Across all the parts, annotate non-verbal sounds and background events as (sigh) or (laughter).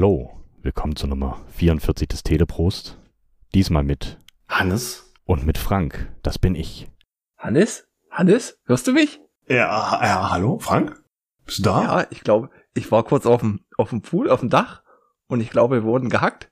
Hallo, willkommen zur Nummer 44 des Teleprost. Diesmal mit Hannes und mit Frank, das bin ich. Hannes? Hannes? Hörst du mich? Ja, ja, hallo, Frank? Bist du da? Ja, ich glaube, ich war kurz auf dem, auf dem Pool, auf dem Dach und ich glaube, wir wurden gehackt.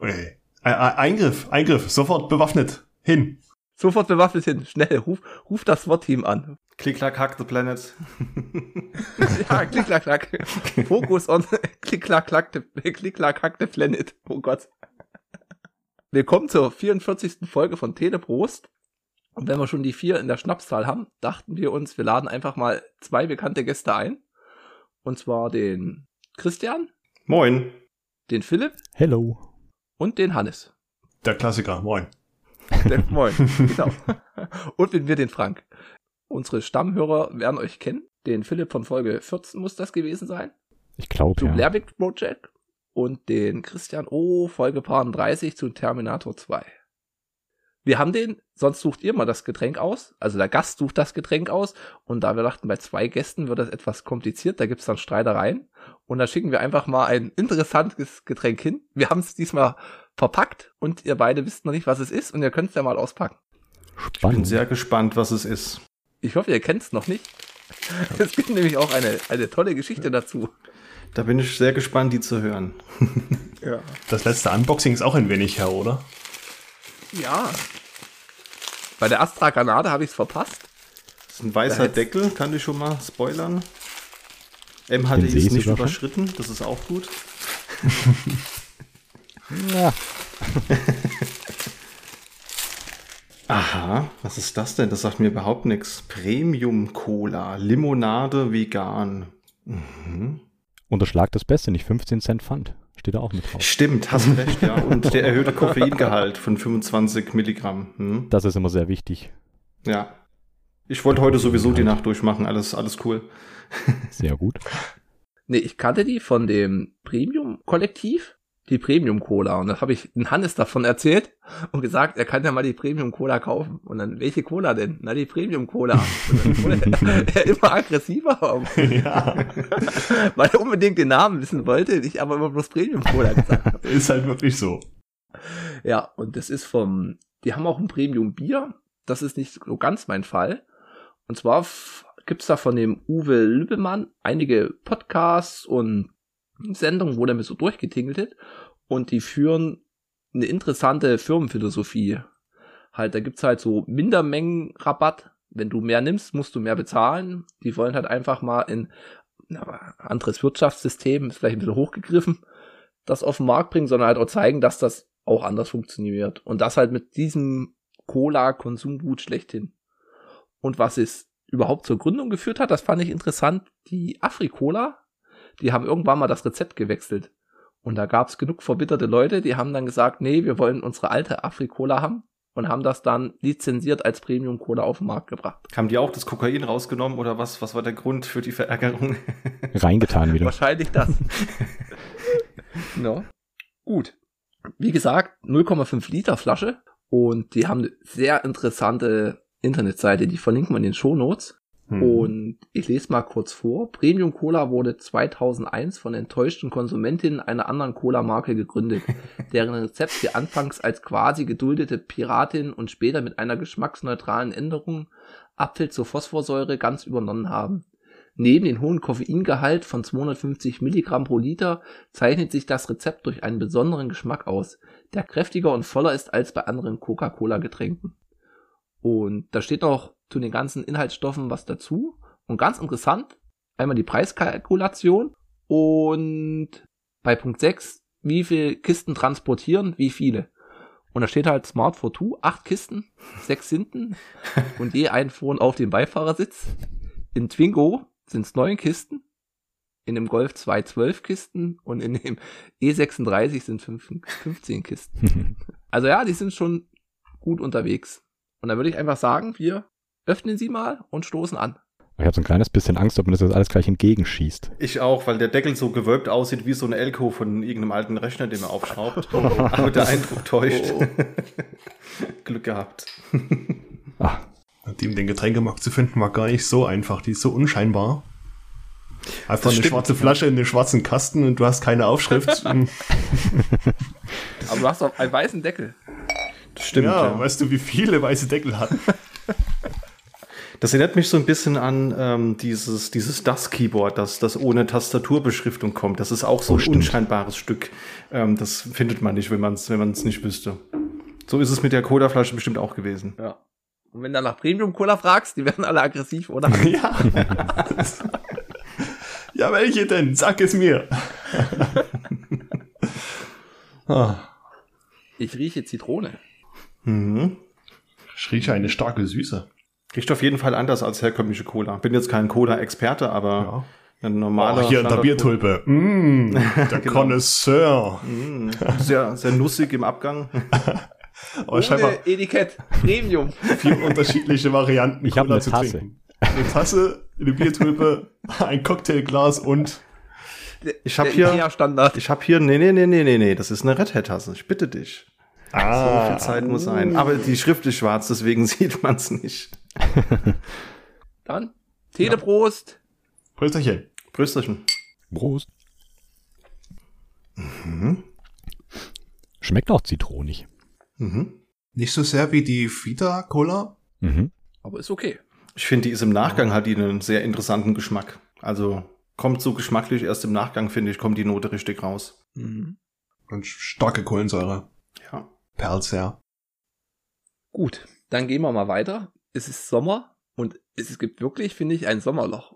Okay. Eingriff, Eingriff, sofort bewaffnet. Hin. Sofort bewaffnet hin. Schnell, ruf, ruf das SWAT-Team an. Klick, klack, hack the planet. (laughs) ja, klick, klack, klack. (laughs) Fokus on, (laughs) klick, klack, klack, klick, klack, hack the planet. Oh Gott. Willkommen zur 44. Folge von Teleprost. Und wenn wir schon die vier in der Schnapszahl haben, dachten wir uns, wir laden einfach mal zwei bekannte Gäste ein. Und zwar den Christian. Moin. Den Philipp. Hello. Und den Hannes. Der Klassiker. Moin. (laughs) Der, moin. genau. Und mit mir den Frank. Unsere Stammhörer werden euch kennen. Den Philipp von Folge 14 muss das gewesen sein. Ich glaube, ja. Blair Witch Project. Und den Christian O. Folge 30 zu Terminator 2. Wir haben den, sonst sucht ihr mal das Getränk aus. Also der Gast sucht das Getränk aus. Und da wir dachten, bei zwei Gästen wird das etwas kompliziert, da gibt's dann Streitereien. Und da schicken wir einfach mal ein interessantes Getränk hin. Wir haben es diesmal verpackt und ihr beide wisst noch nicht, was es ist. Und ihr könnt es ja mal auspacken. Spannend. Ich bin sehr gespannt, was es ist. Ich hoffe, ihr kennt es noch nicht. (laughs) Es gibt nämlich auch eine, eine tolle Geschichte dazu. Da bin ich sehr gespannt, die zu hören. (laughs) ja. Das letzte Unboxing ist auch ein wenig her, oder? Ja. Bei der Astra Granate habe ich es verpasst. Das ist ein weißer Deckel, kann ich schon mal spoilern. MHD ist nicht überschritten, das ist auch gut. (laughs) ja. Aha, was ist das denn? Das sagt mir überhaupt nichts. Premium Cola, Limonade vegan. Mhm. Unterschlag das Beste, nicht 15 Cent Pfand. Steht da auch mit drauf. Stimmt, hast recht, ja. Und der erhöhte (laughs) Koffeingehalt von 25 Milligramm. Hm? Das ist immer sehr wichtig. Ja. Ich wollte heute sowieso die Nacht durchmachen, alles, alles cool. (laughs) Sehr gut. Nee, ich kannte die von dem Premium-Kollektiv die Premium Cola. Und das habe ich den Hannes davon erzählt und gesagt, er kann ja mal die Premium Cola kaufen. Und dann, welche Cola denn? Na, die Premium Cola. Und dann wurde (laughs) er, immer aggressiver. Ja. (laughs) Weil er unbedingt den Namen wissen wollte, ich aber immer bloß Premium Cola gesagt habe. Ist halt wirklich so. Ja, und das ist vom, die haben auch ein Premium Bier. Das ist nicht so ganz mein Fall. Und zwar gibt's da von dem Uwe Lübbemann einige Podcasts und Sendung, wo der mir so durchgetingelt hat. Und die führen eine interessante Firmenphilosophie. Halt, da gibt's halt so Mindermengenrabatt. Wenn du mehr nimmst, musst du mehr bezahlen. Die wollen halt einfach mal in ein anderes Wirtschaftssystem, ist vielleicht ein bisschen hochgegriffen, das auf den Markt bringen, sondern halt auch zeigen, dass das auch anders funktioniert. Und das halt mit diesem Cola-Konsumgut schlechthin. Und was es überhaupt zur Gründung geführt hat, das fand ich interessant. Die Afrikola die haben irgendwann mal das Rezept gewechselt. Und da gab es genug verbitterte Leute, die haben dann gesagt, nee, wir wollen unsere alte Afrikola haben und haben das dann lizenziert als Premium Cola auf den Markt gebracht. Haben die auch das Kokain rausgenommen oder was? Was war der Grund für die Verärgerung? (laughs) Reingetan wieder. Wahrscheinlich das. (laughs) no. Gut. Wie gesagt, 0,5 Liter Flasche und die haben eine sehr interessante Internetseite, die verlinken wir in den Show Notes. Hm. Und ich lese mal kurz vor. Premium Cola wurde 2001 von enttäuschten Konsumentinnen einer anderen Cola-Marke gegründet, (laughs) deren Rezept sie anfangs als quasi geduldete Piratin und später mit einer geschmacksneutralen Änderung Apfel zur Phosphorsäure ganz übernommen haben. Neben dem hohen Koffeingehalt von 250 Milligramm pro Liter zeichnet sich das Rezept durch einen besonderen Geschmack aus, der kräftiger und voller ist als bei anderen Coca-Cola-Getränken. Und da steht noch zu den ganzen Inhaltsstoffen was dazu. Und ganz interessant, einmal die Preiskalkulation und bei Punkt 6, wie viele Kisten transportieren, wie viele. Und da steht halt Smart for Two, acht Kisten, sechs hinten (laughs) und je ein vorn auf dem Beifahrersitz. In Twingo sind es neun Kisten, in dem Golf 2 zwölf Kisten und in dem E36 sind fünf, 15 Kisten. (laughs) also ja, die sind schon gut unterwegs. Und da würde ich einfach sagen, wir öffnen sie mal und stoßen an. Ich habe so ein kleines bisschen Angst, ob man das jetzt alles gleich entgegenschießt. Ich auch, weil der Deckel so gewölbt aussieht wie so ein Elko von irgendeinem alten Rechner, den man aufschraubt. (laughs) Aber der Eindruck täuscht. Oh. (laughs) Glück gehabt. Ach. Den Getränkemarkt zu finden war gar nicht so einfach. Die ist so unscheinbar. Einfach eine stimmt, schwarze. Flasche in den schwarzen Kasten und du hast keine Aufschrift. (laughs) Aber du hast doch einen weißen Deckel. Das stimmt, ja, ja. weißt du, wie viele weiße Deckel hatten? (laughs) Das erinnert mich so ein bisschen an ähm, dieses, dieses DAS-Keyboard, das, das ohne Tastaturbeschriftung kommt. Das ist auch so Oh, ein stimmt. unscheinbares Stück. Ähm, das findet man nicht, wenn man es wenn man's nicht wüsste. So ist es mit der Cola-Flasche bestimmt auch gewesen. Ja. Und wenn du nach Premium Cola fragst, die werden alle aggressiv, oder? (laughs) ja. ja, welche denn? Sag es mir. (laughs) ah, Ich rieche Zitrone. Mhm. ich rieche eine starke Süße. Riecht auf jeden Fall anders als herkömmliche Cola. Bin jetzt kein Cola-Experte, aber ein Oh, normaler. hier in der Biertulpe. (laughs) Mm, der Genau. Connoisseur. Mm, sehr, sehr nussig im Abgang. (laughs) Aber scheinbar Ohne Etikett. Premium. vier unterschiedliche Varianten Ich hab Cola eine zu Tasse. trinken. Eine Tasse, eine Biertulpe, (laughs) ein Cocktailglas und Ich hab Der hier-. Ich habe hier, nee, nee, nee, nee, nee, nee, das ist eine Red Hat-Tasse. Ich bitte dich. So ah, viel Zeit muss sein. Aber die Schrift ist schwarz, deswegen (laughs) sieht man es nicht. (laughs) Dann Teleprost. Prösterchen. Prösterchen. Prost. Schmeckt auch zitronig. Mhm. Nicht so sehr wie die Vita Cola. Mhm. Aber ist okay. Ich finde, die ist im Nachgang hat die einen sehr interessanten Geschmack. Also kommt so geschmacklich erst im Nachgang, finde ich, kommt die Note richtig raus. Mhm. Und starke Kohlensäure. Ja. Perlt sehr. Gut, dann gehen wir mal weiter. Es ist Sommer und es gibt wirklich, finde ich, ein Sommerloch.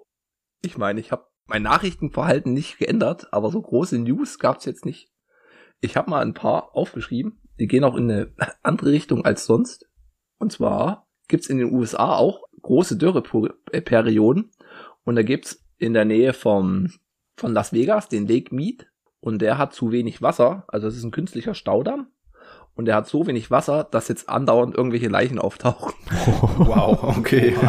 Ich meine, ich habe mein Nachrichtenverhalten nicht geändert, aber so große News gab es jetzt nicht. Ich habe mal ein paar aufgeschrieben, die gehen auch in eine (laughs) andere Richtung als sonst. Und zwar gibt's in den USA auch große Dürreperioden und da gibt's in der Nähe vom, von Las Vegas den Lake Mead und der hat zu wenig Wasser, also es ist ein künstlicher Staudamm und der hat so wenig Wasser, dass jetzt andauernd irgendwelche Leichen auftauchen. (laughs) Wow, okay. (laughs)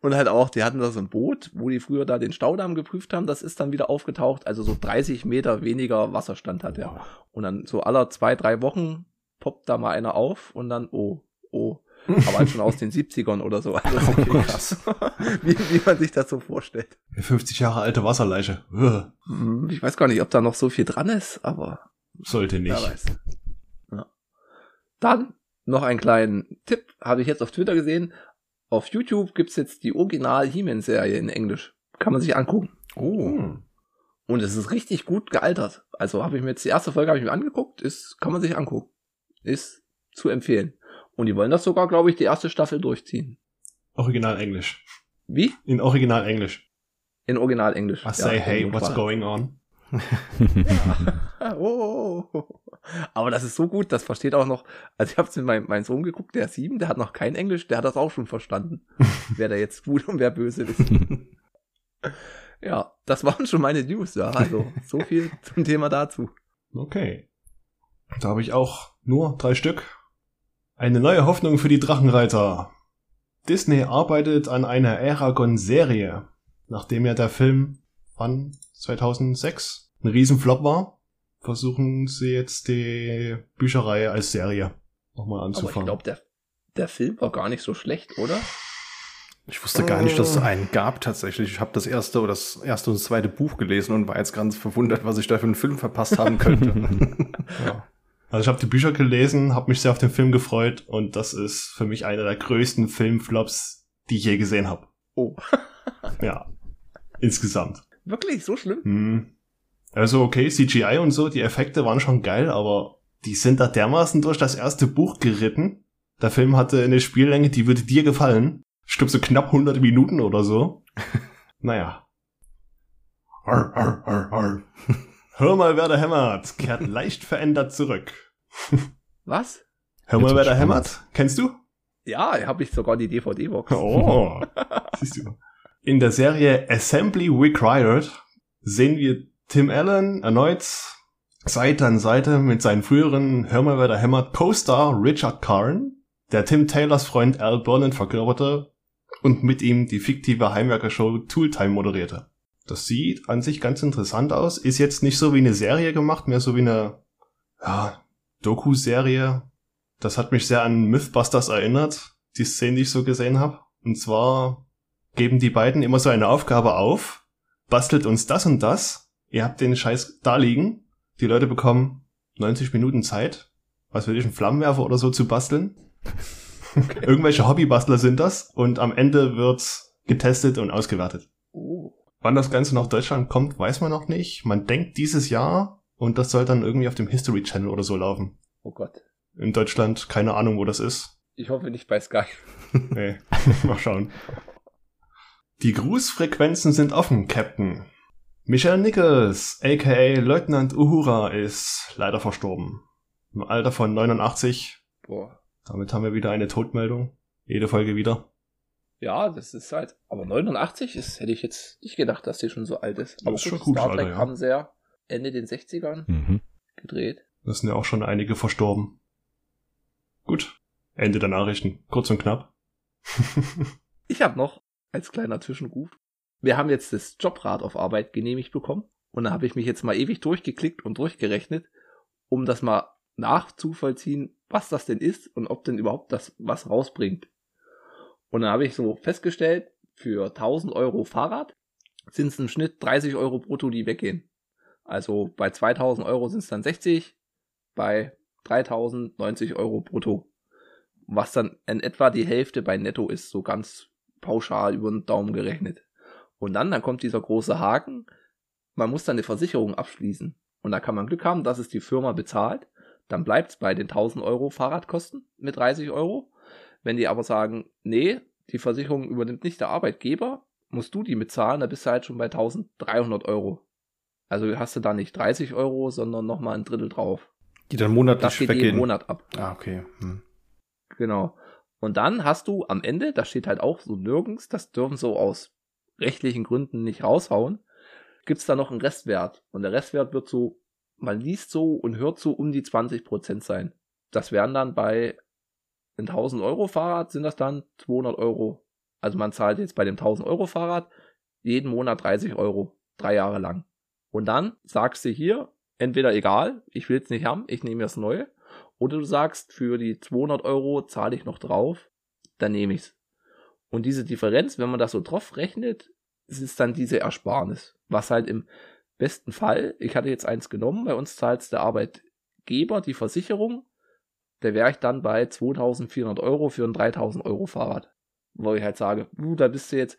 Und halt auch, die hatten da so ein Boot, wo die früher da den Staudamm geprüft haben, das ist dann wieder aufgetaucht, also so 30 Meter weniger Wasserstand hat er. Und dann so aller zwei, drei Wochen poppt da mal einer auf und dann, oh, oh. Aber halt schon aus den 70ern oder so. Also so Okay, krass. (laughs) wie, wie man sich das so vorstellt. Eine 50 Jahre alte Wasserleiche. Uah, Hm, Ich weiß gar nicht, ob da noch so viel dran ist, aber Sollte nicht. Wer weiß. Ja. Dann noch einen kleinen Tipp, habe ich jetzt auf Twitter gesehen. Auf YouTube gibt's jetzt die Original He-Man-Serie in Englisch. Kann man sich angucken. Oh. Hm. Und es ist richtig gut gealtert. Also habe ich mir jetzt die erste Folge habe ich mir angeguckt, ist, kann man sich angucken. Ist zu empfehlen. Und die wollen das sogar, glaube ich, die erste Staffel durchziehen. Original Englisch. Wie? In Original Englisch. In Original Englisch. I say, hey, what's going on? (laughs) Oh, oh, oh. Aber das ist so gut, das versteht auch noch. Also ich habe es mit meinem, meinem Sohn geguckt, der ist sieben, der hat noch kein Englisch, der hat das auch schon verstanden. (laughs) wer da jetzt gut und wer böse ist. (laughs) ja, das waren schon meine News, ja. Also so viel zum Thema dazu. Okay. Da habe ich auch nur drei Stück. Eine neue Hoffnung für die Drachenreiter. Disney arbeitet an einer Aragon-Serie, nachdem ja der Film wann 2006 ein Riesenflop war. Versuchen sie jetzt die Bücherreihe als Serie nochmal Aber ich anzufangen. glaube, der, der Film war gar nicht so schlecht, oder? Ich wusste gar nicht, dass es einen gab tatsächlich. Ich habe das erste oder das erste und das zweite Buch gelesen und war jetzt ganz verwundert, was ich da für einen Film verpasst haben könnte. (laughs) Ja. Also ich habe die Bücher gelesen, habe mich sehr auf den Film gefreut und das ist für mich einer der größten Filmflops, die ich je gesehen habe. Oh, (laughs) Ja, insgesamt. wirklich so schlimm? Hm. Also okay, CGI und so, die Effekte waren schon geil, aber die sind da dermaßen durch das erste Buch geritten. Der Film hatte eine Spiellänge, die würde dir gefallen. Ich glaube so knapp 100 Minuten oder so. (laughs) naja. Arr, arr, arr, arr. Hör mal, wer da hämmert. Kehrt (laughs) leicht verändert zurück. Was? Hör mal, wer da hämmert. Kennst du? Ja, habe ich sogar die DVD-Box. Oh, (laughs) siehst du. In der Serie Assembly Required sehen wir Tim Allen erneut Seite an Seite mit seinen früheren Hör mal, wer da hämmert Co-Star Richard Karn, der Tim Taylors Freund Al Burnham verkörperte und mit ihm die fiktive Heimwerker-Show Tooltime moderierte. Das sieht an sich ganz interessant aus, ist jetzt nicht so wie eine Serie gemacht, mehr so wie eine ja, Doku-Serie. Das hat mich sehr an Mythbusters erinnert, die Szene, die ich so gesehen habe. Und zwar geben die beiden immer so eine Aufgabe auf, bastelt uns das und das, ihr habt den Scheiß da liegen, die Leute bekommen 90 Minuten Zeit, was will ich, einen Flammenwerfer oder so zu basteln. (laughs) Okay. Irgendwelche Hobbybastler sind das und am Ende wird's getestet und ausgewertet. Oh. Wann das Ganze nach Deutschland kommt, weiß man noch nicht. Man denkt dieses Jahr und das soll dann irgendwie auf dem History Channel oder so laufen. Oh Gott. In Deutschland keine Ahnung, wo das ist. Ich hoffe nicht bei Sky. (laughs) nee, mal schauen. Die Grußfrequenzen sind offen, Captain. Michelle Nichols, aka Leutnant Uhura, ist leider verstorben. Im Alter von 89. Boah. Damit haben wir wieder eine Todmeldung. Jede Folge wieder. Ja, das ist halt. Aber 89 ist, hätte ich jetzt nicht gedacht, dass die schon so alt ist. Aber das ist schon gut, Star Trek Alter, ja. haben sie ja Ende den 60ern mhm. gedreht. Das sind ja auch schon einige verstorben. Gut. Ende der Nachrichten. Kurz und knapp. (laughs) ich habe noch als kleiner Zwischenruf. Wir haben jetzt das Jobrad auf Arbeit genehmigt bekommen. Und da habe ich mich jetzt mal ewig durchgeklickt und durchgerechnet, um das mal nachzuvollziehen, was das denn ist und ob denn überhaupt das was rausbringt. Und dann habe ich so festgestellt, für 1000 Euro Fahrrad sind es im Schnitt 30 Euro brutto, die weggehen. Also bei 2000 Euro sind es dann 60, bei 3090 Euro brutto. Was dann in etwa die Hälfte bei Netto ist, so ganz pauschal über den Daumen gerechnet. Und dann, dann kommt dieser große Haken, man muss dann eine Versicherung abschließen. Und da kann man Glück haben, dass es die Firma bezahlt. Dann bleibt es bei den 1000 Euro Fahrradkosten mit 30 Euro. Wenn die aber sagen, nee, die Versicherung übernimmt nicht der Arbeitgeber, musst du die bezahlen, dann bist du halt schon bei 1300 Euro. Also hast du da nicht 30 Euro, sondern nochmal ein Drittel drauf. Die dann monatlich das geht weggehen. jeden Monat ab. Ah, okay. Hm. Genau. Und dann hast du am Ende, das steht halt auch so nirgends, das dürfen so aus rechtlichen Gründen nicht raushauen, gibt's da noch einen Restwert. Und der Restwert wird so, man liest so und hört so um die 20% sein. Das wären dann bei ein 1000 Euro Fahrrad sind das dann 200 Euro. Also man zahlt jetzt bei dem 1000 Euro Fahrrad jeden Monat 30 Euro, drei Jahre lang. Und dann sagst du hier, entweder egal, ich will es nicht haben, ich nehme das neue. Oder du sagst, für die 200 Euro zahle ich noch drauf, dann nehme ich's. Und diese Differenz, wenn man das so drauf rechnet, ist dann diese Ersparnis. Was halt im besten Fall, ich hatte jetzt eins genommen, bei uns zahlt der Arbeitgeber die Versicherung da wäre ich dann bei 2400 Euro für ein 3000 Euro Fahrrad. Wo ich halt sage, uh, da bist du jetzt,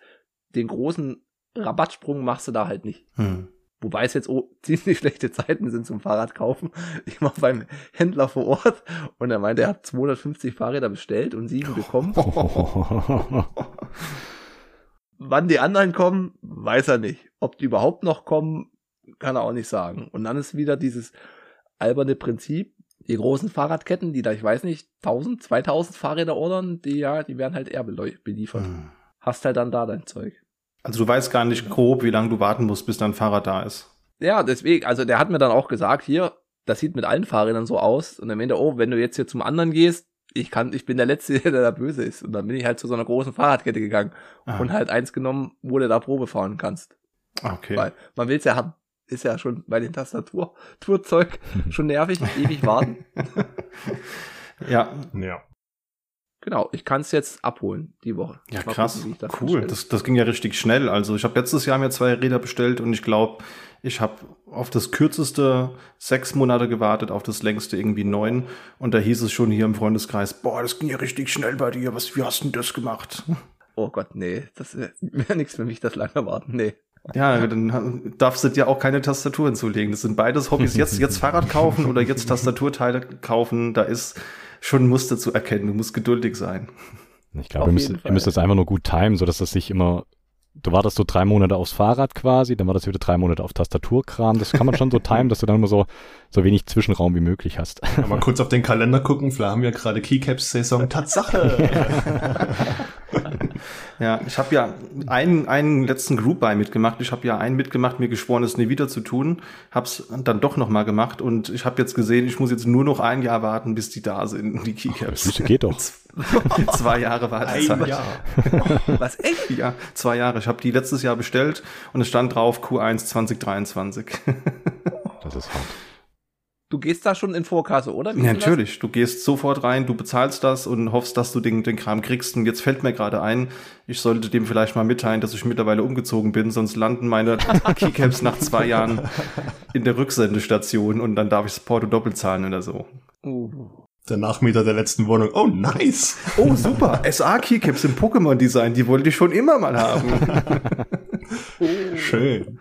den großen Rabattsprung machst du da halt nicht. Hm. Wobei es jetzt oh, (laughs) ziemlich schlechte Zeiten sind zum Fahrrad kaufen. Ich war beim Händler vor Ort und er meinte, er hat 250 Fahrräder bestellt und sieben bekommen. (laughs) Wann die anderen kommen, weiß er nicht. Ob die überhaupt noch kommen, kann er auch nicht sagen. Und dann ist wieder dieses alberne Prinzip, die großen Fahrradketten, die da, ich weiß nicht, 1000, 2000 Fahrräder ordern, die ja, die werden halt eher beliefert. Hm. Hast halt dann da dein Zeug. Also du weißt gar nicht grob, wie lange du warten musst, bis dein Fahrrad da ist. Ja, deswegen, also der hat mir dann auch gesagt, hier, das sieht mit allen Fahrrädern so aus. Und am Ende, oh, wenn du jetzt hier zum anderen gehst, ich kann, ich bin der Letzte, (laughs) der da böse ist. Und dann bin ich halt zu so einer großen Fahrradkette gegangen ah. und halt eins genommen, wo du da Probe fahren kannst. Okay. Weil man will es ja haben ist ja schon bei den Tastaturzeug (laughs) schon nervig, ewig warten. ja. Ja. Genau, ich kann es jetzt abholen die Woche. Ja, Mal krass. Gucken, das cool. Das, das ging ja richtig schnell. Also ich habe letztes Jahr mir zwei Räder bestellt und ich glaube, ich habe auf das kürzeste sechs Monate gewartet, auf das längste irgendwie neun. Und da hieß es schon hier im Freundeskreis, boah, das ging ja richtig schnell bei dir. Was, wie hast du denn das gemacht? Oh Gott, nee, das wäre (laughs) nichts für mich, das lange warten, nee. Ja, dann darfst du dir auch keine Tastaturen zulegen. Das sind beides Hobbys. (laughs) Jetzt, jetzt Fahrrad kaufen oder jetzt Tastaturteile kaufen, da ist schon ein Muster zu erkennen. Du musst geduldig sein. Ich glaube, ihr müsst, ihr müsst das einfach nur gut timen, sodass das sich immer du wartest so drei Monate aufs Fahrrad quasi, dann war das wieder drei Monate auf Tastaturkram. Das kann man schon so (laughs) timen, dass du dann immer so, so wenig Zwischenraum wie möglich hast. Ja, mal kurz auf den Kalender gucken, vielleicht haben wir gerade Keycaps-Saison. Tatsache! (laughs) ja, ich habe ja einen, einen letzten Group Buy mitgemacht. Ich habe ja einen mitgemacht, mir geschworen, es nie wieder zu tun. Hab's dann doch nochmal gemacht und ich habe jetzt gesehen, ich muss jetzt nur noch ein Jahr warten, bis die da sind, die Keycaps. Das geht doch. (laughs) zwei Jahre Wartezeit. Ein Jahr. (laughs) Was, echt? Ja, zwei Jahre. Ich habe die letztes Jahr bestellt und es stand drauf Q1 2023. das ist hart. Du gehst da schon in Vorkasse, oder? Ja, natürlich. Du gehst sofort rein, du bezahlst das und hoffst, dass du den, den Kram kriegst. Und jetzt fällt mir gerade ein, ich sollte dem vielleicht mal mitteilen, dass ich mittlerweile umgezogen bin, sonst landen meine (laughs) Keycaps nach zwei Jahren in der Rücksendestation und dann darf ich das Porto doppelt zahlen oder so. Uh. Der Nachmieter der letzten Wohnung. Oh, nice. Oh, super. (laughs) SA-Keycaps im Pokémon-Design, die wollte ich schon immer mal haben. oh. Schön.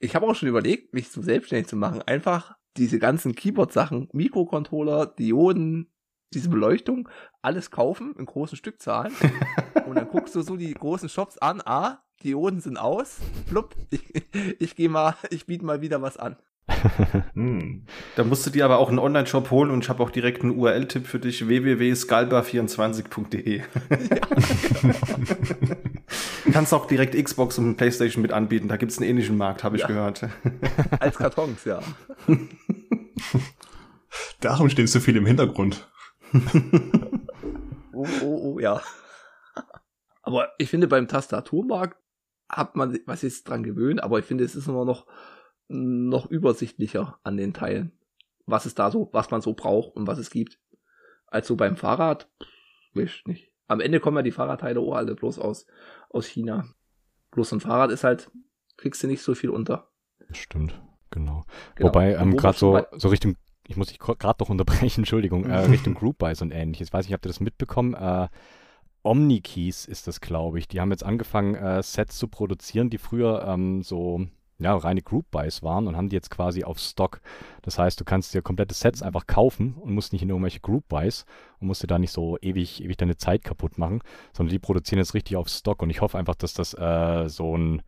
Ich habe auch schon überlegt, mich so selbstständig zu machen. Einfach diese ganzen Keyboard-Sachen, Mikrocontroller, Dioden, diese Beleuchtung, alles kaufen in großen Stückzahlen. (laughs) und dann guckst du so die großen Shops an. Ah, Dioden sind aus. Flupp, ich, ich gehe mal, ich biete mal wieder was an. (laughs) hm. Da musst du dir aber auch einen Online-Shop holen und ich habe auch direkt einen URL-Tipp für dich: www.scalba24.de. (laughs) Ja, Kannst auch direkt Xbox und PlayStation mit anbieten. Da gibt es einen ähnlichen Markt, habe ich ja. gehört. (laughs) Als Kartons, ja. (laughs) Darum stehen so viel im Hintergrund. (laughs) oh, oh, oh, ja. Aber ich finde, beim Tastaturmarkt hat man was jetzt dran gewöhnt, aber ich finde, es ist immer noch noch übersichtlicher an den Teilen, was es da so, was man so braucht und was es gibt. Als so beim Fahrrad, wisch nicht. Am Ende kommen ja die Fahrradteile auch alle bloß aus, aus China. Bloß ein Fahrrad ist halt, kriegst du nicht so viel unter. Stimmt, genau. genau. Wobei, ähm, gerade so, so Richtung, ich muss dich gerade noch unterbrechen, (laughs) Entschuldigung, äh, (laughs) Richtung Group Buys und ähnliches. Weiß nicht, habt ihr das mitbekommen? Äh, Omnikeys ist das, glaube ich. Die haben jetzt angefangen, äh, Sets zu produzieren, die früher ähm, so ja, reine Group Buys waren und haben die jetzt quasi auf Stock. Das heißt, du kannst dir komplette Sets einfach kaufen und musst nicht in irgendwelche Group Buys und musst dir da nicht so ewig, ewig deine Zeit kaputt machen, sondern die produzieren jetzt richtig auf Stock und ich hoffe einfach, dass das äh, so ein,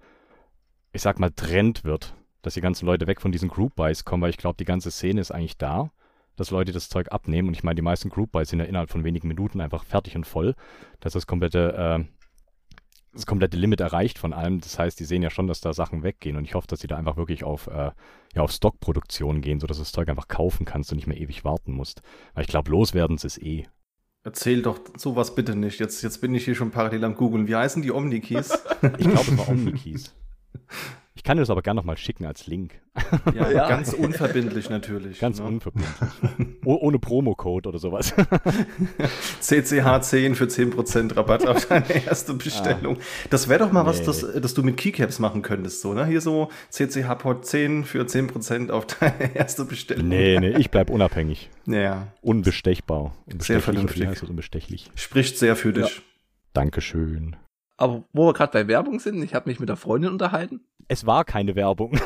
ich sag mal, Trend wird, dass die ganzen Leute weg von diesen Group Buys kommen, weil ich glaube, die ganze Szene ist eigentlich da, dass Leute das Zeug abnehmen und ich meine, die meisten Group Buys sind ja innerhalb von wenigen Minuten einfach fertig und voll, dass das komplette äh, das komplette Limit erreicht von allem. Das heißt, die sehen ja schon, dass da Sachen weggehen und ich hoffe, dass sie da einfach wirklich auf, äh, ja, auf Stockproduktion gehen, sodass du das Zeug einfach kaufen kannst und nicht mehr ewig warten musst. Weil ich glaube, loswerden ist eh. Erzähl doch sowas bitte nicht. Jetzt, jetzt bin ich hier schon parallel am googeln. Wie heißen die Omni-Keys? ich glaube, es war (laughs) Omni-Keys. Ich kann dir das aber gerne nochmal schicken als Link. Ja, (laughs) ja. ganz unverbindlich natürlich. Ganz ne? unverbindlich. (laughs) oh, ohne Promocode oder sowas. (laughs) CCH10 für 10% Rabatt auf deine erste Bestellung. Ah. Das wäre doch mal nee. was, das, das du mit Keycaps machen könntest. So, ne? Hier so CCH-Pod 10 für 10% auf deine erste Bestellung. Nee, nee, ich bleib unabhängig. Ja. Unbestechbar. Unbestechlich, sehr vernünftig. Unbestechlich. Spricht sehr für dich. Ja. Dankeschön. Aber wo wir gerade bei Werbung sind, ich habe mich mit der Freundin unterhalten. Es war keine Werbung. (laughs) (laughs)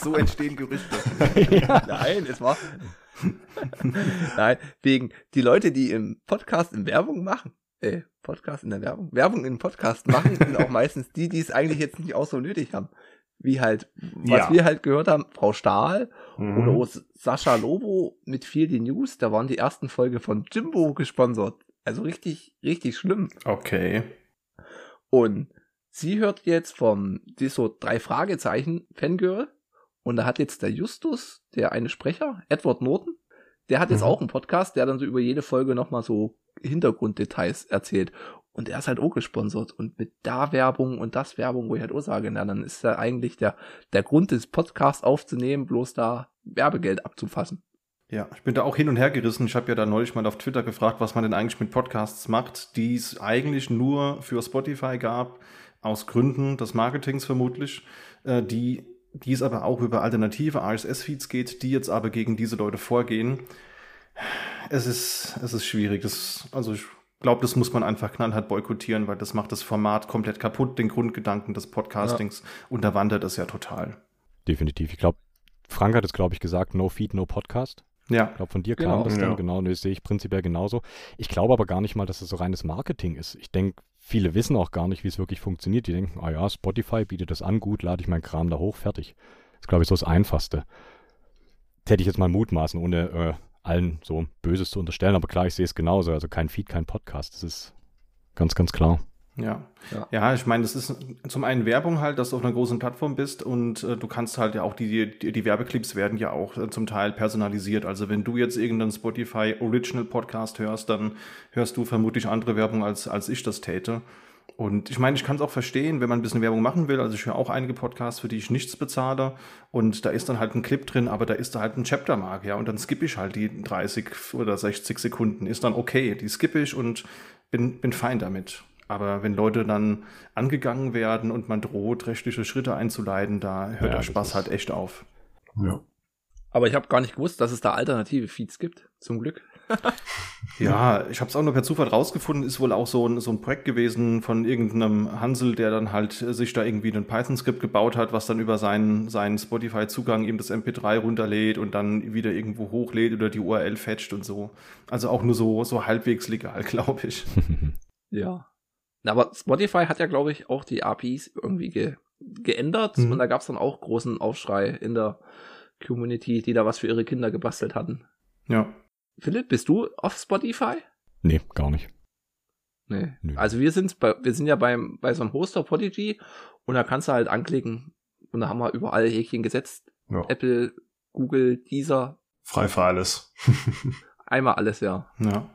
so entstehen Gerüchte. (laughs) Ja. Nein, es war. Nein, wegen die Leute, die im Podcast in Werbung machen, äh, Podcast in der Werbung, Werbung in Podcast machen, sind auch meistens die, die es eigentlich jetzt nicht auch so nötig haben. Wie halt, was ja. wir halt gehört haben, Frau Stahl mhm. oder Sascha Lobo mit viel die News, da waren die ersten Folge von Jimbo gesponsert. Also richtig, richtig schlimm. Okay. Und sie hört jetzt vom, die ist so drei Fragezeichen Fangirl. Und da hat jetzt der Justus, der eine Sprecher, Edward Norton, der hat jetzt mhm. auch einen Podcast, der dann so über jede Folge nochmal so Hintergrunddetails erzählt. Und er ist halt auch gesponsert. Und mit da Werbung und das Werbung, wo ich halt auch sage, na, dann ist ja eigentlich der, der Grund des Podcasts aufzunehmen, bloß da Werbegeld abzufassen. Ja, ich bin da auch hin und her gerissen. Ich habe ja da neulich mal auf Twitter gefragt, was man denn eigentlich mit Podcasts macht, die es eigentlich nur für Spotify gab, aus Gründen des Marketings vermutlich, äh, die, die es aber auch über alternative RSS-Feeds geht, die jetzt aber gegen diese Leute vorgehen. Es ist, es ist schwierig. Das, also ich glaube, das muss man einfach knallhart boykottieren, weil das macht das Format komplett kaputt, den Grundgedanken des Podcastings ja. unterwandert es ja total. Definitiv. Ich glaube, Frank hat es, glaube ich, gesagt, no feed, no podcast. Ja. Ich glaube, von dir genau, kam das dann, ja. genau, das sehe ich prinzipiell genauso. Ich glaube aber gar nicht mal, dass es das so reines Marketing ist. Ich denke, viele wissen auch gar nicht, wie es wirklich funktioniert. Die denken, ah ja, Spotify bietet das an, gut, lade ich meinen Kram da hoch, fertig. Das ist, glaube ich, so das Einfachste. Das hätte ich jetzt mal mutmaßen, ohne äh, allen so Böses zu unterstellen, aber klar, ich sehe es genauso. Also kein Feed, kein Podcast. Das ist ganz, ganz klar. Ja. ja, ja, ich meine, das ist zum einen Werbung halt, dass du auf einer großen Plattform bist und äh, du kannst halt ja auch die, die, die Werbeclips werden ja auch äh, zum Teil personalisiert. Also wenn du jetzt irgendeinen Spotify Original Podcast hörst, dann hörst du vermutlich andere Werbung als, als ich das täte. Und ich meine, ich kann es auch verstehen, wenn man ein bisschen Werbung machen will. Also ich höre auch einige Podcasts, für die ich nichts bezahle. Und da ist dann halt ein Clip drin, aber da ist da halt ein Chaptermark, ja. Und dann skippe ich halt die 30 oder 60 Sekunden. Ist dann okay. Die skippe ich und bin, bin fein damit. Aber wenn Leute dann angegangen werden und man droht, rechtliche Schritte einzuleiten, da hört ja, der Spaß halt echt auf. Ja. Aber ich habe gar nicht gewusst, dass es da alternative Feeds gibt, zum Glück. (laughs) ja, ich habe es auch nur per Zufall rausgefunden, ist wohl auch so ein, so ein Projekt gewesen von irgendeinem Hansel, der dann halt sich da irgendwie ein Python-Skript gebaut hat, was dann über seinen, seinen Spotify-Zugang eben das MP3 runterlädt und dann wieder irgendwo hochlädt oder die URL fetcht und so. Also auch nur so, so halbwegs legal, (laughs) glaube ich. ja. Aber Spotify hat ja, glaube ich, auch die APIs irgendwie ge geändert mhm. und da gab es dann auch großen Aufschrei in der Community, die da was für ihre Kinder gebastelt hatten. Ja. Philipp, bist du auf Spotify? Nee, gar nicht. Nee. Nö. Also wir sind bei, wir sind ja beim, bei so einem Hoster Podigy und da kannst du halt anklicken und da haben wir überall Häkchen gesetzt. Ja. Apple, Google, Deezer. Frei für alles. (laughs) Einmal alles, ja. Ja.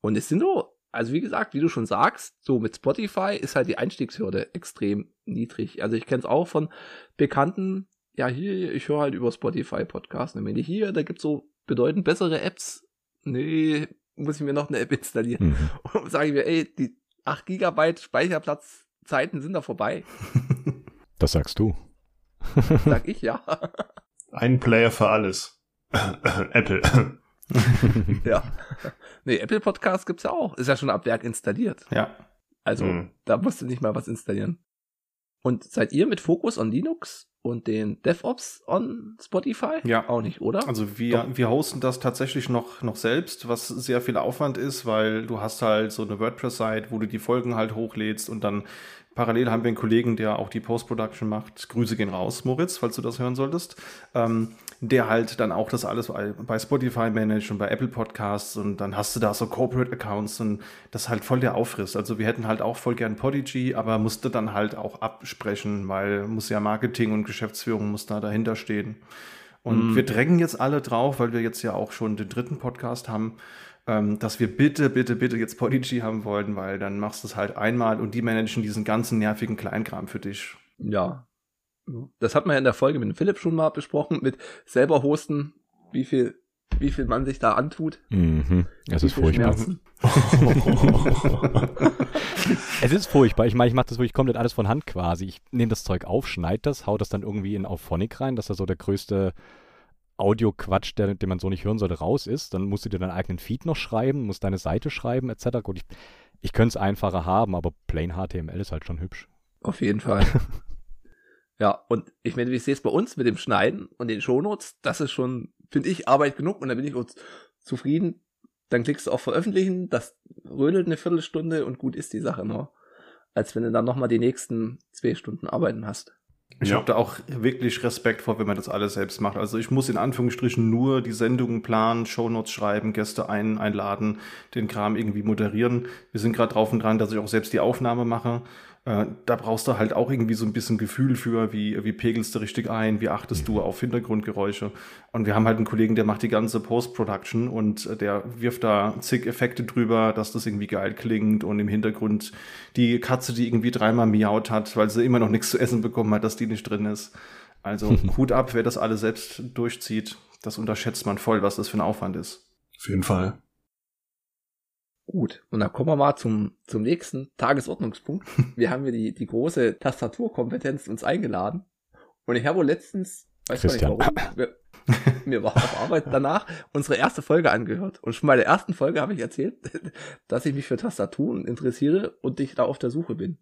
Und es sind so, also wie gesagt, wie du schon sagst, so mit Spotify ist halt die Einstiegshürde extrem niedrig. Also ich kenne es auch von Bekannten, ja, hier, ich höre halt über Spotify Podcasts. Und wenn ich hier, da gibt's so bedeutend bessere Apps. Nee, muss ich mir noch eine App installieren. Mhm. (laughs) Und sage ich mir, ey, die 8 Gigabyte Speicherplatzzeiten sind da vorbei. (laughs) Das sagst du. Sag ich, ja. (laughs) Ein Player für alles. (coughs) Apple. (laughs) ja. Nee, Apple Podcast gibt's ja auch. Ist ja schon ab Werk installiert. Ja. Also, mhm. da musst du nicht mal was installieren. Und seid ihr mit Fokus on Linux und den DevOps on Spotify? Ja. Auch nicht, oder? Also wir, wir hosten das tatsächlich noch, noch selbst, was sehr viel Aufwand ist, weil du hast halt so eine WordPress-Seite, wo du die Folgen halt hochlädst und dann parallel haben wir einen Kollegen, der auch die Post-Production macht. Grüße gehen raus, Moritz, falls du das hören solltest. Ähm, der halt dann auch das alles bei Spotify managt und bei Apple Podcasts und dann hast du da so Corporate Accounts und das halt voll der Aufriss. Also wir hätten halt auch voll gern Podigy, aber musste dann halt auch absprechen, weil muss ja Marketing und Geschäftsführung muss da dahinter stehen. Und mm. wir drängen jetzt alle drauf, weil wir jetzt ja auch schon den dritten Podcast haben, ähm, dass wir bitte, bitte, bitte jetzt Podigy haben wollten, weil dann machst du es halt einmal und die managen diesen ganzen nervigen Kleinkram für dich. Ja, das hat man ja in der Folge mit Philipp schon mal besprochen, mit selber hosten, wie viel, wie viel man sich da antut. Mhm. Es ist furchtbar. (laughs) es ist furchtbar. Ich meine, ich mache das wirklich komplett alles von Hand quasi. Ich nehme das Zeug auf, schneide das, hau das dann irgendwie in Auphonic rein, dass da so der größte Audio-Quatsch, den man so nicht hören sollte, raus ist. Dann musst du dir deinen eigenen Feed noch schreiben, musst deine Seite schreiben, etc. Gut, ich, ich könnte es einfacher haben, aber plain HTML ist halt schon hübsch. Auf jeden Fall. (laughs) Ja, und ich meine, wie ich sehe es bei uns mit dem Schneiden und den Shownotes, das ist schon, finde ich, Arbeit genug und da bin ich uns zufrieden. Dann klickst du auf Veröffentlichen, das rödelt eine Viertelstunde und gut ist die Sache noch. Als wenn du dann nochmal die nächsten zwei Stunden arbeiten hast. Ich ja. habe da auch wirklich Respekt vor, wenn man das alles selbst macht. Also ich muss in Anführungsstrichen nur die Sendungen planen, Shownotes schreiben, Gäste ein, einladen, den Kram irgendwie moderieren. Wir sind gerade drauf und dran, dass ich auch selbst die Aufnahme mache. Äh, da brauchst du halt auch irgendwie so ein bisschen Gefühl für, wie, wie pegelst du richtig ein, wie achtest du mhm. auf Hintergrundgeräusche. Und wir haben halt einen Kollegen, der macht die ganze Post-Production und äh, der wirft da zig Effekte drüber, dass das irgendwie geil klingt und im Hintergrund die Katze, die irgendwie dreimal miaut hat, weil sie immer noch nichts zu essen bekommen hat, dass die nicht drin ist. Also (laughs) Hut ab, wer das alles selbst durchzieht. Das unterschätzt man voll, was das für ein Aufwand ist. Auf jeden Fall. Gut, und dann kommen wir mal zum, zum nächsten Tagesordnungspunkt. (laughs) Wir haben hier die, die große Tastaturkompetenz uns eingeladen. Und ich habe wohl letztens, weiß ich nicht warum, mir, mir (laughs) war auf Arbeit danach unsere erste Folge angehört. Und schon bei der ersten Folge habe ich erzählt, (laughs) dass ich mich für Tastaturen interessiere und ich da auf der Suche bin.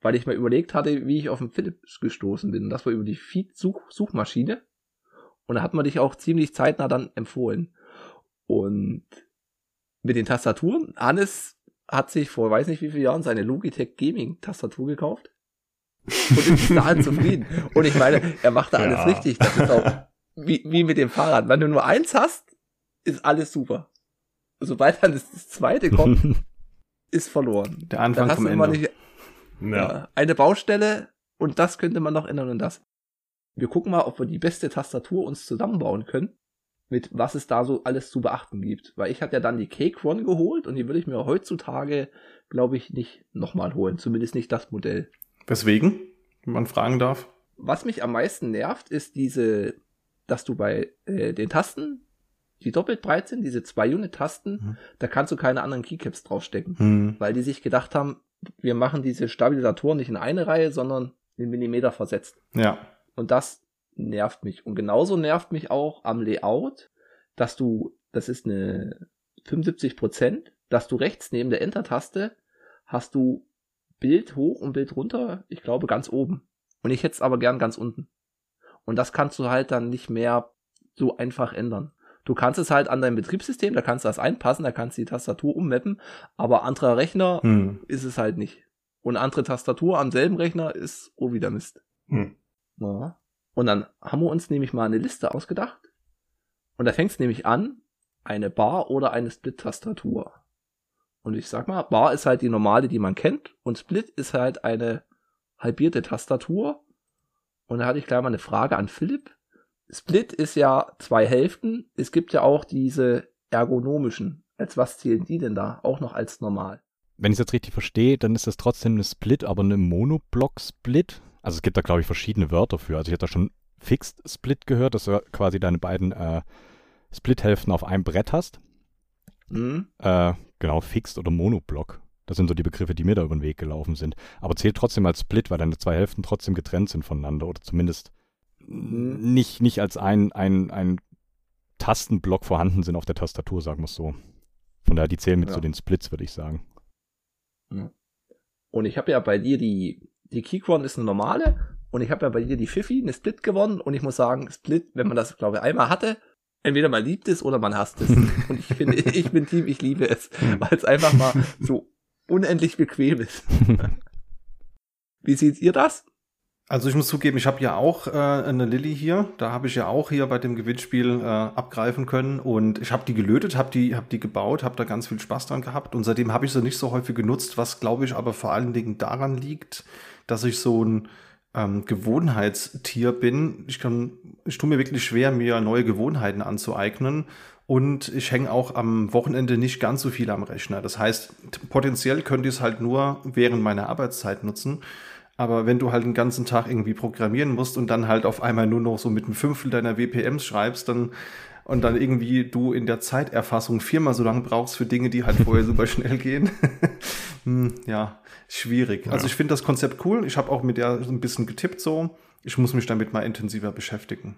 Weil ich mal überlegt hatte, wie ich auf den Philips gestoßen bin. Das war über die Feed-Suchmaschine. Und da hat man dich auch ziemlich zeitnah dann empfohlen. Und mit den Tastaturen. Hannes hat sich vor weiß nicht wie vielen Jahren seine Logitech Gaming Tastatur gekauft. Und ist da zufrieden. Und ich meine, er macht da ja. alles richtig. Das ist auch wie, wie mit dem Fahrrad. Wenn du nur eins hast, ist alles super. Sobald dann das, das zweite kommt, (laughs) ist verloren. Der Anfang dann hast vom du immer Ende. Nicht, ja. eine Baustelle und das könnte man noch ändern und das. Wir gucken mal, ob wir die beste Tastatur uns zusammenbauen können. Mit was es da so alles zu beachten gibt. Weil ich hatte ja dann die Cake One geholt und die würde ich mir heutzutage, glaube ich, nicht nochmal holen. Zumindest nicht das Modell. Weswegen, wenn man fragen darf? Was mich am meisten nervt, ist diese, dass du bei äh, den Tasten, die doppelt breit sind, diese zwei Unit-Tasten, mhm. da kannst du keine anderen Keycaps draufstecken. Mhm. Weil die sich gedacht haben, wir machen diese Stabilisatoren nicht in eine Reihe, sondern in Millimeter versetzt. Ja. Und das nervt mich. Und genauso nervt mich auch am Layout, dass du, das ist eine 75 Prozent, dass du rechts neben der Enter-Taste hast du Bild hoch und Bild runter, ich glaube ganz oben. Und ich hätte es aber gern ganz unten. Und das kannst du halt dann nicht mehr so einfach ändern. Du kannst es halt an dein Betriebssystem, da kannst du das einpassen, da kannst du die Tastatur ummappen, aber anderer Rechner hm. ist es halt nicht. Und andere Tastatur am selben Rechner ist oh wieder Mist. Hm. Ja. Und dann haben wir uns nämlich mal eine Liste ausgedacht. Und da fängt es nämlich an, eine Bar oder eine Split-Tastatur. Und ich sag mal, Bar ist halt die normale, die man kennt, und Split ist halt eine halbierte Tastatur. Und da hatte ich gleich mal eine Frage an Philipp. Split ist ja zwei Hälften. Es gibt ja auch diese ergonomischen. Als was zählen die denn da? Auch noch als normal. Wenn ich es jetzt richtig verstehe, dann ist das trotzdem eine Split, aber eine Monoblock-Split. Also es gibt da, glaube ich, verschiedene Wörter für. Also ich habe da schon Fixed Split gehört, dass du quasi deine beiden äh, Split-Hälften auf einem Brett hast. Mhm. Äh, genau, Fixed oder Monoblock. Das sind so die Begriffe, die mir da über den Weg gelaufen sind. Aber zählt trotzdem als Split, weil deine zwei Hälften trotzdem getrennt sind voneinander oder zumindest mhm. nicht, nicht als ein, ein, ein Tastenblock vorhanden sind auf der Tastatur, sagen wir es so. Von daher, die zählen mit ja. zu den Splits, würde ich sagen. Und ich habe ja bei dir die, die Keychron ist eine normale und ich habe ja bei dir die Fifi, eine Split gewonnen und ich muss sagen, Split, wenn man das, glaube ich, einmal hatte, entweder man liebt es oder man hasst es. (laughs) und ich finde, ich bin Team, ich liebe es, weil es einfach mal so unendlich bequem ist. (laughs) Wie seht ihr das? Also ich muss zugeben, ich habe ja auch äh, eine Lilly hier. Da habe ich ja auch hier bei dem Gewinnspiel äh, abgreifen können und ich habe die gelötet, habe die, hab die gebaut, habe da ganz viel Spaß dran gehabt und seitdem habe ich sie nicht so häufig genutzt, was glaube ich aber vor allen Dingen daran liegt, dass ich so ein ähm, Gewohnheitstier bin. Ich kann, ich tue mir wirklich schwer, mir neue Gewohnheiten anzueignen und ich hänge auch am Wochenende nicht ganz so viel am Rechner. Das heißt, potenziell könnte ich es halt nur während meiner Arbeitszeit nutzen. Aber wenn du halt den ganzen Tag irgendwie programmieren musst und dann halt auf einmal nur noch so mit einem Fünftel deiner WPMs schreibst, dann und dann irgendwie du in der Zeiterfassung viermal so lange brauchst für Dinge, die halt vorher super schnell gehen. (laughs) hm, ja, schwierig. Ja. Also ich finde das Konzept cool. Ich habe auch mit der so ein bisschen getippt so. Ich muss mich damit mal intensiver beschäftigen.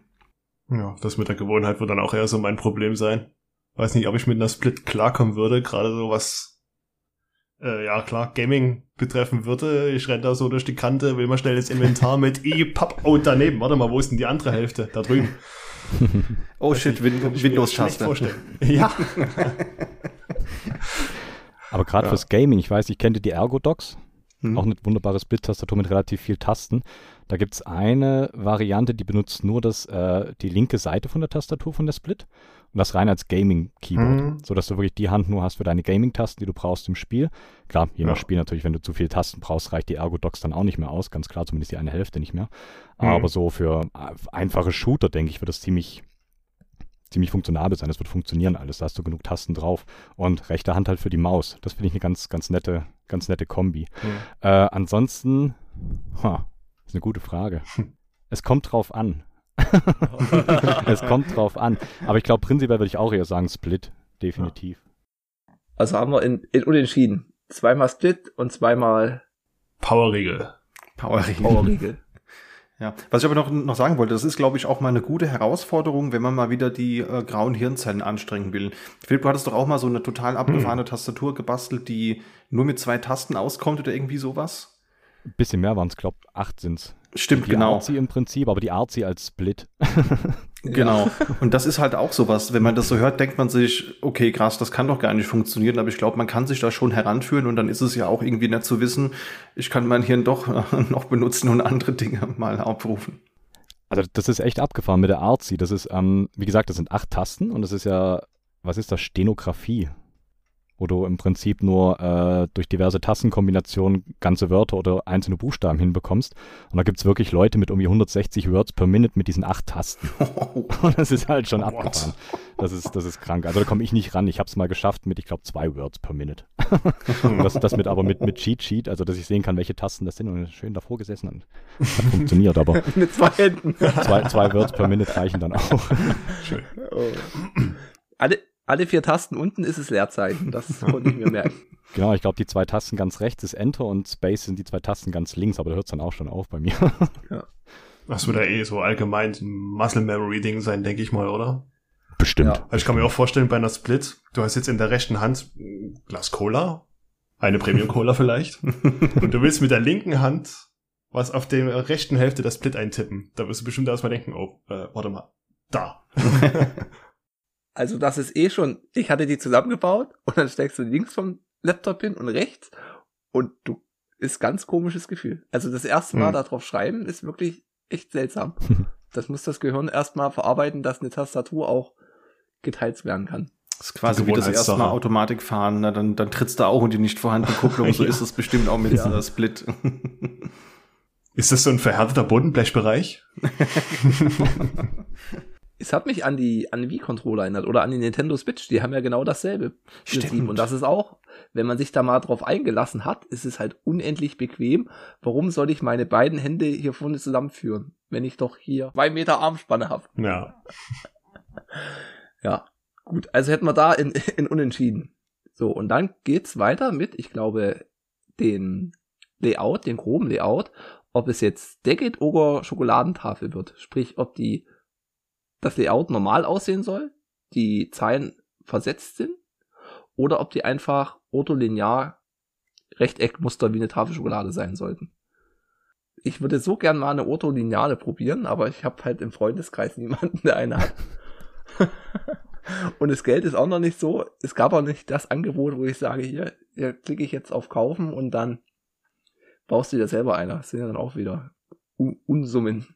Ja, das mit der Gewohnheit wird dann auch eher so mein Problem sein. Weiß nicht, ob ich mit einer Split klarkommen würde, gerade so was äh, ja klar, Gaming betreffen würde. Ich renne da so durch die Kante, will mal schnell das Inventar mit E, Papp, oh, daneben. Warte mal, wo ist denn die andere Hälfte? Da drüben. (laughs) oh shit, Win Windows-Taste. (laughs) Ja. (laughs) Aber gerade ja. fürs Gaming, ich weiß, ich kenne die Ergo-Docs. Hm. Auch eine wunderbare Split-Tastatur mit relativ viel Tasten. Da gibt es eine Variante, die benutzt nur das, äh, die linke Seite von der Tastatur von der Split und das rein als Gaming-Keyboard, mhm. sodass du wirklich die Hand nur hast für deine Gaming-Tasten, die du brauchst im Spiel. Klar, je nach Spiel natürlich, wenn du zu viele Tasten brauchst, reicht die Ergo-Docs dann auch nicht mehr aus, ganz klar, zumindest die eine Hälfte nicht mehr. Mhm. Aber so für einfache Shooter, denke ich, wird das ziemlich ziemlich funktionabel sein. Es wird funktionieren alles. Da hast du genug Tasten drauf. Und rechte Hand halt für die Maus. Das finde ich eine ganz, ganz nette, ganz nette Kombi. Mhm. Äh, ansonsten, ha, ist eine gute Frage. (laughs) Es kommt drauf an. (laughs) es kommt drauf an. Aber ich glaube, prinzipiell würde ich auch eher sagen Split. Definitiv. Also haben wir in, in Unentschieden. Zweimal Split und zweimal Powerriegel. Powerriegel. Powerriegel. Ja, was ich aber noch, noch sagen wollte, das ist, glaube ich, auch mal eine gute Herausforderung, wenn man mal wieder die äh, grauen Hirnzellen anstrengen will. Philipp, du hattest doch auch mal so eine total abgefahrene hm. Tastatur gebastelt, die nur mit zwei Tasten auskommt oder irgendwie sowas? Ein bisschen mehr waren es, glaube acht sind's. Stimmt, die genau. Arzi im Prinzip, aber die Arzi als Split. (laughs) genau. Und das ist halt auch sowas. Wenn man das so hört, denkt man sich, okay, krass, das kann doch gar nicht funktionieren. Aber ich glaube, man kann sich da schon heranführen und dann ist es ja auch irgendwie nett zu wissen, ich kann mein Hirn doch (laughs) noch benutzen und andere Dinge (laughs) mal aufrufen. Also das ist echt abgefahren mit der Arzi. Das ist, ähm, wie gesagt, das sind acht Tasten und das ist ja, was ist das, Stenografie? Wo du im Prinzip nur äh, durch diverse Tastenkombinationen ganze Wörter oder einzelne Buchstaben hinbekommst. Und da gibt's wirklich Leute mit irgendwie 160 Words per Minute mit diesen acht Tasten. (laughs) Und das ist halt schon abgefahren. Das ist, das ist krank. Also da komme ich nicht ran. Ich habe es mal geschafft mit, ich glaube, zwei Words per Minute. (laughs) das, das mit aber mit, mit Cheat Sheet, also dass ich sehen kann, welche Tasten das sind und schön davor gesessen und hat funktioniert, aber (laughs) mit zwei Händen. Zwei, zwei Words per Minute reichen dann auch. Schön. Oh. Alle, alle vier Tasten unten ist es Leerzeichen. Das konnte ich mir merken. (laughs) Genau, ich glaube, die zwei Tasten ganz rechts ist Enter und Space sind die zwei Tasten ganz links, aber da hört es dann auch schon auf bei mir. (laughs) Ja. Das wird ja eh so allgemein ein Muscle Memory Ding sein, denke ich mal, oder? Bestimmt. Ja. Also ich kann mir auch vorstellen, bei einer Split, du hast jetzt in der rechten Hand ein Glas Cola, eine Premium Cola vielleicht, (laughs) und du willst mit der linken Hand was auf der rechten Hälfte der Split eintippen. Da wirst du bestimmt erstmal denken, oh, äh, warte mal, da. Also das ist eh schon, ich hatte die zusammengebaut und dann steckst du links vom Laptop hin und rechts und du ist ganz komisches Gefühl. Also das erste Mal hm. darauf schreiben ist wirklich echt seltsam. (laughs) das muss das Gehirn erstmal verarbeiten, dass eine Tastatur auch geteilt werden kann. Das ist quasi wie das erste Mal Automatik fahren, na, dann, dann trittst du auch und die nicht vorhandene Kupplung. (laughs) So ja. ist es bestimmt auch mit ja. Split. ist das so ein verhärteter Bodenblechbereich? (laughs) es hat mich an die, an den Wii-Controller erinnert oder an die Nintendo Switch. Die haben ja genau dasselbe Prinzip. Und das ist auch, wenn man sich da mal drauf eingelassen hat, ist es halt unendlich bequem. Warum soll ich meine beiden Hände hier vorne zusammenführen, wenn ich doch hier zwei Meter Armspanne habe? Ja. ja. Gut, also hätten wir da in, (laughs) in Unentschieden. So, und dann geht's weiter mit, ich glaube, den Layout, den groben Layout, ob es jetzt Decade oder Schokoladentafel wird. Sprich, ob die das Layout normal aussehen soll, die Zeilen versetzt sind, oder ob die einfach ortholinear Rechteckmuster wie eine Tafel Schokolade sein sollten. Ich würde so gern mal eine ortholineale probieren, aber ich habe halt im Freundeskreis (laughs) niemanden, der eine hat. Und das Geld ist auch noch nicht so. Es gab auch nicht das Angebot, wo ich sage, hier, hier klicke ich jetzt auf Kaufen und dann baust du dir selber einer. Das sind ja dann auch wieder Unsummen.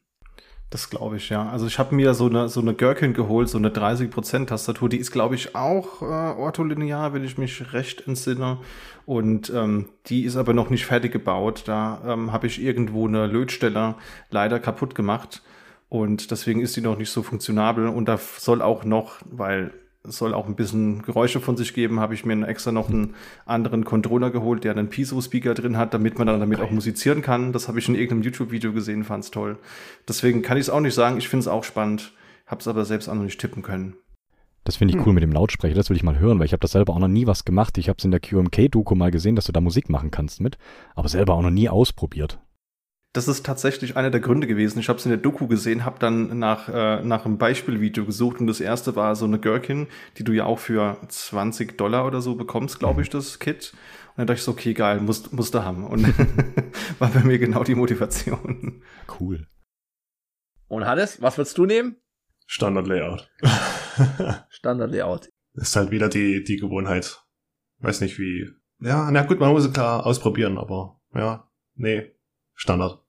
Das glaube ich, ja. Also ich habe mir so eine, so eine Gherkin geholt, so eine 30% Tastatur. Die ist, glaube ich, auch äh, ortholinear, wenn ich mich recht entsinne. Und ähm, die ist aber noch nicht fertig gebaut. Da ähm, habe ich irgendwo eine Lötstelle leider kaputt gemacht. Und deswegen ist die noch nicht so funktionabel. Und da soll auch noch, weil es soll auch ein bisschen Geräusche von sich geben, habe ich mir extra noch einen anderen Controller geholt, der einen Piso-Speaker drin hat, damit man dann damit auch musizieren kann. Das habe ich in irgendeinem YouTube-Video gesehen, fand es toll. Deswegen kann ich es auch nicht sagen, ich finde es auch spannend, habe es aber selbst auch noch nicht tippen können. Das finde ich hm. cool mit dem Lautsprecher, das will ich mal hören, weil ich habe das selber auch noch nie was gemacht. Ich habe es in der QMK-Doku mal gesehen, dass du da Musik machen kannst mit, aber selber auch noch nie ausprobiert das ist tatsächlich einer der Gründe gewesen. Ich habe es in der Doku gesehen, habe dann nach, äh, nach einem Beispielvideo gesucht und das erste war so eine Gherkin, die du ja auch für 20 Dollar oder so bekommst, glaube ich, das Kit. Und dann dachte ich so, okay, geil, musst, musst du haben. Und (laughs) war bei mir genau die Motivation. Cool. Und Hannes, was würdest du nehmen? Standard Layout. (laughs) Standard Layout. Ist halt wieder die, die Gewohnheit. Weiß nicht wie. Ja, na gut, man muss es klar ausprobieren, aber ja, nee, Standard.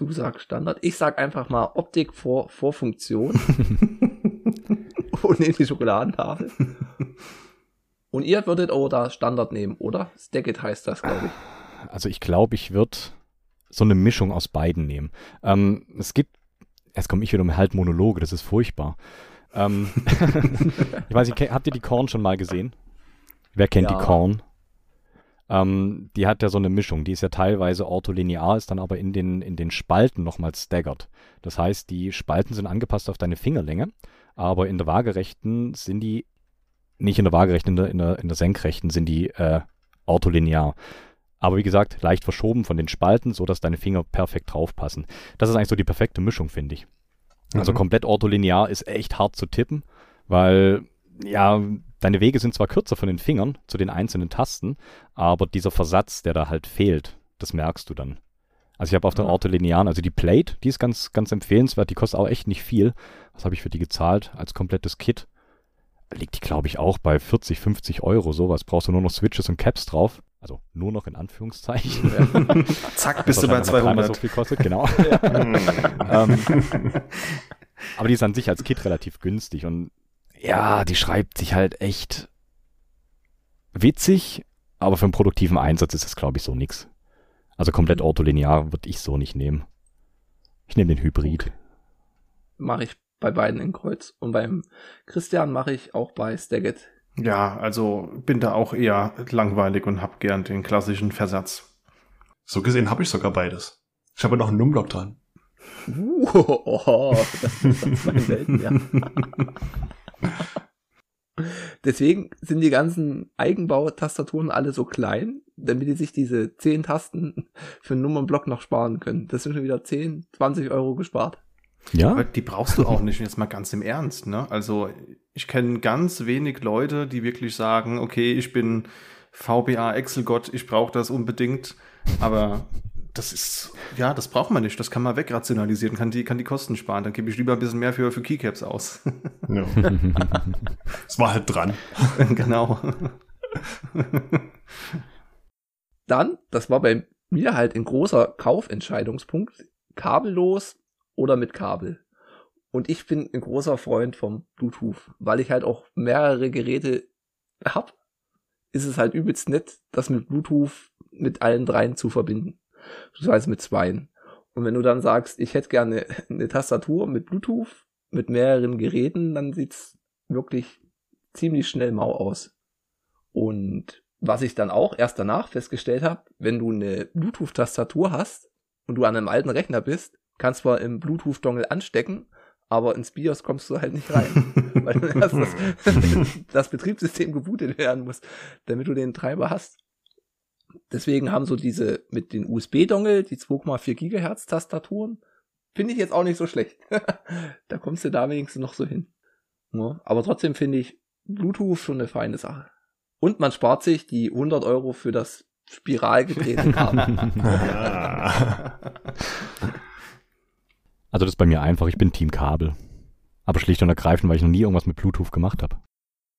Du sagst Standard. Ich sag einfach mal Optik vor, vor Funktion. (laughs) Und in die Schokoladentafel. Und ihr würdet auch da Standard nehmen, oder? Stackit heißt das, glaube ich. Also ich glaube, ich würde so eine Mischung aus beiden nehmen. Ähm, es gibt, jetzt komme ich wieder mit halt Monologe, das ist furchtbar. Ähm, (laughs) ich weiß nicht, habt ihr die Korn schon mal gesehen? Wer kennt ja. die Korn? Ähm, die hat ja so eine Mischung. Die ist ja teilweise ortholinear, ist dann aber in den, in den Spalten nochmal staggert. Das heißt, die Spalten sind angepasst auf deine Fingerlänge, aber in der waagerechten sind die, nicht in der waagerechten, in der, in der, in der senkrechten sind die äh, ortholinear. Aber wie gesagt, leicht verschoben von den Spalten, so dass deine Finger perfekt draufpassen. Das ist eigentlich so die perfekte Mischung, finde ich. Also mhm. komplett ortholinear ist echt hart zu tippen, weil ja, deine Wege sind zwar kürzer von den Fingern zu den einzelnen Tasten, aber dieser Versatz, der da halt fehlt, das merkst du dann. Also ich habe auf der Ortholinearen, also die Plate, die ist ganz, ganz empfehlenswert, die kostet auch echt nicht viel. Was habe ich für die gezahlt als komplettes Kit? Liegt die, glaube ich, auch bei 40, 50 Euro, sowas. Brauchst du nur noch Switches und Caps drauf. Also nur noch in Anführungszeichen. Ja. (laughs) Zack, bist du bei 200. so viel kostet, genau. (laughs) ähm, (laughs) aber die ist an sich als Kit relativ günstig und ja, die schreibt sich halt echt witzig, aber für einen produktiven Einsatz ist das, glaube ich, so nix. Also komplett ortholinear würde ich so nicht nehmen. Ich nehme den Hybrid. Okay. Mache ich bei beiden in Kreuz. Und beim Christian mache ich auch bei Stagget. Ja, also bin da auch eher langweilig und hab gern den klassischen Versatz. So gesehen habe ich sogar beides. Ich habe noch einen Numblock dran. Uh, (laughs) oh, das ist mein Welten, ja. (laughs) (laughs) Deswegen sind die ganzen Eigenbautastaturen alle so klein, damit die sich diese 10 Tasten (laughs) für einen Nummernblock noch sparen können. Das sind schon wieder 10, 20 Euro gespart. Ja. Aber die brauchst du auch nicht, jetzt mal ganz im Ernst, ne? Also, ich kenne ganz wenig Leute, die wirklich sagen, okay, ich bin VBA Excel-Gott, ich brauche das unbedingt. Aber das ist, ja, das braucht man nicht. Das kann man wegrationalisieren, kann die, kann die Kosten sparen. Dann gebe ich lieber ein bisschen mehr für, für Keycaps aus. Ja. (laughs) Es war halt dran. (laughs) genau. Dann, das war bei mir halt ein großer Kaufentscheidungspunkt, kabellos oder mit Kabel. Und ich bin ein großer Freund vom Bluetooth, weil ich halt auch mehrere Geräte hab. Ist es halt übelst nett, das mit Bluetooth mit allen dreien zu verbinden beziehungsweise mit zweien. Und wenn du dann sagst, ich hätte gerne (laughs) eine Tastatur mit Bluetooth, mit mehreren Geräten, dann sieht's wirklich ziemlich schnell mau aus. Und was ich dann auch erst danach festgestellt habe, wenn du eine Bluetooth-Tastatur hast und du an einem alten Rechner bist, kannst zwar im Bluetooth-Dongle anstecken, aber ins BIOS kommst du halt nicht rein, weil dann erst (laughs) das, (laughs) das Betriebssystem gebootet werden muss, damit du den Treiber hast. Deswegen haben so diese mit den USB-Dongle, die 2,4 Gigahertz Tastaturen, finde ich jetzt auch nicht so schlecht. (laughs) da kommst du da wenigstens noch so hin. Ja, aber trotzdem finde ich Bluetooth schon eine feine Sache. Und man spart sich die 100 Euro für das spiral gedrehte (laughs) Kabel. also das ist bei mir einfach. Ich bin Team Kabel. Aber schlicht und ergreifend, weil ich noch nie irgendwas mit Bluetooth gemacht habe.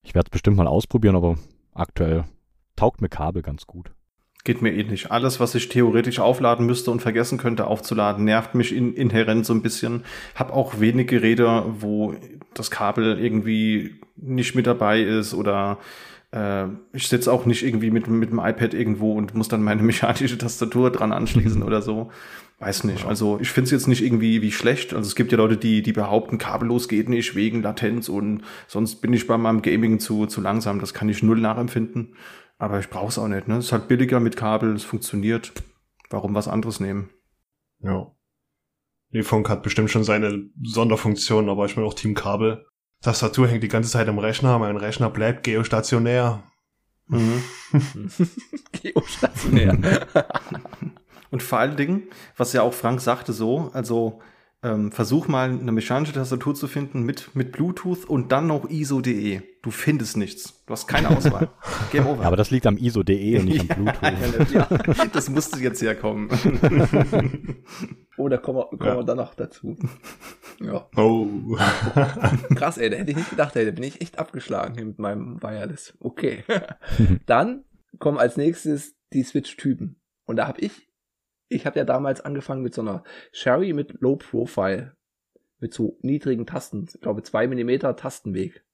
Ich werde es bestimmt mal ausprobieren, aber aktuell taugt mir Kabel ganz gut. Geht mir ähnlich. Alles, was ich theoretisch aufladen müsste und vergessen könnte aufzuladen, nervt mich in, inhärent so ein bisschen. Hab auch wenige Räder, wo das Kabel irgendwie nicht mit dabei ist oder äh, ich sitze auch nicht irgendwie mit, mit dem iPad irgendwo und muss dann meine (laughs) mechanische Tastatur dran anschließen oder so. Weiß nicht. Also ich finde es jetzt nicht irgendwie wie schlecht. Also es gibt ja Leute, die, die behaupten, kabellos geht nicht wegen Latenz und sonst bin ich bei meinem Gaming zu, zu langsam. Das kann ich null nachempfinden. Aber ich brauche es auch nicht. Ne? Es ist halt billiger mit Kabel, es funktioniert. Warum was anderes nehmen? Ja. Nee, Funk hat bestimmt schon seine Sonderfunktion, aber ich bin auch Team Kabel. Tastatur hängt die ganze Zeit im Rechner, mein Rechner bleibt geostationär. Mhm. (laughs) (laughs) geostationär. Und vor allen Dingen, was ja auch Frank sagte so, also ähm, versuch mal eine mechanische Tastatur zu finden mit, mit Bluetooth und dann noch ISO.de. Du findest nichts. Du hast keine Auswahl. (laughs) Game over. Aber das liegt am ISO.de und nicht am (laughs) Bluetooth. ja, das musste jetzt herkommen. (laughs) oh, da kommen wir, kommen ja. wir dann noch dazu. Ja. Oh. Krass, ey, da hätte ich nicht gedacht, ey, da bin ich echt abgeschlagen hier mit meinem Wireless. Okay. dann kommen als nächstes die Switch-Typen. Und da habe ich ich habe ja damals angefangen mit so einer Sherry mit Low Profile. Mit so niedrigen Tasten. Ich glaube, zwei Millimeter Tastenweg.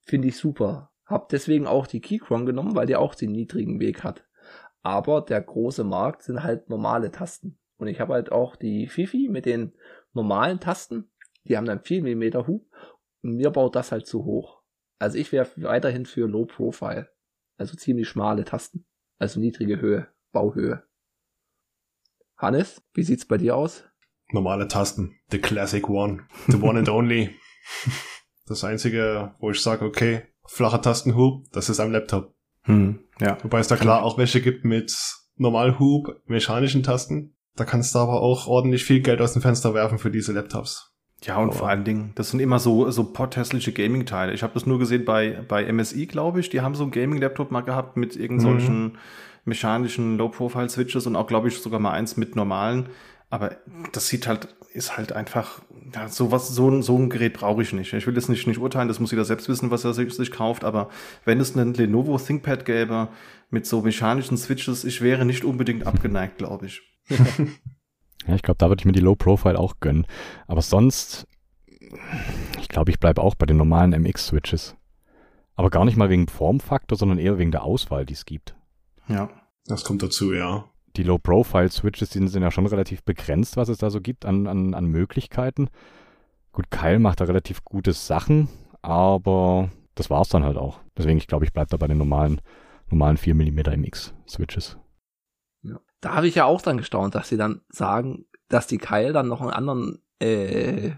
Finde ich super. Hab deswegen auch die Keychron genommen, weil der auch den niedrigen Weg hat. Aber der große Markt sind halt normale Tasten. Und ich habe halt auch die Fifi mit den normalen Tasten. Die haben dann 4 mm Hub. Und mir baut das halt zu hoch. Also ich wäre weiterhin für Low Profile. Also ziemlich schmale Tasten. Also niedrige Höhe, Bauhöhe. Hannes, wie sieht's bei dir aus? Normale Tasten. The classic one. The one and (laughs) only. Das einzige, wo ich sage, okay, flacher Tastenhub, das ist am Laptop. Hm, ja. Wobei es da klar auch welche gibt mit Normalhub, mechanischen Tasten. Da kannst du aber auch ordentlich viel Geld aus dem Fenster werfen für diese Laptops. Ja, und aber vor allen Dingen, das sind immer so, so potthässliche Gaming-Teile. Ich habe das nur gesehen bei, bei MSI, glaube ich. Die haben so einen Gaming-Laptop mal gehabt mit irgendwelchen mhm mechanischen Low-Profile-Switches und auch, glaube ich, sogar mal eins mit normalen. Aber das sieht halt, ist halt einfach, ja, sowas, so, ein so ein Gerät brauche ich nicht. Ich will das nicht, nicht urteilen, das muss jeder selbst wissen, was er sich, sich kauft. Aber wenn es einen Lenovo ThinkPad gäbe mit so mechanischen Switches, ich wäre nicht unbedingt abgeneigt, glaube ich. (laughs) ja, ich glaube, da würde ich mir die Low Profile auch gönnen. Aber sonst, ich glaube, ich bleibe auch bei den normalen MX-Switches. Aber gar nicht mal wegen Formfaktor, sondern eher wegen der Auswahl, die es gibt. Ja. Das kommt dazu, ja. Die Low-Profile-Switches sind, sind ja schon relativ begrenzt, was es da so gibt an, an, an Möglichkeiten. Gut, Kyle macht da relativ gute Sachen, aber das war's dann halt auch. Deswegen, ich glaube, ich bleibe da bei den normalen, normalen 4 mm MX-Switches. Ja. Da habe ich ja auch dann gestaunt, dass sie dann sagen, dass die Kyle dann noch einen anderen, äh,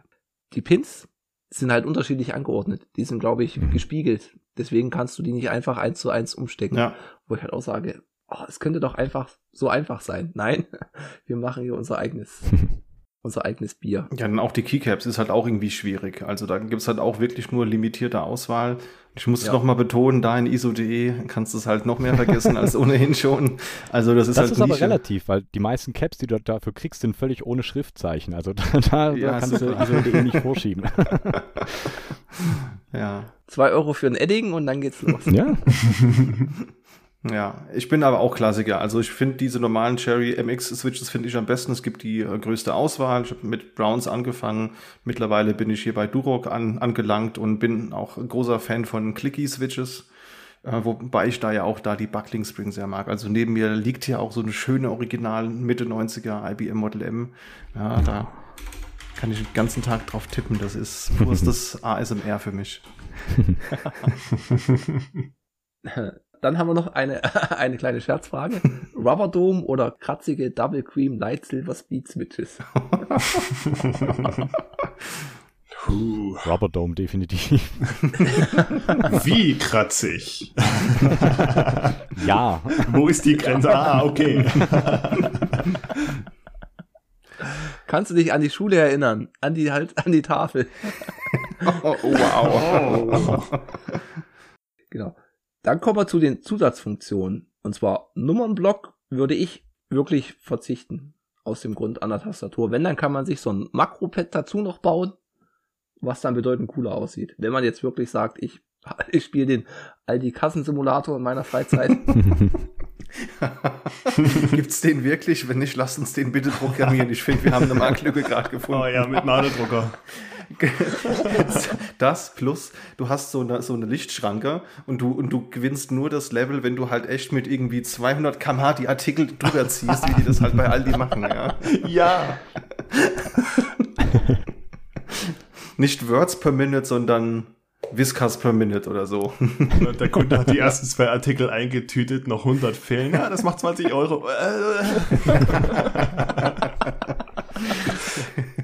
die Pins sind halt unterschiedlich angeordnet. Die sind, glaube ich, mhm. gespiegelt. Deswegen kannst du die nicht einfach eins zu eins umstecken. Ja. Wo ich halt auch sage, oh, es könnte doch einfach so einfach sein. Nein, (laughs) wir machen hier unser eigenes, (laughs) unser eigenes Bier. Ja, dann auch die Keycaps ist halt auch irgendwie schwierig. Also da gibt's halt auch wirklich nur limitierte Auswahl. Ich muss ja. noch mal betonen, da in ISO.de kannst du es halt noch mehr vergessen als (laughs) ohnehin schon. Also das ist das halt ist aber relativ, weil die meisten Caps, die du dafür kriegst, sind völlig ohne Schriftzeichen. Also da, da, ja, da kannst du ISO.de nicht vorschieben. ja. Zwei Euro für ein Edding und dann geht's los. Ja. Ja, ich bin aber auch Klassiker. Also ich finde diese normalen Cherry MX Switches finde ich am besten. Es gibt die äh, größte Auswahl. Ich habe mit Browns angefangen. Mittlerweile bin ich hier bei Duroc an, angelangt und bin auch ein großer Fan von Clicky Switches. Äh, wobei ich da ja auch da die Buckling Springs sehr mag. Also neben mir liegt hier auch so eine schöne Original Mitte 90er IBM Model M. Ja, da kann ich den ganzen Tag drauf tippen. Das ist (laughs) das ASMR für mich. (laughs) (laughs) Dann haben wir noch eine, (laughs) eine kleine Scherzfrage. Rubber Dome oder kratzige Double Cream Light Silver Speed Switches? Rubber Dome definitiv. (laughs) Wie kratzig? ja. Wo ist die Grenze? Ah, okay. Kannst du dich an die Schule erinnern? An die halt an die Tafel. oh, wow. Oh. Genau. Dann kommen wir zu den Zusatzfunktionen. Und zwar Nummernblock würde ich wirklich verzichten. Aus dem Grund an der Tastatur. Wenn, dann kann man sich so ein Makropad dazu noch bauen, was dann bedeutend cooler aussieht. Wenn man jetzt wirklich sagt, ich, (laughs) ich spiele den Aldi Kassensimulator in meiner Freizeit. (laughs) Gibt's den wirklich? Wenn nicht, lasst uns den bitte programmieren. Ich finde, wir haben eine Marktlücke gerade (laughs) gefunden. Oh ja, mit Naderdrucker. (laughs) das plus, du hast so eine, so eine Lichtschranke und du, und du gewinnst nur das Level, wenn du halt echt mit irgendwie 200 kmh die Artikel drüber ziehst, wie die das halt bei Aldi machen, ja. Ja. (laughs) Nicht Words per Minute, sondern Whiskas per Minute oder so. Der Kunde hat die ersten zwei Artikel eingetütet, noch 100 fehlen. Ja, das macht 20 Euro. (laughs)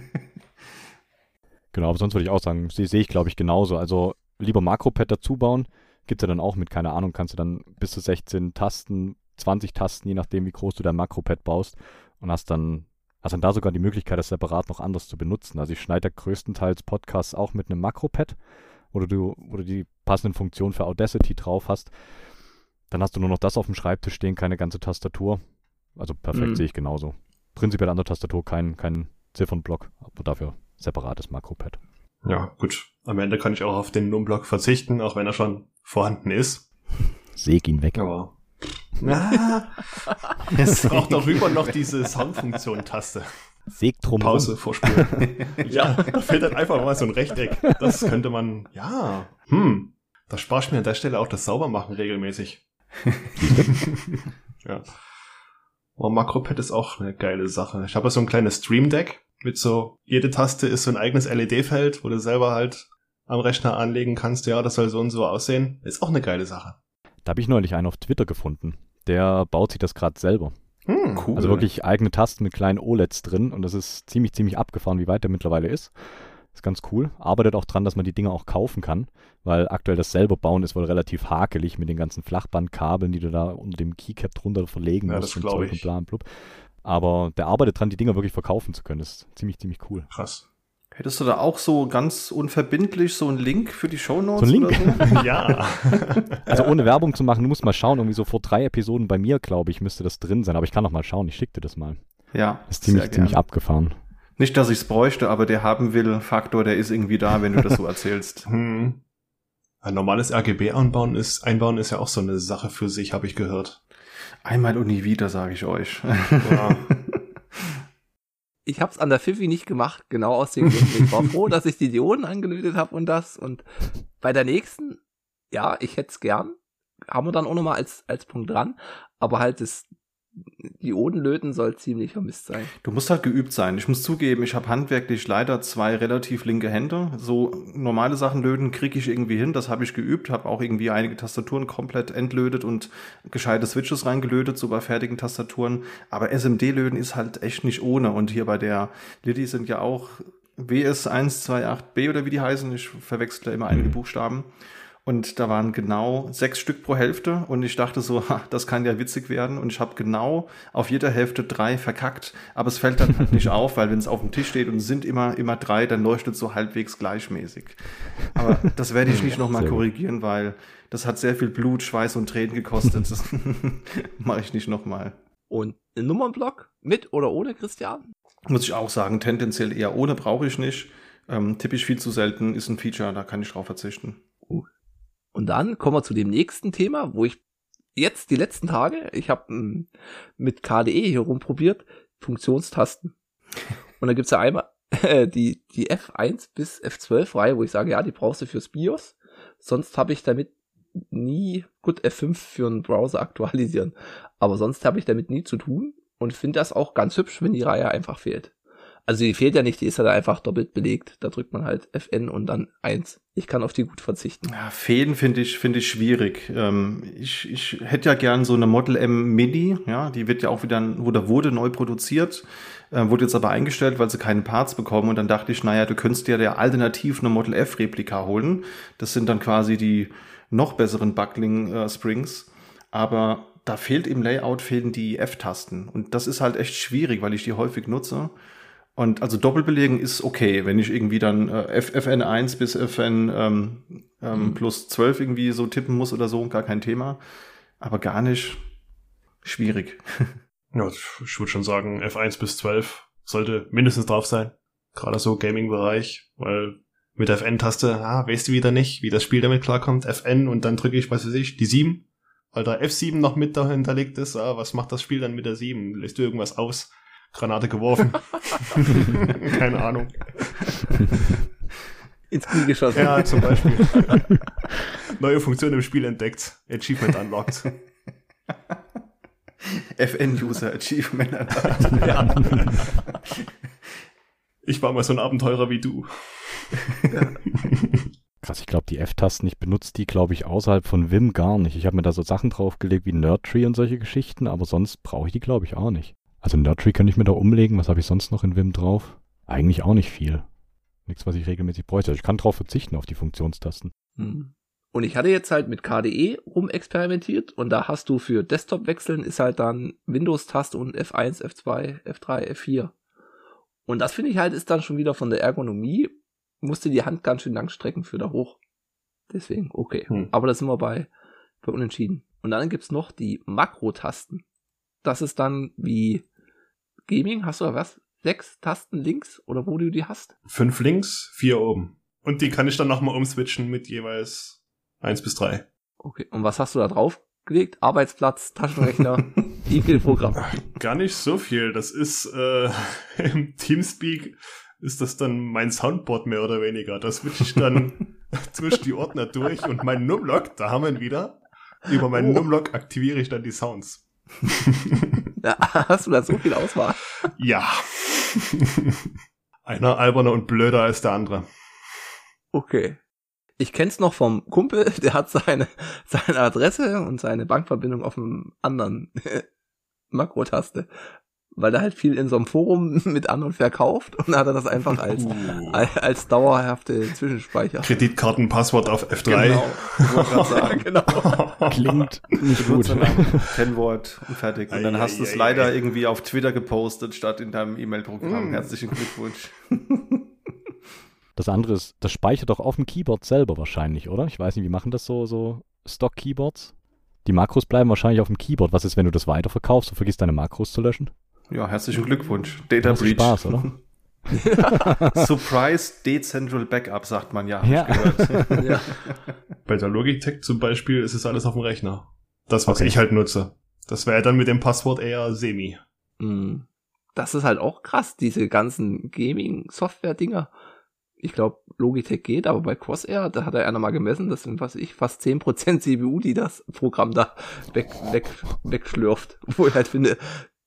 Genau, aber sonst würde ich auch sagen, sehe seh ich glaube ich genauso. Also lieber Makropad dazu bauen, gibt es ja dann auch mit, keine Ahnung, kannst du dann bis zu 16 Tasten, 20 Tasten, je nachdem wie groß du dein Makropad baust und hast dann, hast dann da sogar die Möglichkeit, das separat noch anders zu benutzen. Also ich schneide ja größtenteils Podcasts auch mit einem Makropad, wo du, wo du die passenden Funktionen für Audacity drauf hast. Dann hast du nur noch das auf dem Schreibtisch stehen, keine ganze Tastatur. Also perfekt mhm. sehe ich genauso. Prinzipiell an der Tastatur kein, kein Ziffernblock, aber dafür separates Makropad. Ja, gut. Am Ende kann ich auch auf den Numblock verzichten, auch wenn er schon vorhanden ist. Säg ihn weg. Aber. Ah, (laughs) es braucht darüber noch diese Soundfunktion-Taste. Säg drum. Pause vorspielen. (laughs) ja, da fehlt dann einfach mal so ein Rechteck. Das könnte man, ja, hm, da sparst du mir an der Stelle auch das Saubermachen regelmäßig. (laughs) ja. Aber Makropad ist auch eine geile Sache. Ich habe so ein kleines Stream Deck mit so, jede Taste ist so ein eigenes LED-Feld, wo du selber halt am Rechner anlegen kannst, ja, das soll so und so aussehen. Ist auch eine geile Sache. Da habe ich neulich einen auf Twitter gefunden. Der baut sich das gerade selber. Hm, cool. Also wirklich eigene Tasten mit kleinen OLEDs drin und das ist ziemlich, ziemlich abgefahren, wie weit der mittlerweile ist. Ist ganz cool. Arbeitet auch dran, dass man die Dinger auch kaufen kann, weil aktuell das selber bauen ist wohl relativ hakelig mit den ganzen Flachbandkabeln, die du da unter dem Keycap drunter verlegen ja, musst und Zeug ich. und bla und blub. Aber der arbeitet dran, die Dinger wirklich verkaufen zu können. Das ist ziemlich, ziemlich cool. Krass. Hättest du da auch so ganz unverbindlich so einen Link für die Shownotes? So einen Link? So? (laughs) ja. (laughs) also ohne Werbung zu machen, du musst mal schauen, irgendwie so vor drei Episoden bei mir, glaube ich, müsste das drin sein. Aber ich kann noch mal schauen, ich schicke dir das mal. Ja. Das ist ziemlich, ziemlich abgefahren. Nicht, dass ich es bräuchte, aber der haben will Faktor, der ist irgendwie da, wenn du das so erzählst. (laughs) hm. Ein normales RGB einbauen ist, einbauen ist ja auch so eine Sache für sich, habe ich gehört. Einmal und nie wieder, sage ich euch. Ja. ich habe es an der Fifi nicht gemacht, genau aus dem Grund. Ich war froh, dass ich die Dioden angelötet habe und das. Und bei der nächsten, ja, ich hätte es gern. Haben wir dann auch nochmal als, als Punkt dran. Aber halt das, die Odenlöten soll ziemlich vermisst sein. Du musst halt geübt sein. Ich muss zugeben, ich habe handwerklich leider zwei relativ linke Hände. So normale Sachen löten kriege ich irgendwie hin. Das habe ich geübt. Habe auch irgendwie einige Tastaturen komplett entlötet und gescheite Switches reingelötet, so bei fertigen Tastaturen. Aber SMD-Löten ist halt echt nicht ohne. Und hier bei der Liddy sind ja auch WS128B oder wie die heißen. Ich verwechsle immer einige mhm. Buchstaben. Und da waren genau sechs Stück pro Hälfte. Und ich dachte so, (laughs) ha, das kann ja witzig werden. Und ich habe genau auf jeder Hälfte drei verkackt. Aber es fällt dann halt nicht auf, weil wenn es auf dem Tisch steht und es sind immer, immer drei, dann leuchtet es so halbwegs gleichmäßig. Aber das werde ich nicht (laughs) nochmal korrigieren, weil das hat sehr viel Blut, Schweiß und Tränen gekostet. Das (laughs) mache ich nicht nochmal. Und ein Nummernblock mit oder ohne Christian? Muss ich auch sagen, tendenziell eher ohne brauche ich nicht. Ähm, tippe ich viel zu selten, ist ein Feature, da kann ich drauf verzichten. Und dann kommen wir zu dem nächsten Thema, wo ich jetzt die letzten Tage, ich habe hm, mit KDE hier rumprobiert, Funktionstasten. (laughs) Und da gibt's ja einmal äh, die, die F1 bis F12-Reihe, wo ich sage, ja, die brauchst du fürs BIOS. Sonst habe ich damit nie, gut, F5 für einen Browser aktualisieren, aber sonst habe ich damit nie zu tun und finde das auch ganz hübsch, wenn die Reihe einfach fehlt. Also die fehlt ja nicht, die ist da einfach doppelt belegt. Da drückt man halt Fn und dann 1. Ich kann auf die gut verzichten. Ja, Fäden finde ich, finde ich schwierig. Ähm, ich, ich hätte ja gern so eine Model M Mini, ja, die wird ja auch wieder, oder wurde neu produziert, äh, wurde jetzt aber eingestellt, weil sie keine Parts bekommen. Und dann dachte ich, naja, du könntest dir ja alternativ eine Model F Replika holen. Das sind dann quasi die noch besseren Buckling äh, Springs. Aber da fehlt im Layout fehlen die F-Tasten. Und das ist halt echt schwierig, weil ich die häufig nutze. Und also Doppelbelegen ist okay, wenn ich irgendwie dann äh, FN1 bis FN ähm, ähm, mhm. plus 12 irgendwie so tippen muss oder so, gar kein Thema. Aber gar nicht schwierig. ja, ich würde schon sagen, F1 bis 12 sollte mindestens drauf sein. Gerade so Gaming-Bereich, weil mit FN-Taste, ah, weißt du wieder nicht, wie das Spiel damit klarkommt. FN und dann drücke ich, was weiß ich, die 7. Weil da F7 noch mit dahinterlegt ist, ah, was macht das Spiel dann mit der 7? Lässt du irgendwas aus? Granate geworfen. (laughs) Keine Ahnung. Ins Knie geschossen. Ja, zum Beispiel. (laughs) Neue Funktion im Spiel entdeckt. Achievement unlocked. FN-User Achievement unlocked. (laughs) Ja. Ich war mal so ein Abenteurer wie du. Ja. Krass, ich glaube, die F-Tasten, ich benutze die, glaube ich, außerhalb von Vim gar nicht. Ich habe mir da so Sachen draufgelegt wie Nerdtree und solche Geschichten, aber sonst brauche ich die, glaube ich, auch nicht. Also Nerdtree könnte ich mir da umlegen. Was habe ich sonst noch in Vim drauf? Eigentlich auch nicht viel. Nichts, was ich regelmäßig bräuchte. Also ich kann drauf verzichten auf die Funktionstasten. Hm. Und ich hatte jetzt halt mit KDE rumexperimentiert und da hast du für Desktop wechseln ist halt dann Windows-Taste und F1, F2, F3, F4. Und das finde ich halt ist dann schon wieder von der Ergonomie, musste die Hand ganz schön lang strecken für da hoch. Deswegen, okay. Hm. Aber da sind wir bei, bei Unentschieden. Und dann gibt's noch die Makro-Tasten. Das ist dann wie Gaming, hast du da was? Sechs Tasten links oder wo du die hast? Fünf links, vier oben. Und die kann ich dann nochmal umswitchen mit jeweils eins bis drei. Okay, und was hast du da drauf gelegt? Arbeitsplatz, Taschenrechner, (laughs) E-Mail-Programm? Gar nicht so viel. Das ist äh, (laughs) im Teamspeak ist das dann mein Soundboard mehr oder weniger. Das switche ich dann (laughs) zwischen die Ordner durch und mein Numlock, da haben wir ihn wieder. Über meinen oh. Numlock aktiviere ich dann die Sounds. (laughs) Hast du da so viel Auswahl? Ja. Einer alberner und blöder als der andere. Okay. Ich kenn's noch vom Kumpel, (laughs) der hat seine, seine Adresse und seine Bankverbindung auf einem anderen (laughs) Makrotaste weil er halt viel in so einem Forum mit anderen verkauft und hat er das einfach als, uh. als dauerhafte Zwischenspeicher. Kreditkartenpasswort auf F3. Genau, genau. Klingt nicht gut. Kennwort und fertig. Und dann hast du es leider irgendwie auf Twitter gepostet, statt in deinem E-Mail-Programm. Mm. Herzlichen Glückwunsch. Das andere ist, das speichert doch auf dem Keyboard selber wahrscheinlich, oder? Ich weiß nicht, wie machen das so, so Stock-Keyboards? Die Makros bleiben wahrscheinlich auf dem Keyboard. Was ist, wenn du das weiterverkaufst und vergisst deine Makros zu löschen? Ja, herzlichen Glückwunsch. Data Breach. Spaß, oder? (laughs) (laughs) Surprise Decentral Backup, sagt man ja. Ja. (laughs) ja. Bei der Logitech zum Beispiel ist es alles auf dem Rechner. Das, was okay. ich halt nutze. Das wäre dann mit dem Passwort eher semi. Hm. Das ist halt auch krass, diese ganzen Gaming-Software-Dinger. ich glaube, Logitech geht, aber bei Crosshair, da hat er einer mal gemessen, das sind, was ich, fast 10% CPU, die das Programm da weg, weg, wegschlürft. (laughs) Wo ich halt finde,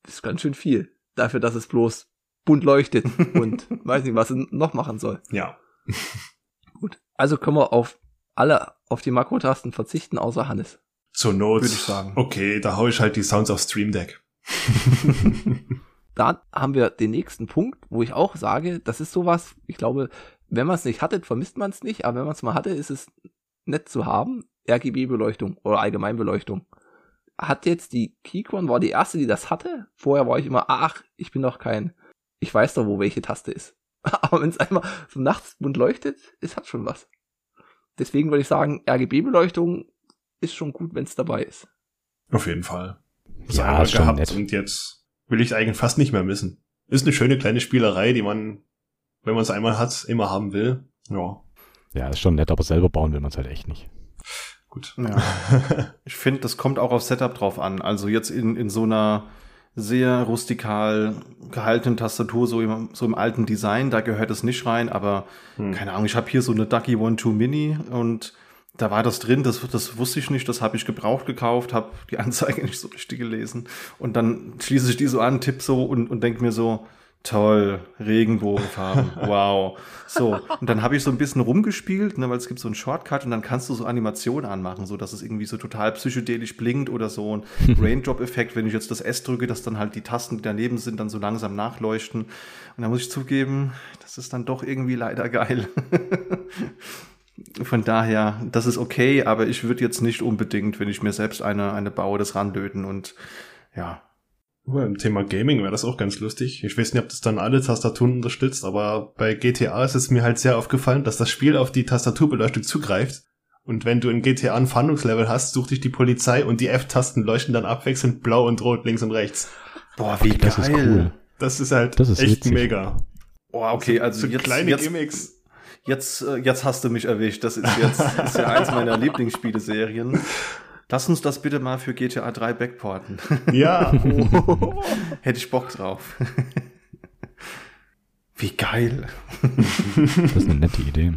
das ist ganz schön viel. Dafür, dass es bloß bunt leuchtet (laughs) und weiß nicht, was es noch machen soll. Ja. (laughs) Gut. Also können wir auf alle auf die Makrotasten verzichten, außer Hannes. Zur Not. Würde ich sagen. Okay, da hau ich halt die Sounds auf Stream Deck. (laughs) Dann haben wir den nächsten Punkt, wo ich auch sage, das ist sowas, ich glaube, wenn man es nicht hatte, vermisst man es nicht, aber wenn man es mal hatte, ist es nett zu haben. RGB-Beleuchtung oder Allgemeinbeleuchtung. Hat jetzt die Keychron, war die erste, die das hatte. Vorher war ich immer, ach, ich bin doch kein, ich weiß doch, wo welche Taste ist. (laughs) aber wenn es einmal so nachts bunt leuchtet, ist hat schon was. Deswegen würde ich sagen, RGB-Beleuchtung ist schon gut, wenn es dabei ist. Auf jeden Fall. Ja, ist schon gehabt nett. und jetzt will ich eigentlich fast nicht mehr missen. Ist eine schöne kleine Spielerei, die man, wenn man es einmal hat, immer haben will. Ja, Ja, ist schon nett, aber selber bauen will man es halt echt nicht. gut. Ja. (laughs) Ich finde, das kommt auch auf Setup drauf an. Also jetzt in, in so einer sehr rustikal gehaltenen Tastatur, so im, so im alten Design, da gehört es nicht rein, aber Hm. keine Ahnung, ich habe hier so eine Ducky One Two Mini und da war das drin, das, das wusste ich nicht, das habe ich gebraucht gekauft, habe die (laughs) Anzeige nicht so richtig gelesen und dann schließe ich die so an, tipp so und, und denke mir so, toll, Regenbogenfarben, (laughs) wow. So, und dann habe ich so ein bisschen rumgespielt, ne, weil es gibt so einen Shortcut und dann kannst du so Animationen anmachen, so dass es irgendwie so total psychedelisch blinkt oder so ein (laughs) Raindrop-Effekt, wenn ich jetzt das S drücke, dass dann halt die Tasten, die daneben sind, dann so langsam nachleuchten. Und da muss ich zugeben, das ist dann doch irgendwie leider geil. (laughs) Von daher, das ist okay, aber ich würde jetzt nicht unbedingt, wenn ich mir selbst eine, eine baue, das ranlöten und ja, Beim Thema Gaming wäre das auch ganz lustig. Ich weiß nicht, ob das dann alle Tastaturen unterstützt, aber bei GTA ist es mir halt sehr aufgefallen, dass das Spiel auf die Tastaturbeleuchtung zugreift. Und wenn du in GTA ein Fahndungslevel hast, sucht dich die Polizei und die F-Tasten leuchten dann abwechselnd blau und rot links und rechts. boah, wie Das geil. ist cool. Das ist halt Das ist echt witzig. mega. Boah, okay, also so jetzt, kleine jetzt, Gimmicks. Jetzt, äh, jetzt hast du mich erwischt. Das ist jetzt ist ja eins meiner (laughs) Lieblingsspieleserien. Lass uns das bitte mal für GTA 3 backporten. Ja, (laughs) (laughs) Hätte ich Bock drauf. (laughs) Wie geil. Das ist eine nette Idee.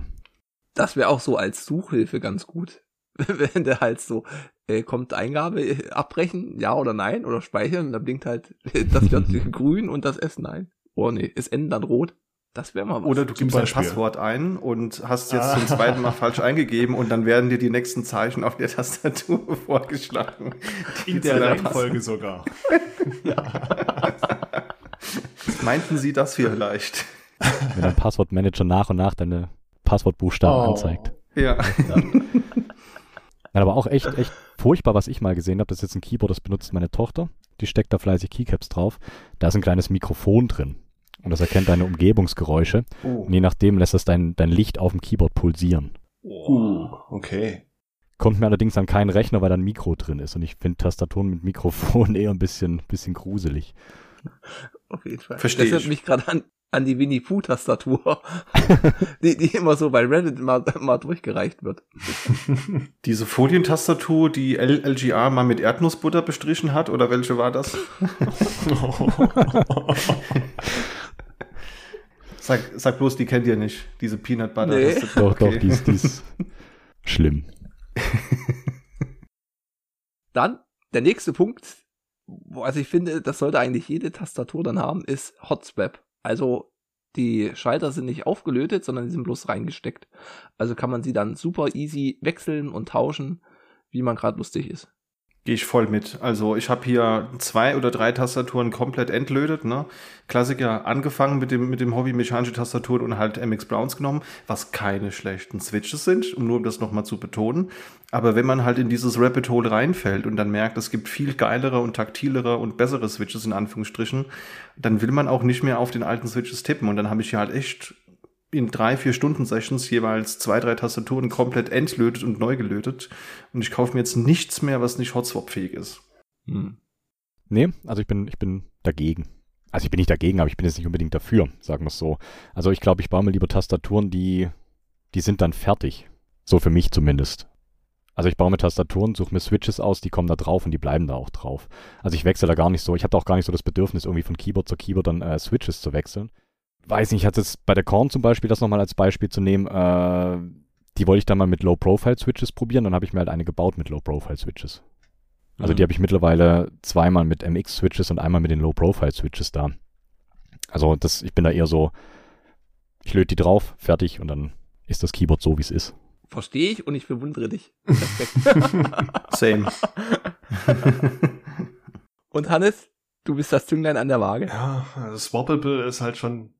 Das wäre auch so als Suchhilfe ganz gut. Wenn der halt so, äh, kommt Eingabe, äh, abbrechen, ja oder nein, oder speichern, und dann blinkt halt das J grün und das S nein. Oh nee, es N dann rot. Das wäre mal was. Oder du gibst dein. Passwort ein und hast jetzt Ah. zum zweiten Mal (laughs) falsch eingegeben und dann werden dir die nächsten Zeichen auf der Tastatur (laughs) vorgeschlagen. die in der Reihenfolge sogar. (laughs) Meinten Sie das vielleicht? Wenn dein Passwortmanager nach und nach deine Passwortbuchstaben Oh. anzeigt. Ja. Ja, aber auch echt, echt furchtbar, was ich mal gesehen habe. Das ist jetzt ein Keyboard, das benutzt meine Tochter. Die steckt da fleißig Keycaps drauf. Da ist ein kleines Mikrofon drin. Und das erkennt deine Umgebungsgeräusche. Oh. Und je nachdem lässt es dein, dein Licht auf dem Keyboard pulsieren. Uh, okay. Kommt mir allerdings an keinen Rechner, weil da ein Mikro drin ist. Und ich finde Tastaturen mit Mikrofon (laughs) eher ein bisschen, bisschen gruselig. Auf jeden Fall. Versteh das erinnert ich. mich gerade an, an die Winnie Pooh Tastatur, (laughs) die, die immer so bei Reddit mal, mal durchgereicht wird. (laughs) Diese Folientastatur, die L LGR mal mit Erdnussbutter bestrichen hat, oder welche war das? Sag, sag bloß, die kennt ihr nicht. Diese Peanut Butter. Nee. Tastatur. Doch, doch, die ist, die ist (laughs) schlimm. Dann, der nächste Punkt, wo, also ich finde, das sollte eigentlich jede Tastatur dann haben, ist Hotswap. Also die Schalter sind nicht aufgelötet, sondern die sind bloß reingesteckt. Also kann man sie dann super easy wechseln und tauschen, wie man gerade lustig ist. Gehe ich voll mit. Also ich habe hier zwei oder drei Tastaturen komplett entlötet. Ne? Klassiker angefangen mit dem, mit dem Hobby mechanische Tastaturen und halt MX Browns genommen, was keine schlechten Switches sind, um nur um das nochmal zu betonen. Aber wenn man halt in dieses Rabbit Hole reinfällt und dann merkt, es gibt viel geilere und taktilere und bessere Switches in Anführungsstrichen, dann will man auch nicht mehr auf den alten Switches tippen. Und dann habe ich hier halt echt in drei, vier Stunden Sessions jeweils zwei, drei Tastaturen komplett entlötet und neu gelötet. Und ich kaufe mir jetzt nichts mehr, was nicht Hotswap-fähig ist. Hm. Nee, also ich bin, ich bin dagegen. Also ich bin nicht dagegen, aber ich bin jetzt nicht unbedingt dafür, sagen wir es so. Also ich glaube, ich baue mir lieber Tastaturen, die, die sind dann fertig. So für mich zumindest. Also ich baue mir Tastaturen, suche mir Switches aus, die kommen da drauf und die bleiben da auch drauf. Also ich wechsle da gar nicht so. Ich habe da auch gar nicht so das Bedürfnis, irgendwie von Keyboard zu Keyboard dann äh, Switches zu wechseln. Weiß nicht, ich hatte jetzt bei der Korn zum Beispiel, das nochmal als Beispiel zu nehmen, äh, die wollte ich dann mal mit Low-Profile-Switches probieren, dann habe ich mir halt eine gebaut mit Low-Profile-Switches. Also mhm. die habe ich mittlerweile zweimal mit MX-Switches und einmal mit den Low-Profile-Switches da. Also das, ich bin da eher so, ich löte die drauf, fertig und dann ist das Keyboard so, wie es ist. Verstehe ich und ich bewundere dich. (laughs) Same. (laughs) und Hannes, du bist das Zünglein an der Waage. Ja, also Swappable ist halt schon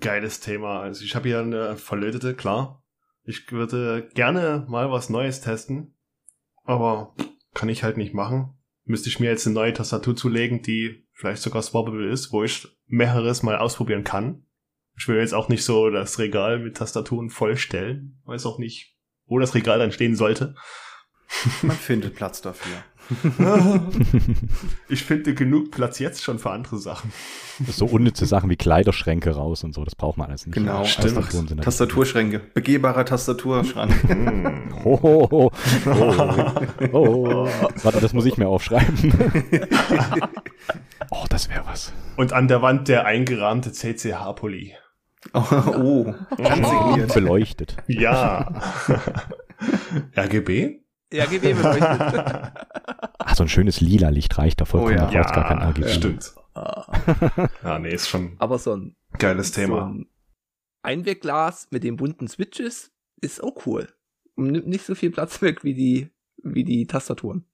geiles Thema. Also ich habe hier eine verlötete, klar. Ich würde gerne mal was Neues testen, aber kann ich halt nicht machen. Müsste ich mir jetzt eine neue Tastatur zulegen, die vielleicht sogar swappable ist, wo ich mehreres mal ausprobieren kann. Ich will jetzt auch nicht so das Regal mit Tastaturen vollstellen. Weiß auch nicht, wo das Regal dann stehen sollte. Man findet Platz dafür. (laughs) ich finde genug Platz jetzt schon für andere Sachen. So unnütze Sachen wie Kleiderschränke raus und so, das braucht man alles nicht. Genau, ja, stimmt. Tastaturschränke, begehbarer Tastaturschrank. oh, oh, oh, oh, oh. Warte, das muss ich mir aufschreiben. (laughs) oh, das wäre was. Und an der Wand der eingerahmte CCH-Pulli. (laughs) Oh, oh, ganz oh. beleuchtet. Ja. RGB? RGB beleuchtet. (laughs) Ach, so ein schönes lila Licht reicht da vollkommen. Oh, ja. Da gar kein RGB. Stimmt. (laughs) ja, nee, ist schon Aber so ein geiles Thema. So ein Einwegglas mit den bunten Switches ist auch cool. Und nimmt nicht so viel Platz weg wie die, wie die Tastaturen.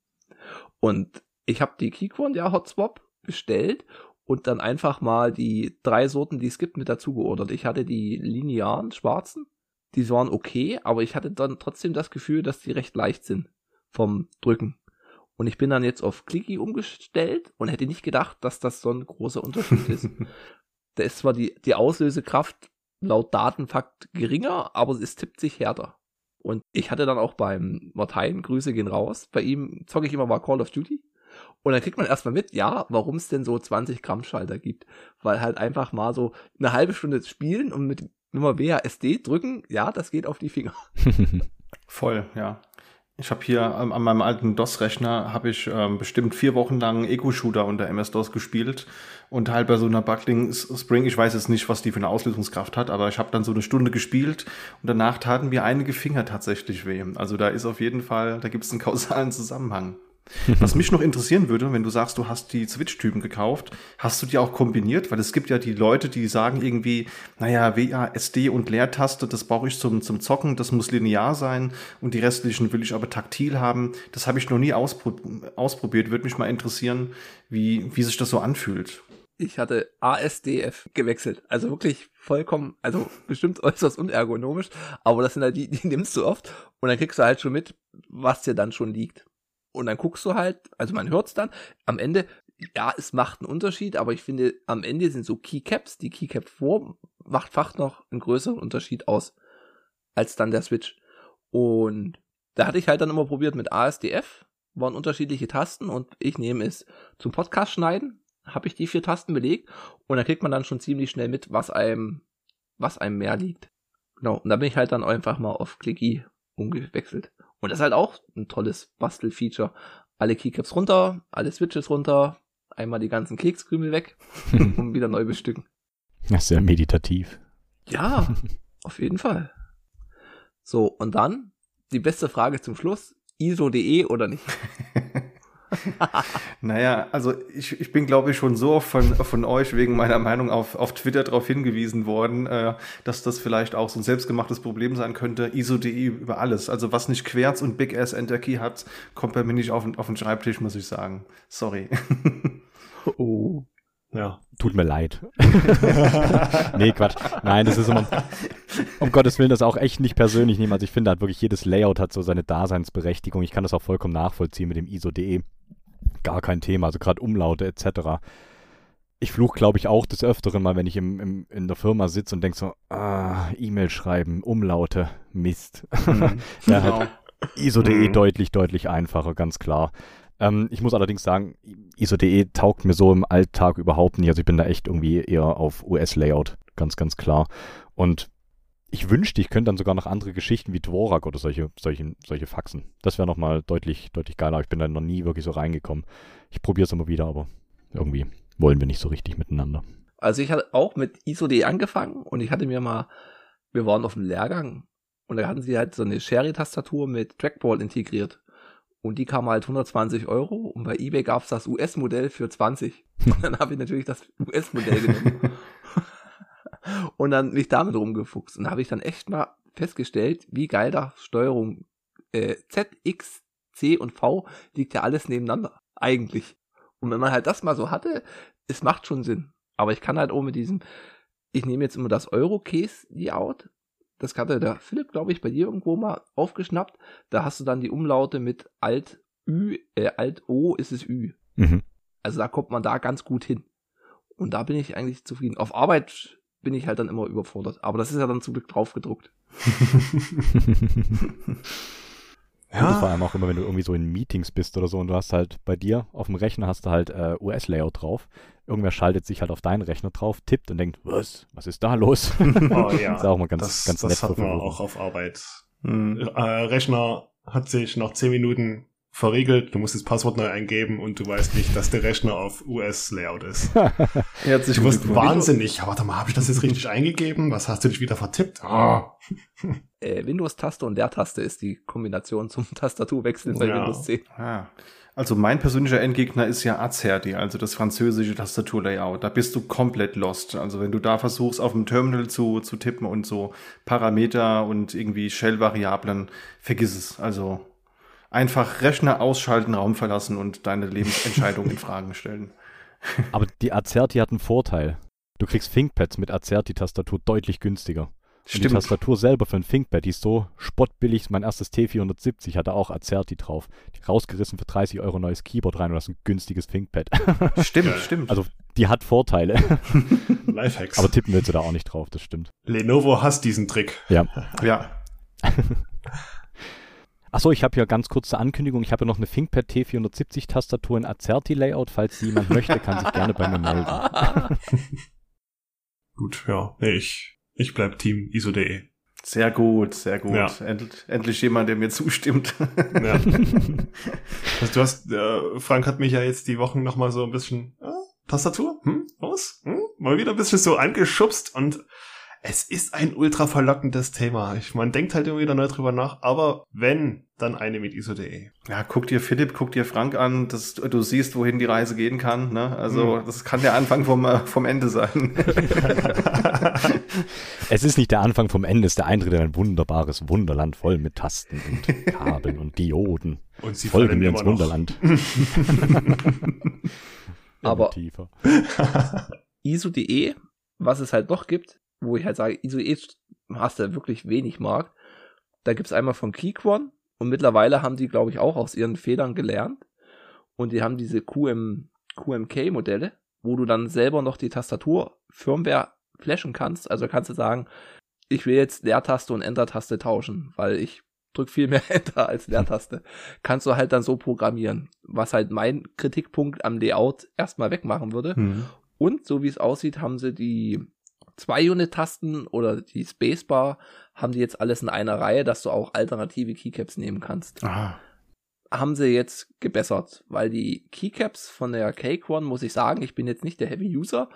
Und ich habe die Keychron, ja, Hotswap, bestellt und dann einfach mal die drei Sorten, die es gibt, mit dazu geordert. Ich hatte die linearen schwarzen, die waren okay, aber ich hatte dann trotzdem das Gefühl, dass die recht leicht sind vom Drücken. Und ich bin dann jetzt auf Clicky umgestellt und hätte nicht gedacht, dass das so ein großer Unterschied ist. (laughs) da ist zwar die, die Auslösekraft laut Datenfakt geringer, aber es tippt sich härter. Und ich hatte dann auch beim Martein, Grüße gehen raus, bei ihm zocke ich immer mal Call of Duty. Und dann kriegt man erstmal mit, ja, warum es denn so 20 Gramm Schalter gibt. Weil halt einfach mal so eine halbe Stunde spielen und mit Nummer WASD drücken, ja, das geht auf die Finger. (laughs) Voll, ja. Ich habe hier ähm, an meinem alten DOS-Rechner habe ich ähm, bestimmt vier Wochen lang Eco-Shooter unter MS-DOS gespielt und halt bei so einer Buckling Spring, ich weiß jetzt nicht, was die für eine Auslösungskraft hat, aber ich habe dann so eine Stunde gespielt und danach taten mir einige Finger tatsächlich weh. Also da ist auf jeden Fall, da gibt es einen kausalen Zusammenhang. Was mich noch interessieren würde, wenn du sagst, du hast die Switch-Typen gekauft, hast du die auch kombiniert? Weil es gibt ja die Leute, die sagen irgendwie, naja, WASD und Leertaste, das brauche ich zum, zum Zocken, das muss linear sein und die restlichen will ich aber taktil haben. Das habe ich noch nie auspro ausprobiert. Würde mich mal interessieren, wie, wie sich das so anfühlt. Ich hatte ASDF gewechselt. Also wirklich vollkommen, also bestimmt (laughs) äußerst unergonomisch, aber das sind halt die, die nimmst du oft und dann kriegst du halt schon mit, was dir dann schon liegt. Und dann guckst du halt, also man hört es dann, am Ende, ja, es macht einen Unterschied, aber ich finde, am Ende sind so Keycaps, die Keycap vor macht fast noch einen größeren Unterschied aus, als dann der Switch. Und da hatte ich halt dann immer probiert mit ASDF, waren unterschiedliche Tasten und ich nehme es zum Podcast schneiden, habe ich die vier Tasten belegt und da kriegt man dann schon ziemlich schnell mit, was einem, was einem mehr liegt. Genau, und da bin ich halt dann einfach mal auf Clicky umgewechselt. Und das ist halt auch ein tolles Bastelfeature. Alle Keycaps runter, alle Switches runter, einmal die ganzen Kekskrümel weg und (laughs) wieder neu bestücken. Das ist sehr meditativ. Ja, (laughs) auf jeden Fall. So, und dann die beste Frage zum Schluss. ISO.de oder nicht? (laughs) (laughs) naja, also ich, ich bin, glaube ich, schon so von, von euch wegen meiner Meinung auf, auf Twitter darauf hingewiesen worden, äh, dass das vielleicht auch so ein selbstgemachtes Problem sein könnte. ISO.de über alles. Also was nicht Querz und Big Ass Enter Key hat, kommt bei mir nicht auf, auf den Schreibtisch, muss ich sagen. Sorry. (laughs) oh. Ja. Tut mir leid. (laughs) nee, Quatsch. Nein, das ist immer, um Gottes Willen, das auch echt nicht persönlich nehmen. Also ich finde halt wirklich, jedes Layout hat so seine Daseinsberechtigung. Ich kann das auch vollkommen nachvollziehen mit dem ISO.de gar kein Thema. Also gerade Umlaute etc. Ich fluche, glaube ich, auch des Öfteren mal, wenn ich im, im, in der Firma sitze und denke so, ah, E-Mail schreiben, Umlaute, Mist. Mhm. (laughs) da genau. hat ISO.de mhm. deutlich, deutlich einfacher, ganz klar. Ähm, ich muss allerdings sagen, ISO.de taugt mir so im Alltag überhaupt nicht. Also ich bin da echt irgendwie eher auf US-Layout, ganz, ganz klar. Und ich wünschte, ich könnte dann sogar noch andere Geschichten wie Dvorak oder solche, solche, solche Faxen. Das wäre nochmal deutlich, deutlich geiler. Ich bin da noch nie wirklich so reingekommen. Ich probiere es immer wieder, aber irgendwie wollen wir nicht so richtig miteinander. Also ich hatte auch mit ISO.de angefangen und ich hatte mir mal, wir waren auf dem Lehrgang und da hatten sie halt so eine Sherry-Tastatur mit Trackball integriert. Und die kam halt 120 Euro und bei eBay gab es das US-Modell für 20. (laughs) Und dann habe ich natürlich das US-Modell genommen. (laughs) und dann mich damit rumgefuchst. Und da habe ich dann echt mal festgestellt, wie geil da Steuerung äh, Z, X, C und V liegt ja alles nebeneinander. Eigentlich. Und wenn man halt das mal so hatte, es macht schon Sinn. Aber ich kann halt auch mit diesem, ich nehme jetzt immer das Euro-Case-Layout. Das hatte der Philipp, glaube ich, bei dir irgendwo mal aufgeschnappt. Da hast du dann die Umlaute mit Alt Ü, äh, Alt O ist es Ü. Mhm. Also da kommt man da ganz gut hin. Und da bin ich eigentlich zufrieden. Auf Arbeit bin ich halt dann immer überfordert. Aber das ist ja dann zum Glück drauf gedruckt. (laughs) Ja. Und vor allem auch immer, wenn du irgendwie so in Meetings bist oder so und du hast halt bei dir auf dem Rechner hast du halt äh, US-Layout drauf. Irgendwer schaltet sich halt auf deinen Rechner drauf, tippt und denkt, was, was ist da los? (laughs) Oh ja. das ist auch mal ganz, das, ganz das nett. Das hat man auch auf Arbeit. Hm. Äh, Rechner hat sich nach zehn Minuten verriegelt, du musst das Passwort neu eingeben und du weißt nicht, dass der Rechner auf US-Layout ist. (laughs) Herzlich du wirst wahnsinnig. Warte mal, habe ich das jetzt richtig eingegeben? Was hast du dich wieder vertippt? Oh. (laughs) Äh, Windows-Taste und Leertaste ist die Kombination zum (laughs) Tastaturwechseln bei ja. Windows 10. Ah. Also mein persönlicher Endgegner ist ja Azerty, also das französische Tastaturlayout. Da bist du komplett lost. Also wenn du da versuchst, auf dem Terminal zu, zu tippen und so Parameter und irgendwie Shell-Variablen, vergiss es. Also einfach Rechner ausschalten, Raum verlassen und deine Lebensentscheidung in (laughs) Fragen stellen. Aber die Acerti hat einen Vorteil. Du kriegst ThinkPads mit Acerti-Tastatur deutlich günstiger. Stimmt. Und die Tastatur selber für ein ThinkPad, die ist so spottbillig. Mein erstes T470 hatte auch Acerti drauf. Die rausgerissen für 30 Euro neues Keyboard rein und das ist ein günstiges ThinkPad. Stimmt, (laughs) stimmt. Also die hat Vorteile. (laughs) Lifehacks. Aber tippen willst du da auch nicht drauf, das stimmt. Lenovo hasst diesen Trick. Ja. Ja. Achso, ich habe hier ganz kurze Ankündigung. Ich habe ja noch eine ThinkPad T470 Tastatur in Acerti Layout. Falls jemand möchte, kann sich gerne bei mir melden. (laughs) Gut, ja. Nee, ich, ich bleib Team ISO.de. Sehr gut, sehr gut. Ja. End, endlich jemand, der mir zustimmt. Ja. (laughs) also du hast, äh, Frank hat mich ja jetzt die Wochen nochmal so ein bisschen, äh, Tastatur? Hm? Was? Hm? Mal wieder ein bisschen so angeschubst und es ist ein ultra verlockendes Thema. Ich, man denkt halt immer wieder neu drüber nach, aber wenn, dann eine mit ISO.de. Ja, guck dir Philipp, guck dir Frank an, dass du siehst, wohin die Reise gehen kann. Ne? Also mhm. das kann der Anfang vom, äh, vom Ende sein. (laughs) es ist nicht der Anfang vom Ende, es ist der Eintritt in ein wunderbares Wunderland voll mit Tasten und Kabeln und Dioden. Und sie folgen mir ins Wunderland. (laughs) aber (laughs) ISO.de, was es halt noch gibt, wo ich halt sage, ISOE hast du wirklich wenig Markt. Da gibt's einmal von Keyquan und mittlerweile haben die, glaube ich, auch aus ihren Fehlern gelernt. Und die haben diese QM, QMK-Modelle, wo du dann selber noch die Tastatur Firmware flashen kannst. Also kannst du sagen, ich will jetzt Leertaste und Enter-Taste tauschen, weil ich drück viel mehr (laughs) Enter als Leertaste. Kannst du halt dann so programmieren, was halt mein Kritikpunkt am Layout erstmal wegmachen würde. Mhm. Und so wie es aussieht, haben sie die zwei Unit-Tasten oder die Spacebar haben die jetzt alles in einer Reihe, dass du auch alternative Keycaps nehmen kannst. Aha. Haben sie jetzt gebessert, weil die Keycaps von der Cake One, muss ich sagen, ich bin jetzt nicht der Heavy User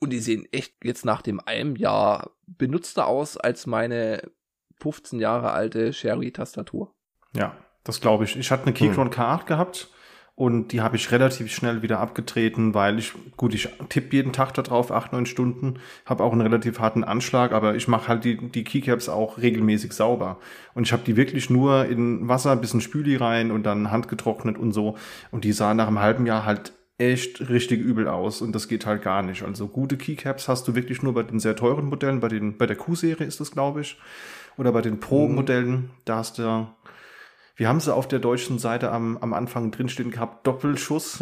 und die sehen echt jetzt nach dem einem Jahr benutzter aus als meine 15 Jahre alte Sherry-Tastatur. Ja, das glaube ich. Ich hatte eine Keychron hm. K8 gehabt und die habe ich relativ schnell wieder abgetreten, weil ich, gut, ich tippe jeden Tag da drauf, acht, neun Stunden, habe auch einen relativ harten Anschlag, aber ich mache halt die, die Keycaps auch regelmäßig sauber. Und ich habe die wirklich nur in Wasser, bisschen Spüli rein und dann handgetrocknet und so. Und die sahen nach einem halben Jahr halt echt richtig übel aus und das geht halt gar nicht. Also gute Keycaps hast du wirklich nur bei den sehr teuren Modellen, bei den bei der Q-Serie ist das, glaube ich, oder bei den Pro-Modellen, mhm. da hast du wir haben sie auf der deutschen Seite am, am Anfang drinstehen gehabt, Doppelschuss.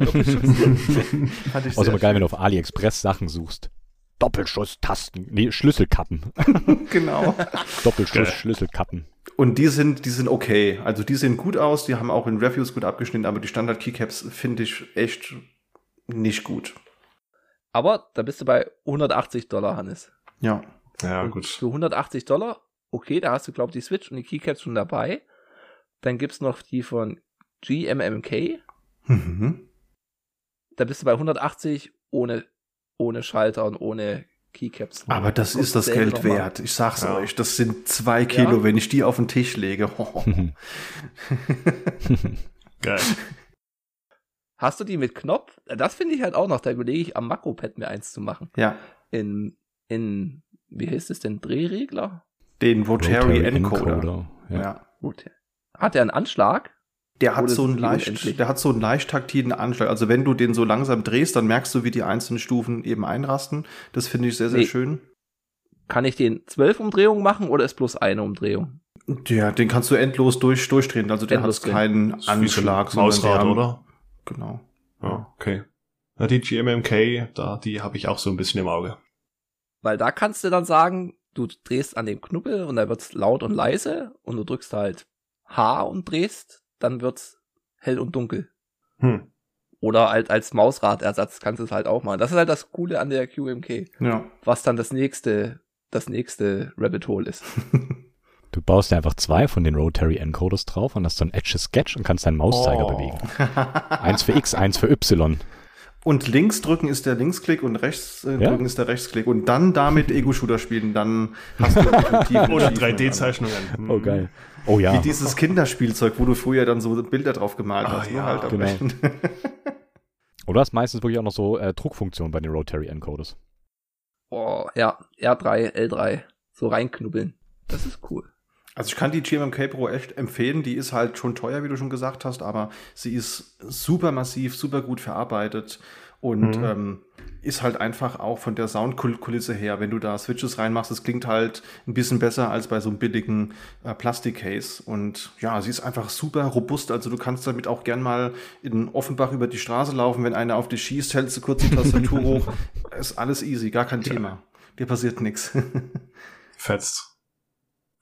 Doppelschuss. (laughs) Fand ich also geil, wenn du auf AliExpress Sachen suchst. Doppelschuss-Tasten, nee, Schlüsselkappen. (laughs) genau. Doppelschuss, Schlüsselkappen. Und die sind, die sind okay. Also die sehen gut aus, die haben auch in Reviews gut abgeschnitten, aber die Standard Keycaps finde ich echt nicht gut. Aber da bist du bei 180 Dollar, Hannes. Ja. Ja, gut. Für 180 Dollar okay, da hast du, glaube ich, die Switch und die Keycaps schon dabei. Dann gibt's noch die von GMMK. Mhm. Da bist du bei 180 ohne ohne Schalter und ohne Keycaps. Aber das ist das Geld wert. Ich sag's ja. euch, das sind zwei Kilo, ja. wenn ich die auf den Tisch lege. (laughs) Geil. Hast du die mit Knopf? Das finde ich halt auch noch. Da überlege ich am Makropad mir eins zu machen. Ja. In, in, wie heißt es denn? Drehregler? Den Rotary, Encoder. Encoder. Ja. ja. Gut. Hat er einen Anschlag? Der hat, so einen leicht, der hat so einen leicht taktilen Anschlag. Also wenn du den so langsam drehst, dann merkst du, wie die einzelnen Stufen eben einrasten. Das finde ich sehr, sehr nee. schön. Kann ich den zwölf Umdrehungen machen oder ist bloß eine Umdrehung? Ja, den kannst du endlos durch, durchdrehen. Also der hat keinen Anschlag. Mausrad, oder? Genau. Ja, okay. Na, die GMMK, da, die habe ich auch so ein bisschen im Auge. Weil da kannst du dann sagen, du drehst an dem Knubbel und da wird's laut und leise und du drückst halt H und drehst, dann wird's hell und dunkel. Hm. Oder halt als Mausradersatz kannst du es halt auch machen. Das ist halt das Coole an der QMK. Ja. Was dann das nächste, das nächste Rabbit Hole ist. (laughs) Du baust ja einfach zwei von den Rotary Encoders drauf und hast so ein Edge Sketch und kannst deinen Mauszeiger oh. bewegen. (laughs) eins für X, eins für Y. Und links drücken ist der Linksklick und rechts äh, ja? drücken ist der Rechtsklick. Und dann damit Ego-Shooter spielen, dann hast du (laughs) Oder 3D-Zeichnungen. Oh, geil. Oh ja. Wie dieses Kinderspielzeug, wo du früher dann so Bilder drauf gemalt oh, hast. Ne? Ja, halt genau. (laughs) Oder hast meistens wirklich auch noch so äh, Druckfunktionen bei den Rotary Encoders. Oh, ja. R3, L3. So reinknubbeln. Das ist cool. Also ich kann die GMMK Pro echt empfehlen. Die ist halt schon teuer, wie du schon gesagt hast, aber sie ist super massiv, super gut verarbeitet und mhm. ähm, ist halt einfach auch von der Soundkulisse her, wenn du da Switches reinmachst, es klingt halt ein bisschen besser als bei so einem billigen äh, Plastikcase. Und ja, sie ist einfach super robust. Also du kannst damit auch gern mal in Offenbach über die Straße laufen. Wenn einer auf dich schießt, hältst du kurz die Tastatur (laughs) hoch. Ist alles easy, gar kein Thema. Ja. Dir passiert nichts. (laughs) Fetzt.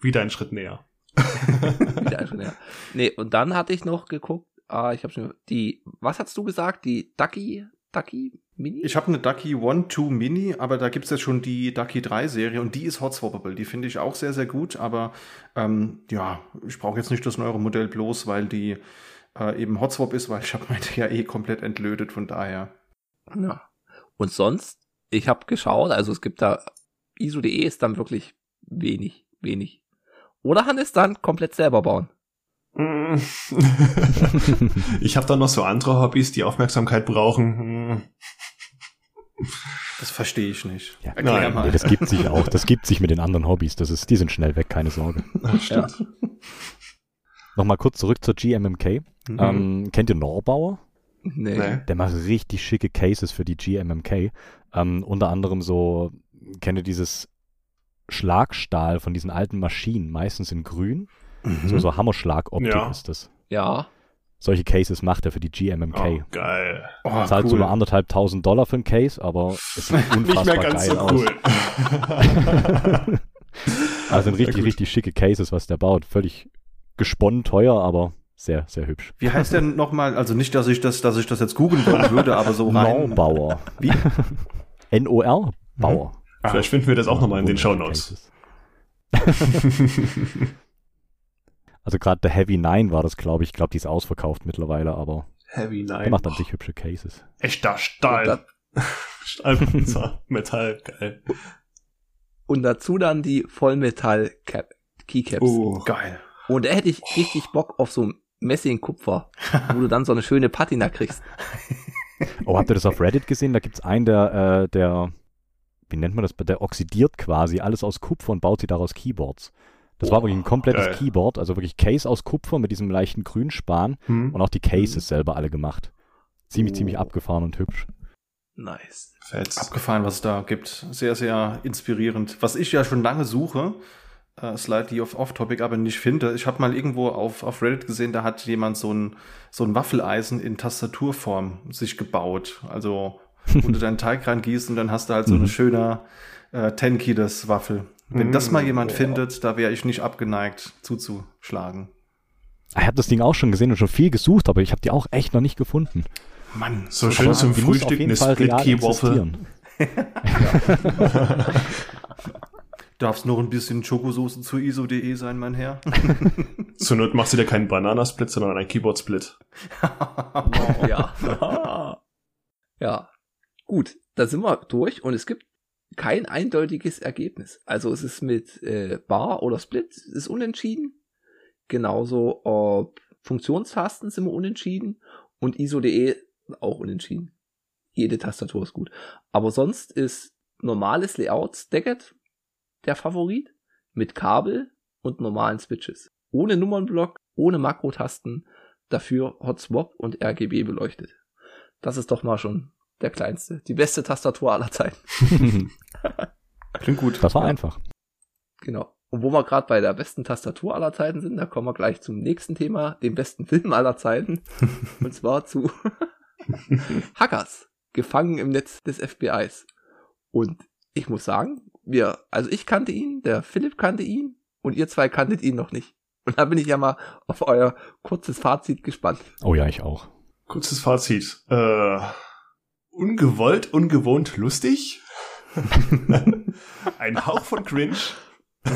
Wieder einen Schritt näher. (laughs) Wieder einen Schritt näher. Nee, und dann hatte ich noch geguckt, ah, ich habe schon die, was hast du gesagt? Die Ducky, Ducky Mini? Ich habe eine Ducky One 2 Mini, aber da gibt's jetzt schon die Ducky 3 Serie und die ist hotswappable. Die finde ich auch sehr, sehr gut, aber ähm, ja, ich brauche jetzt nicht das neuere Modell bloß, weil die äh, eben Hotswap ist, weil ich habe meine ja eh komplett entlötet, von daher. Ja. Und sonst, ich habe geschaut, also es gibt da, ISO.de ist dann wirklich wenig, wenig. Oder Hannes dann komplett selber bauen. (laughs) ich habe da noch so andere Hobbys, die Aufmerksamkeit brauchen. Das verstehe ich nicht. Ja, Nein, mal. Nee, das gibt sich auch. Das gibt sich mit den anderen Hobbys. Das ist, die sind schnell weg, keine Sorge. (laughs) stimmt. Ja. Nochmal kurz zurück zur GMMK. Mhm. Ähm, kennt ihr Norbauer? Nee. Der macht richtig schicke Cases für die GMMK. Ähm, unter anderem so, kennt ihr dieses Schlagstahl von diesen alten Maschinen, meistens in grün. Mhm. So, so Hammerschlagoptik ja. ist das. Ja. Solche Cases macht er für die GMMK. Oh, geil. Oh, Zahlt cool. so nur anderthalb tausend Dollar für ein Case, aber es (laughs) sieht unfassbar Nicht mehr ganz geil so cool. aus. (laughs) (laughs) also sind richtig, richtig schicke Cases, was der baut. Völlig gesponnen teuer, aber sehr, sehr hübsch. Wie heißt denn nochmal, also nicht, dass ich das, dass ich das jetzt googeln würde, aber so rein. Norbauer. Wie? N-O-R? Bauer. Ah, Vielleicht finden wir das auch nochmal in den Show Notes. (laughs) also gerade der Heavy 9 war das, glaube ich. Ich glaube, die ist ausverkauft mittlerweile, aber Heavy 9. Der macht an sich hübsche Cases. Echter Stahl. Stahlpanzer, (laughs) Metall, geil. Und dazu dann die Vollmetall -Cap Keycaps. Oh, geil. Und da hätte ich richtig Bock auf so Messing-Kupfer, wo du dann so eine schöne Patina kriegst. (laughs) Oh, habt ihr das auf Reddit gesehen? Da gibt's einen, der, äh, der wie nennt man das, der oxidiert quasi alles aus Kupfer und baut sie daraus Keyboards. Das oh, war wirklich ein komplettes geil. Keyboard, also wirklich Case aus Kupfer mit diesem leichten Grünspan hm. und auch die Cases hm. selber alle gemacht. Ziemlich, oh. ziemlich abgefahren und hübsch. Nice. Fetz. Abgefahren, was es da gibt. Sehr, sehr inspirierend. Was ich ja schon lange suche, äh, slightly off, off topic, aber nicht finde. Ich habe mal irgendwo auf, auf Reddit gesehen, da hat jemand so ein, so ein Waffeleisen in Tastaturform sich gebaut. Also (laughs) wo du deinen Teig reingießt und dann hast du halt so eine mhm. schöne äh, Tenkides Waffel. Wenn das mal jemand oh. findet, da wäre ich nicht abgeneigt zuzuschlagen. Ich habe das Ding auch schon gesehen und schon viel gesucht, aber ich habe die auch echt noch nicht gefunden. Mann, so schön zum Frühstück eine Split-Key-Waffel. (laughs) Darf es noch ein bisschen Schokosoße zu ISO.de sein, mein Herr? (laughs) Zur Not machst du dir keinen Bananasplit, sondern einen Keyboard-Split. wow, ja. ja. Gut, da sind wir durch und es gibt kein eindeutiges Ergebnis. Also es ist mit äh, Bar oder Split ist unentschieden. Genauso ob Funktionstasten sind wir unentschieden und ISO.de auch unentschieden. Jede Tastatur ist gut. Aber sonst ist normales Layout Stacked der Favorit mit Kabel und normalen Switches. Ohne Nummernblock, ohne Makrotasten, dafür Hot Swap und RGB beleuchtet. Das ist doch mal schon der kleinste, die beste Tastatur aller Zeiten. (laughs) (laughs) Klingt gut. Das war ja. einfach. Genau. Und wo wir gerade bei der besten Tastatur aller Zeiten sind, da kommen wir gleich zum nächsten Thema, dem besten Film aller Zeiten. (laughs) und zwar zu Hackers, gefangen im Netz des FBIs. Und ich muss sagen, wir, also ich kannte ihn, der Philipp kannte ihn und ihr zwei kanntet ihn noch nicht. Und da bin ich ja mal auf euer kurzes Fazit gespannt. Oh ja, ich auch. Kurzes Fazit. Äh, ungewollt, ungewohnt lustig. (laughs) Ein Hauch von Cringe. (laughs)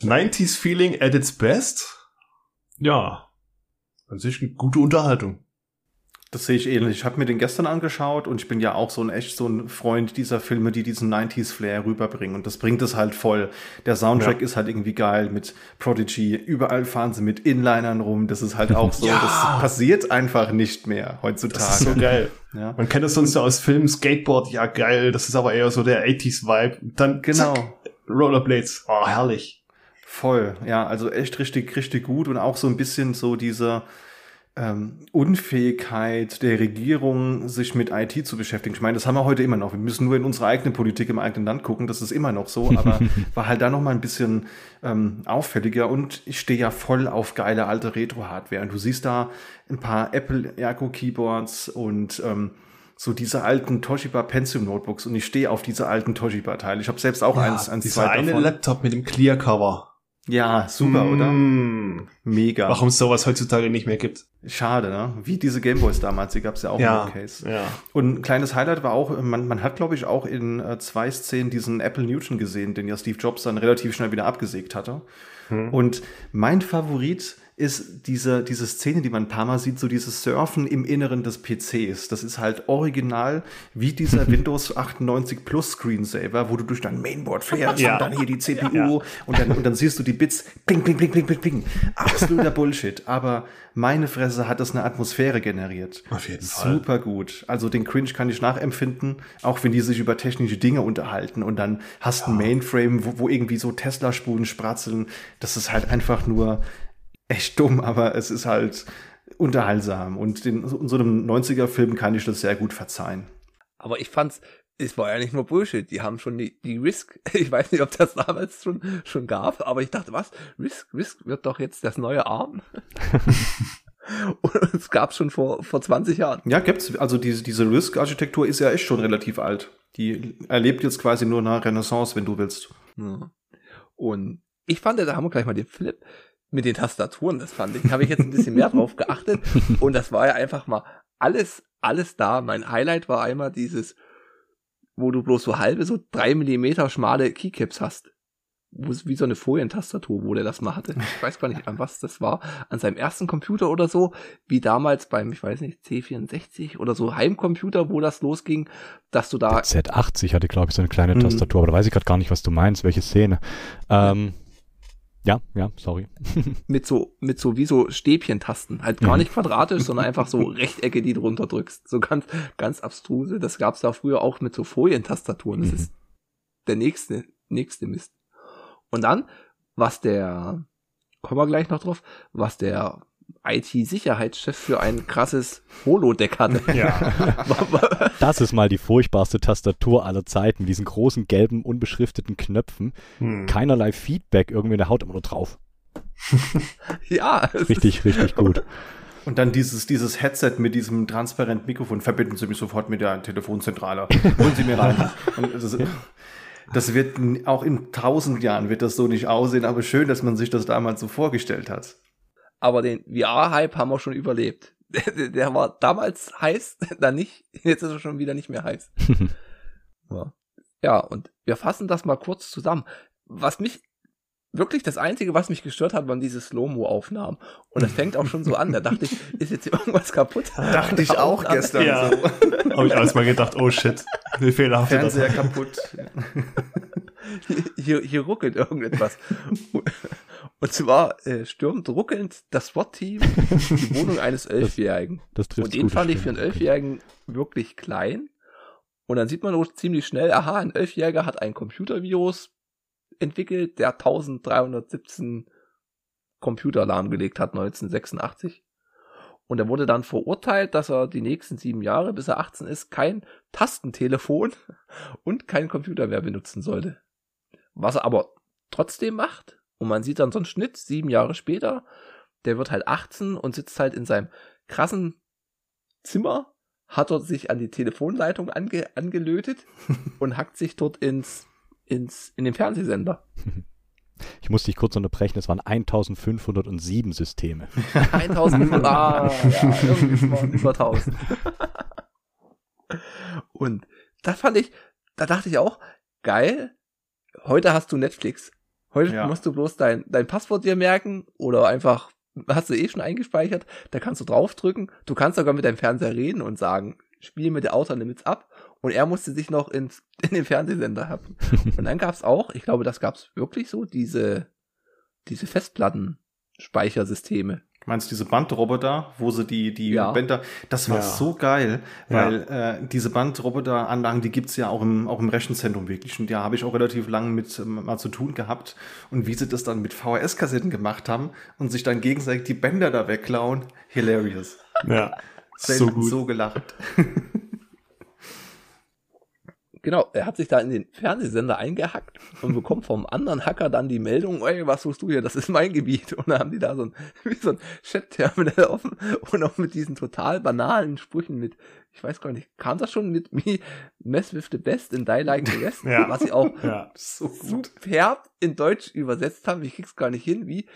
90s Feeling at its best. Ja. An sich eine gute Unterhaltung. Das sehe ich ähnlich. Ich habe mir den gestern angeschaut und ich bin ja auch so ein echt so ein Freund dieser Filme, die diesen 90s Flair rüberbringen. Und das bringt es halt voll. Der Soundtrack ja. ist halt irgendwie geil mit Prodigy. Überall fahren sie mit Inlinern rum. Das ist halt auch so. ja. Das passiert einfach nicht mehr heutzutage. Das ist so geil. Ja. Man kennt das sonst so aus Filmen, Skateboard, ja geil. Das ist aber eher so der 80s Vibe. Dann genau. Zack, Rollerblades. Oh, herrlich. Voll. Ja, also echt richtig, richtig gut und auch so ein bisschen so dieser, ähm, Unfähigkeit der Regierung, sich mit IT zu beschäftigen. Ich meine, das haben wir heute immer noch. Wir müssen nur in unsere eigene Politik im eigenen Land gucken. Das ist immer noch so, aber (laughs) war halt da noch mal ein bisschen ähm, auffälliger. Und ich stehe ja voll auf geile alte Retro-Hardware. Und du siehst da ein paar Apple Ergo Keyboards und ähm, so diese alten Toshiba Pentium Notebooks und ich stehe auf diese alten Toshiba Teile. Ich habe selbst auch ja, eins, eins, zwei davon. eine Laptop mit dem Clear Cover. Ja, super, mm. oder? Mega. Warum es sowas heutzutage nicht mehr gibt. Schade, ne? Wie diese Gameboys damals, die gab's ja auch ja, im Case. Ja. Und ein kleines Highlight war auch, man, man hat, glaube ich, auch in äh, zwei Szenen diesen Apple Newton gesehen, den ja Steve Jobs dann relativ schnell wieder abgesägt hatte. Hm. Und mein Favorit ist diese, diese Szene, die man ein paar Mal sieht, so dieses Surfen im Inneren des PCs. Das ist halt original wie dieser Windows 98 Plus Screensaver, wo du durch dein Mainboard fährst ja. und dann hier die CPU ja. und, dann, und dann siehst du die Bits, ping, ping, ping, ping, ping, ping. Absoluter Bullshit. Aber meine Fresse hat das eine Atmosphäre generiert. Auf jeden Fall. Super gut. Also den Cringe kann ich nachempfinden, auch wenn die sich über technische Dinge unterhalten und dann hast du ja. ein Mainframe, wo, wo irgendwie so Tesla-Spulen spratzeln. Das ist halt einfach nur echt dumm, aber es ist halt unterhaltsam. Und in, so einem 90er-Film kann ich das sehr gut verzeihen. Aber ich fand's, es war ja nicht nur Bullshit. Die haben schon die, die Risk, (laughs) ich weiß nicht, ob das damals schon, schon gab, aber ich dachte, was? Risk, Risk wird doch jetzt das neue Arm? (laughs) Und es gab schon vor, vor 20 Jahren. Ja, gibt's. Also diese, diese Risk-Architektur ist ja echt schon relativ alt. Die erlebt jetzt quasi nur eine Renaissance, wenn du willst. Ja. Und ich fand, da haben wir gleich mal den Philipp, mit den Tastaturen, das fand ich, habe ich jetzt ein bisschen mehr drauf geachtet (laughs) und das war ja einfach mal alles, alles da. Mein Highlight war einmal dieses, wo du bloß so halbe, so drei Millimeter schmale Keycaps hast. Wo es wie so eine Folientastatur, wo der das mal hatte. Ich weiß gar nicht, an was das war. An seinem ersten Computer oder so, wie damals beim, ich weiß nicht, C64 oder so Heimcomputer, wo das losging, dass du da. Der Z80 hatte, glaube ich, so eine kleine mhm. Tastatur, aber da weiß ich gerade gar nicht, was du meinst, welche Szene. Ähm, ja, ja, sorry. (laughs) mit so, mit so wie so Stäbchentasten. Halt gar mhm. nicht quadratisch, sondern einfach so (laughs) Rechtecke, die du drunter drückst. So ganz, ganz abstruse. Das gab's da früher auch mit so Folientastaturen. Das mhm. ist der nächste, nächste Mist. Und dann, was der, kommen wir gleich noch drauf, was der IT-Sicherheitschef für ein krasses Holodeck hatte. (laughs) Ja. (laughs) das ist mal die furchtbarste Tastatur aller Zeiten mit diesen großen gelben unbeschrifteten Knöpfen. Hm. Keinerlei Feedback irgendwie in der Haut immer nur drauf. (laughs) ja. Richtig, richtig gut. Und dann dieses, dieses Headset mit diesem transparenten Mikrofon verbinden Sie mich sofort mit der Telefonzentrale. Holen Sie mir rein. Das, das, wird auch in tausend Jahren wird das so nicht aussehen, aber schön, dass man sich das damals so vorgestellt hat aber den VR-Hype haben wir schon überlebt. (laughs) Der, der, war damals heiß, (laughs) dann nicht, jetzt ist er schon wieder nicht mehr heiß. (laughs) ja. ja, und wir fassen das mal kurz zusammen. Was mich wirklich das Einzige, was mich gestört hat, waren diese Slow-Mo-Aufnahmen. Und das fängt auch schon so an. Da dachte ich, ist jetzt hier irgendwas kapput? Dachte ich auch Aufnahme. gestern Ja. so. Habe ich alles mal gedacht, oh shit, wie fehlerhaft das Fernseher kaputt. Hier, hier, hier ruckelt irgendetwas. Und zwar äh, stürmt ruckelnd das SWAT-Team die (laughs) Wohnung eines Elfjährigen. Das trifft Und den fand ich für einen Elfjährigen wirklich klein. Und dann sieht man auch ziemlich schnell, aha, ein Elfjähriger hat ein Computervirus entwickelt, der 1317 Computer lahmgelegt hat 1986. Und er wurde dann verurteilt, dass er die nächsten sieben Jahre, bis er 18 ist, kein Tastentelefon (laughs) und keinen Computer mehr benutzen sollte. Was er aber trotzdem macht, und man sieht dann so einen Schnitt, sieben Jahre später, der wird halt 18 und sitzt halt in seinem krassen Zimmer, hat dort sich an die Telefonleitung ange angelötet (laughs) und hackt sich dort ins, ins, in den Fernsehsender. (laughs) Ich muss dich kurz unterbrechen, es waren 1507 Systeme. (laughs) 1000, ah, ja, irgendwie waren über 1000. Und das fand ich, da dachte ich auch, geil, heute hast du Netflix. Heute Ja. musst du bloß dein, dein Passwort dir merken oder einfach, hast du eh schon eingespeichert, da kannst du draufdrücken. Du kannst sogar mit deinem Fernseher reden und sagen, spiel mit der Outer Limits ab. Und er musste sich noch ins, (laughs) in den Fernsehsender haben. (laughs) Und dann gab's auch, ich glaube, das gab's wirklich so, diese, diese Festplattenspeichersysteme. Meinst du diese Bandroboter, wo sie die, die Ja. Bänder, das war Ja. so geil, Ja. weil äh, diese Bandroboter-Anlagen, die gibt's ja auch im, auch im Rechenzentrum wirklich. Und da habe ich auch relativ lang mit ähm, mal zu tun gehabt. Und wie sie das dann mit VHS-Kassetten gemacht haben und sich dann gegenseitig die Bänder da wegklauen, hilarious. Ja, so Selten gut. so gelacht. (laughs) Genau, er hat sich da in den Fernsehsender eingehackt und bekommt vom anderen Hacker dann die Meldung, ey, was tust du hier? Das ist mein Gebiet. Und dann haben die da so ein, (laughs) wie so ein Chat-Terminal offen und auch mit diesen total banalen Sprüchen mit, ich weiß gar nicht, kam das schon mit (laughs) me, mess with the best in die like the rest? Ja. Was sie auch Ja, So gut. superb in Deutsch übersetzt haben. Ich krieg's gar nicht hin, wie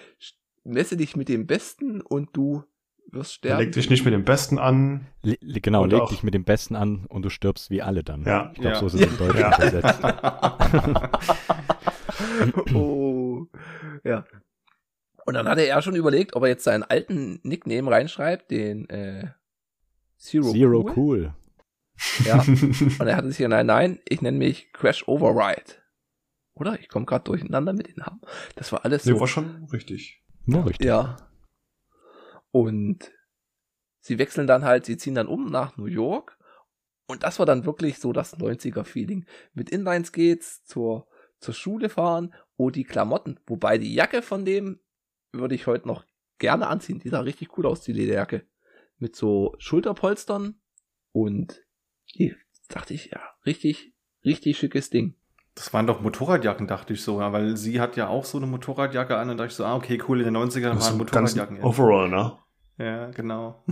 messe dich mit dem Besten und du wirst sterben. leg dich nicht mit dem Besten an. Le genau, leg dich mit dem Besten an und du stirbst wie alle dann. Ja. Ich glaube, Ja. so ist es im Deutschen Ja. übersetzt. (laughs) (laughs) oh, ja. Und dann hatte er schon überlegt, ob er jetzt seinen alten Nickname reinschreibt, den äh, Zero, Zero cool. cool. Ja. (laughs) Und er hatte sich ja, nein, nein, ich nenne mich Crash Override. Oder? Ich komme gerade durcheinander mit den Namen. Das war alles Nee, so. war schon richtig. Nur richtig. Ja. Und sie wechseln dann halt, sie ziehen dann um nach New York. Und das war dann wirklich so das 90er-Feeling. Mit Inline-Skates zur, zur Schule fahren. Oh, die Klamotten. Wobei die Jacke von dem würde ich heute noch gerne anziehen. Die sah richtig cool aus, die Lederjacke. Mit so Schulterpolstern. Und die dachte ich, ja, richtig, richtig schickes Ding. Das waren doch Motorradjacken, dachte ich so, ja, weil sie hat ja auch so eine Motorradjacke an und dachte ich so, ah, okay, cool, in den 90ern Das waren ganz Motorradjacken. Overall, ne? Ja, genau.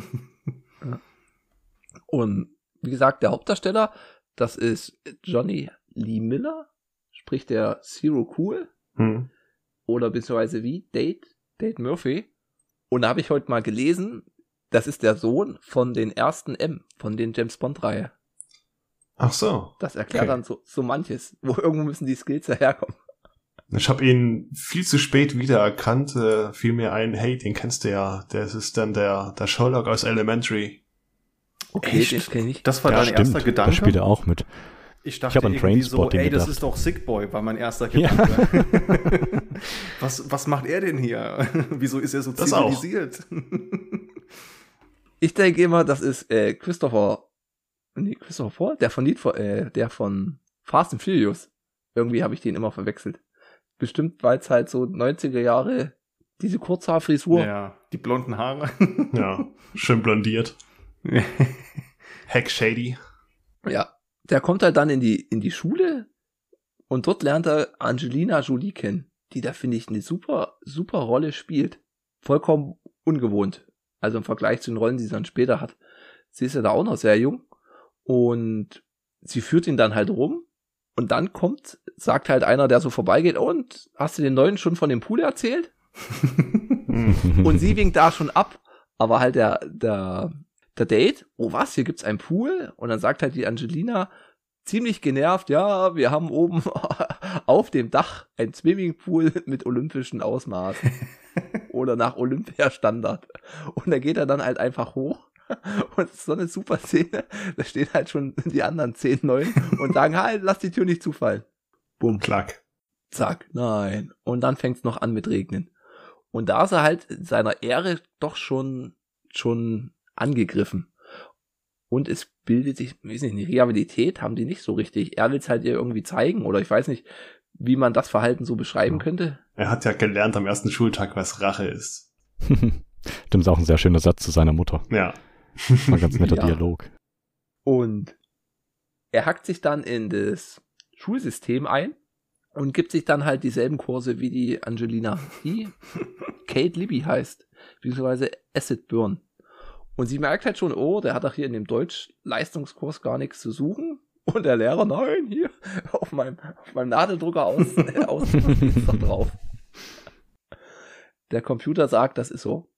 Und wie gesagt, der Hauptdarsteller, das ist Johnny Lee Miller, sprich der Zero Cool, Hm. oder beziehungsweise wie Date, Date Murphy. Und da habe ich heute mal gelesen, das ist der Sohn von den ersten M, von den James Bond-Reihe. Ach so. Das erklärt Okay. dann so, so manches. Wo irgendwo müssen die Skills ja herkommen. Ich habe ihn viel zu spät wiedererkannt. Äh, fiel mir ein, hey, den kennst du ja. Das ist dann der, der Sherlock aus Elementary. Okay, Echt? den kenne ich. Das war Ja, dein stimmt. erster Da Gedanke? spielt er auch mit. Ich dachte Ich hab an irgendwie so, ey, das gedacht. ist doch Sick Boy, war mein erster Ja. Gedanke. (laughs) was, was macht er denn hier? (laughs) Wieso ist er so Das auch. zivilisiert? (laughs) Ich denke immer, das ist äh, Christopher, nee, Christopher Paul, der von Need for, äh, der von Fast and Furious. Irgendwie habe ich den immer verwechselt. Bestimmt, weil es halt so 90er Jahre diese Kurzhaarfrisur. ja, die blonden Haare. (laughs) Ja, schön blondiert. (laughs) Heck Shady. Ja. Der kommt halt dann in die, in die Schule und dort lernt er Angelina Jolie kennen, die da finde ich eine super, super Rolle spielt. Vollkommen ungewohnt. Also im Vergleich zu den Rollen, die sie dann später hat. Sie ist ja da auch noch sehr jung und sie führt ihn dann halt rum und dann kommt, sagt halt einer, der so vorbeigeht, und hast du den neuen schon von dem Pool erzählt? (laughs) Und sie winkt da schon ab, aber halt der, der, der Date, oh was, hier gibt's einen Pool? Und dann sagt halt die Angelina, ziemlich genervt, ja, wir haben oben (laughs) auf dem Dach ein Swimmingpool mit olympischen Ausmaßen. (laughs) Oder nach Olympiastandard. Und da geht er dann halt einfach hoch. (laughs) Und es ist so eine super Szene. Da stehen halt schon die anderen 10, 9 und sagen, (laughs) halt, lass die Tür nicht zufallen. Bumm. Klack. Zack, nein. Und dann fängt es noch an mit Regnen. Und da ist er halt seiner Ehre doch schon, schon angegriffen. Und es bildet sich, weiß nicht, eine Realität haben die nicht so richtig. Er will es halt ihr irgendwie zeigen oder ich weiß nicht, wie man das Verhalten so beschreiben ja. könnte. Er hat ja gelernt am ersten Schultag, was Rache ist. (laughs) Stimmt, ist auch ein sehr schöner Satz zu seiner Mutter. Ja. War ein ganz netter (laughs) ja. Dialog. Und er hackt sich dann in das Schulsystem ein und gibt sich dann halt dieselben Kurse wie die Angelina, die (laughs) Kate Libby heißt, beziehungsweise Acid Burn. Und sie merkt halt schon, oh, der hat doch hier in dem Deutsch-Leistungskurs gar nichts zu suchen. Und der Lehrer, nein, hier, auf meinem, auf meinem Nadeldrucker aus, (laughs) aus ist doch drauf. Der Computer sagt, das ist so.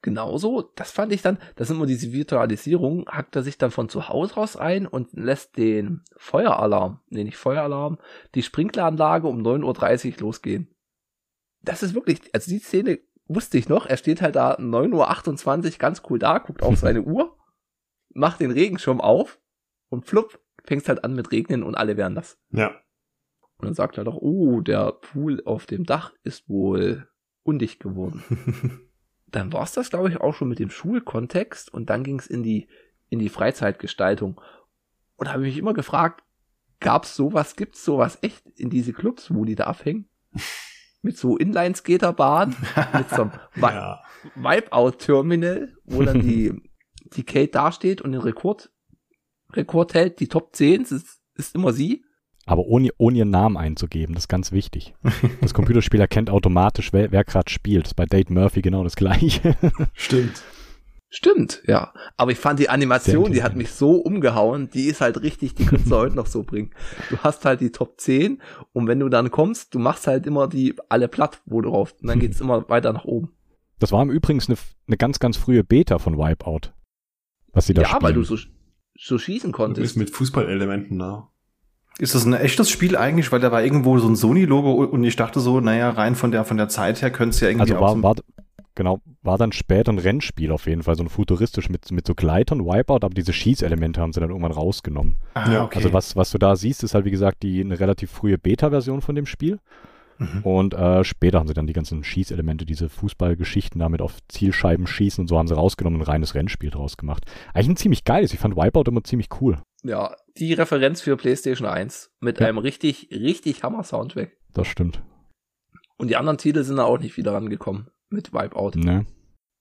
Genauso, das fand ich dann, das sind immer diese Virtualisierung, hackt er sich dann von zu Hause raus ein und lässt den Feueralarm, nee, nicht Feueralarm, die Sprinkleranlage um 9.30 Uhr losgehen. Das ist wirklich, also die Szene wusste ich noch, er steht halt da 9.28 Uhr ganz cool da, guckt auf seine Uhr, macht den Regenschirm auf und flupp, fängst halt an mit Regnen und alle werden das. Ja. Und dann sagt er doch, oh, der Pool auf dem Dach ist wohl undicht geworden. (laughs) dann war es das, glaube ich, auch schon mit dem Schulkontext und dann ging es in die, in die Freizeitgestaltung. Und da habe ich mich immer gefragt, gab's sowas, gibt's sowas echt in diese Clubs, wo die da abhängen? (laughs) mit so Inline-Skaterbahn, mit so einem (laughs) ja. Wipeout-Terminal, wo dann die, (laughs) die Kate dasteht und den Rekord, Rekord hält, die Top 10, ist, ist immer sie. Aber ohne, ohne ihren Namen einzugeben, das ist ganz wichtig. (laughs) Das Computerspiel erkennt automatisch, wer, wer gerade spielt. Das ist bei Date Murphy genau das gleiche. (laughs) Stimmt. Stimmt, ja. Aber ich fand die Animation, die hat mich so umgehauen, die ist halt richtig, die könntest du (laughs) heute noch so bringen. Du hast halt die Top 10 und wenn du dann kommst, du machst halt immer die alle platt, wo du rauf, und dann geht's immer weiter nach oben. Das war im Übrigen eine, eine ganz, ganz frühe Beta von Wipeout. Was sie da Ja, spielen. weil du so, so schießen konntest. Du bist mit Fußballelementen da. Ist das ein echtes Spiel eigentlich? Weil da war irgendwo so ein Sony-Logo und ich dachte so, naja, rein von der, von der Zeit her könnte es ja irgendwie also war, auch so war, Genau, war dann später ein Rennspiel auf jeden Fall, so ein futuristisch mit, mit so Gleitern, Wipeout, aber diese Schießelemente haben sie dann irgendwann rausgenommen. Ah, okay. Also was, was du da siehst, ist halt wie gesagt die eine relativ frühe Beta-Version von dem Spiel. Mhm. Und äh, später haben sie dann die ganzen Schießelemente, diese Fußballgeschichten damit auf Zielscheiben schießen und so haben sie rausgenommen und ein reines Rennspiel draus gemacht. Eigentlich ein ziemlich geiles. Ich fand Wipeout immer ziemlich cool. Ja, die Referenz für PlayStation 1 mit ja. einem richtig, richtig Hammer-Soundtrack. Das stimmt. Und die anderen Titel sind da auch nicht wieder rangekommen mit Wipeout. Ne.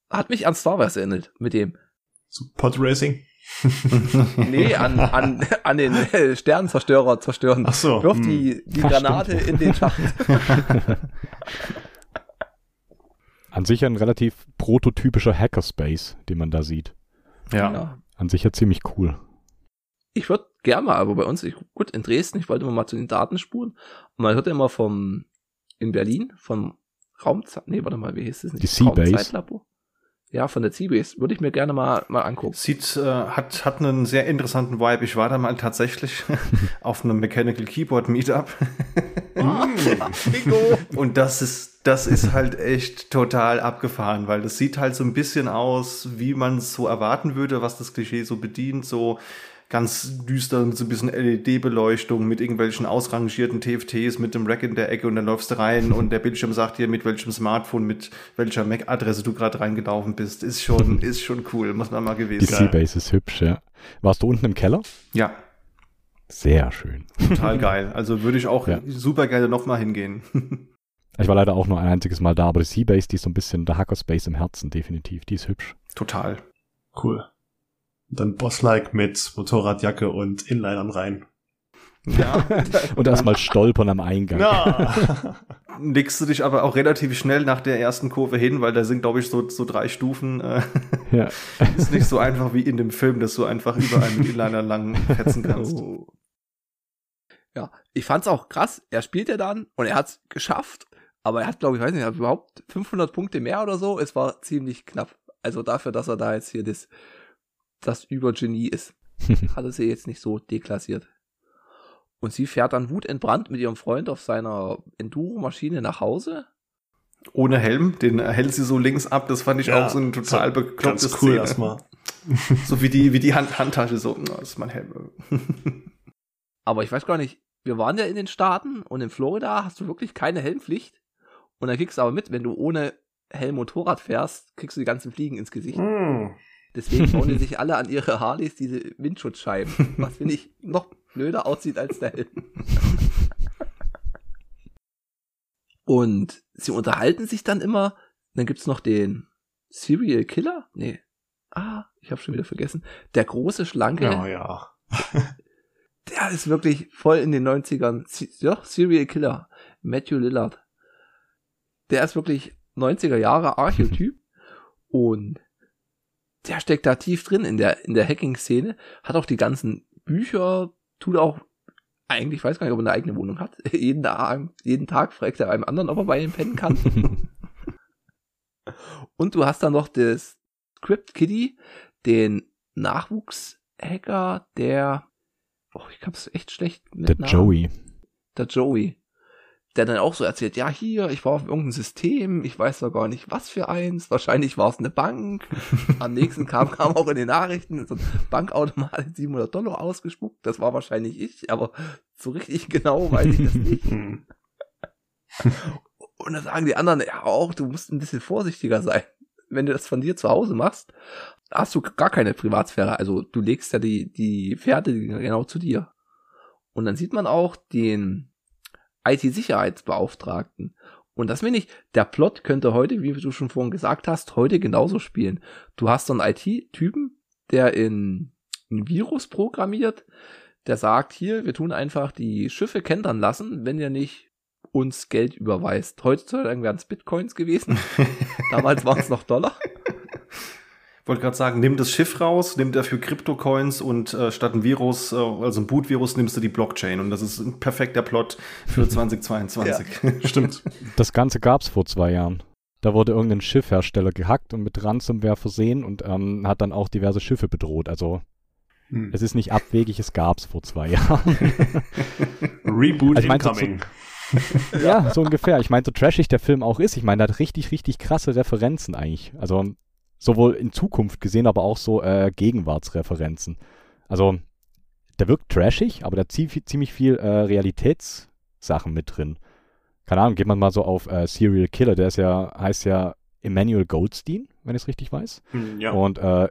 Hat mich an Star Wars erinnert, mit dem. So Pod Racing? (laughs) nee, an, an, an den Sternenzerstörer zerstören. Ach so. Wirf die, hm. die Granate in den Schacht. (laughs) an sich ein relativ prototypischer Hackerspace, den man da sieht. Ja. ja. An sich ja ziemlich cool. Ich würde gerne mal, aber bei uns, ich, gut, in Dresden, ich wollte immer mal zu den Datenspuren. Und man hört ja immer vom, in Berlin, vom Raumzeit, nee, warte mal, wie hieß es? Die Seabase. Ja, von der Seabase. Würde ich mir gerne mal, mal angucken. Sieht, äh, hat, hat einen sehr interessanten Vibe. Ich war da mal tatsächlich (laughs) auf einem Mechanical Keyboard Meetup. (laughs) Und das ist, das ist halt echt total abgefahren, weil das sieht halt so ein bisschen aus, wie man es so erwarten würde, was das Klischee so bedient, so ganz düster mit so ein bisschen LED-Beleuchtung, mit irgendwelchen ausrangierten TFTs, mit dem Rack in der Ecke und dann läufst du rein und der Bildschirm sagt dir, mit welchem Smartphone, mit welcher MAC-Adresse du gerade reingelaufen bist. Ist schon, (laughs) ist schon cool, muss man mal gewesen sein. Die Seabase ist hübsch, ja. Warst du unten im Keller? Ja. Sehr schön. Total geil. Also würde ich auch ja. super gerne nochmal hingehen. (laughs) Ich war leider auch nur ein einziges Mal da, aber die Seabase, die ist so ein bisschen der Hackerspace im Herzen, definitiv. Die ist hübsch. Total. Cool. Und dann Boss-like mit Motorradjacke und Inlinern rein. Ja. (laughs) und erstmal stolpern am Eingang. Ja. (laughs) Legst du dich aber auch relativ schnell nach der ersten Kurve hin, weil da sind, glaube ich, so, so drei Stufen. Äh, (laughs) ja. Ist nicht so einfach wie in dem Film, dass du einfach überall mit Inliner lang fetzen kannst. Oh. Ja, ich fand's auch krass. Er spielt ja dann und er hat's geschafft. Aber er hat, glaube ich, weiß nicht, er hat überhaupt 500 Punkte mehr oder so. Es war ziemlich knapp. Also dafür, dass er da jetzt hier das das Übergenie ist. (laughs) Hat er sie jetzt nicht so deklassiert. Und sie fährt dann wutentbrannt mit ihrem Freund auf seiner Enduro-Maschine nach Hause. Ohne Helm, den hält sie so links ab. Das fand ich ja, auch so ein total so beklopptes cool Szene. Erstmal. so wie die, wie die Hand, Handtasche, so, das ist mein Helm. (laughs) Aber ich weiß gar nicht, wir waren ja in den Staaten und in Florida hast du wirklich keine Helmpflicht. Und dann kriegst du aber mit, wenn du ohne Helm Motorrad fährst, kriegst du die ganzen Fliegen ins Gesicht. Mm. Deswegen bauen die (laughs) sich alle an ihre Harleys diese Windschutzscheiben, was finde ich noch blöder aussieht als der Helm. (laughs) Und sie unterhalten sich dann immer. Dann gibt's noch den Serial Killer? Nee. Ah, ich habe schon wieder vergessen. Der große, schlanke. Ja, ja. (laughs) der ist wirklich voll in den 90ern. Ja, Serial Killer. Matthew Lillard. Der ist wirklich 90er Jahre Archetyp. und der steckt da tief drin in der, in der Hacking-Szene. Hat auch die ganzen Bücher, tut auch eigentlich, weiß gar nicht, ob er eine eigene Wohnung hat. (laughs) jeden, Tag, jeden Tag fragt er einem anderen, ob er bei ihm pennen kann. (laughs) Und du hast dann noch das Crypt Kitty, den Nachwuchshacker, der, oh, ich hab's echt schlecht mit Der Namen. Joey. Der Joey der dann auch so erzählt, ja, hier, ich war auf irgendeinem System, ich weiß doch gar nicht, was für eins, wahrscheinlich war es eine Bank. (laughs) Am nächsten kam, kam auch in den Nachrichten, so ein Bankautomat 700 Dollar ausgespuckt, das war wahrscheinlich ich, aber so richtig genau weiß ich das (laughs) nicht. Und dann sagen die anderen, ja auch, du musst ein bisschen vorsichtiger sein. Wenn du das von dir zu Hause machst, hast du gar keine Privatsphäre. Also du legst ja die, die Pferde genau zu dir. Und dann sieht man auch den, IT-Sicherheitsbeauftragten. Und das meine ich, der Plot könnte heute, wie du schon vorhin gesagt hast, heute genauso spielen. Du hast so einen IT-Typen, der in ein Virus programmiert, der sagt, hier, wir tun einfach die Schiffe kentern lassen, wenn ihr nicht uns Geld überweist. Heutzutage wären es Bitcoins gewesen. (laughs) Damals waren es noch Dollar wollte gerade sagen, nimm das Schiff raus, nimm dafür Kryptocoins und äh, statt ein Virus, äh, also ein Boot-Virus, nimmst du die Blockchain. Und das ist ein perfekter Plot für 2022. (laughs) ja, (laughs) stimmt. Das Ganze gab's vor zwei Jahren. Da wurde irgendein Schiffhersteller gehackt und mit Ransomware versehen und ähm, hat dann auch diverse Schiffe bedroht. Also hm. es ist nicht abwegig, es gab's vor zwei Jahren. (laughs) Reboot also incoming. So, ja, so ungefähr. Ich meine, so trashig der Film auch ist, ich meine, der hat richtig, richtig krasse Referenzen eigentlich. Also sowohl in Zukunft gesehen, aber auch so äh, Gegenwartsreferenzen. Also der wirkt trashig, aber der zieht ziemlich viel äh, Realitätssachen mit drin. Keine Ahnung, geht man mal so auf äh, Serial Killer, der ist ja, heißt ja Emmanuel Goldstein, wenn ich es richtig weiß. Hm, ja. Und äh,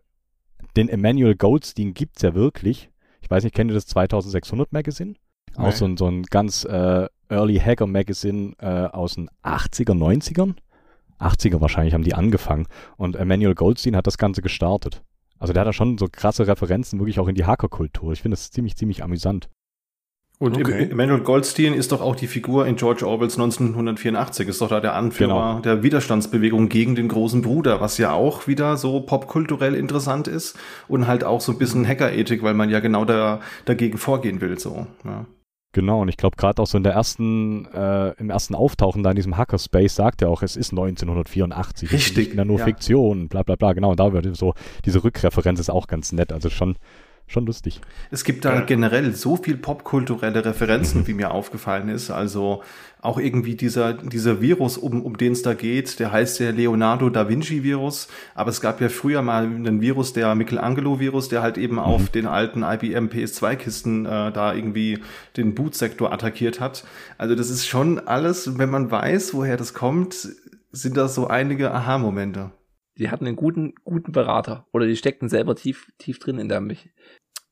den Emmanuel Goldstein gibt's ja wirklich. Ich weiß nicht, kennt ihr das 2600 Magazine? Auch so ein, so ein ganz äh, Early Hacker Magazine äh, aus den 80er, 90ern. 80er wahrscheinlich haben die angefangen. Und Emmanuel Goldstein hat das Ganze gestartet. Also der hat da schon so krasse Referenzen wirklich auch in die Hackerkultur. Ich finde das ziemlich, ziemlich amüsant. Und okay. Emmanuel Goldstein ist doch auch die Figur in George Orwells 1984, ist doch da der Anführer genau. der Widerstandsbewegung gegen den großen Bruder, was ja auch wieder so popkulturell interessant ist und halt auch so ein bisschen Hackerethik, weil man ja genau da, dagegen vorgehen will, so. Ja. Genau, und ich glaube gerade auch so in der ersten, äh, im ersten Auftauchen da in diesem Hackerspace sagt er auch, es ist 1984. Richtig. Nicht mehr nur ja. Fiktion, bla bla bla, genau. Und da wird so, diese Rückreferenz ist auch ganz nett. Also schon, schon lustig. Es gibt da ja. generell so viel popkulturelle Referenzen, (laughs) wie mir aufgefallen ist. Also auch irgendwie dieser, dieser Virus, um, um den es da geht, der heißt der Leonardo da Vinci Virus. Aber es gab ja früher mal einen Virus, der Michelangelo Virus, der halt eben mhm. auf den alten IBM PS2 Kisten äh, da irgendwie den Bootsektor attackiert hat. Also das ist schon alles, wenn man weiß, woher das kommt, sind das so einige Aha-Momente. Die hatten einen guten, guten Berater. Oder die steckten selber tief, tief drin in der Me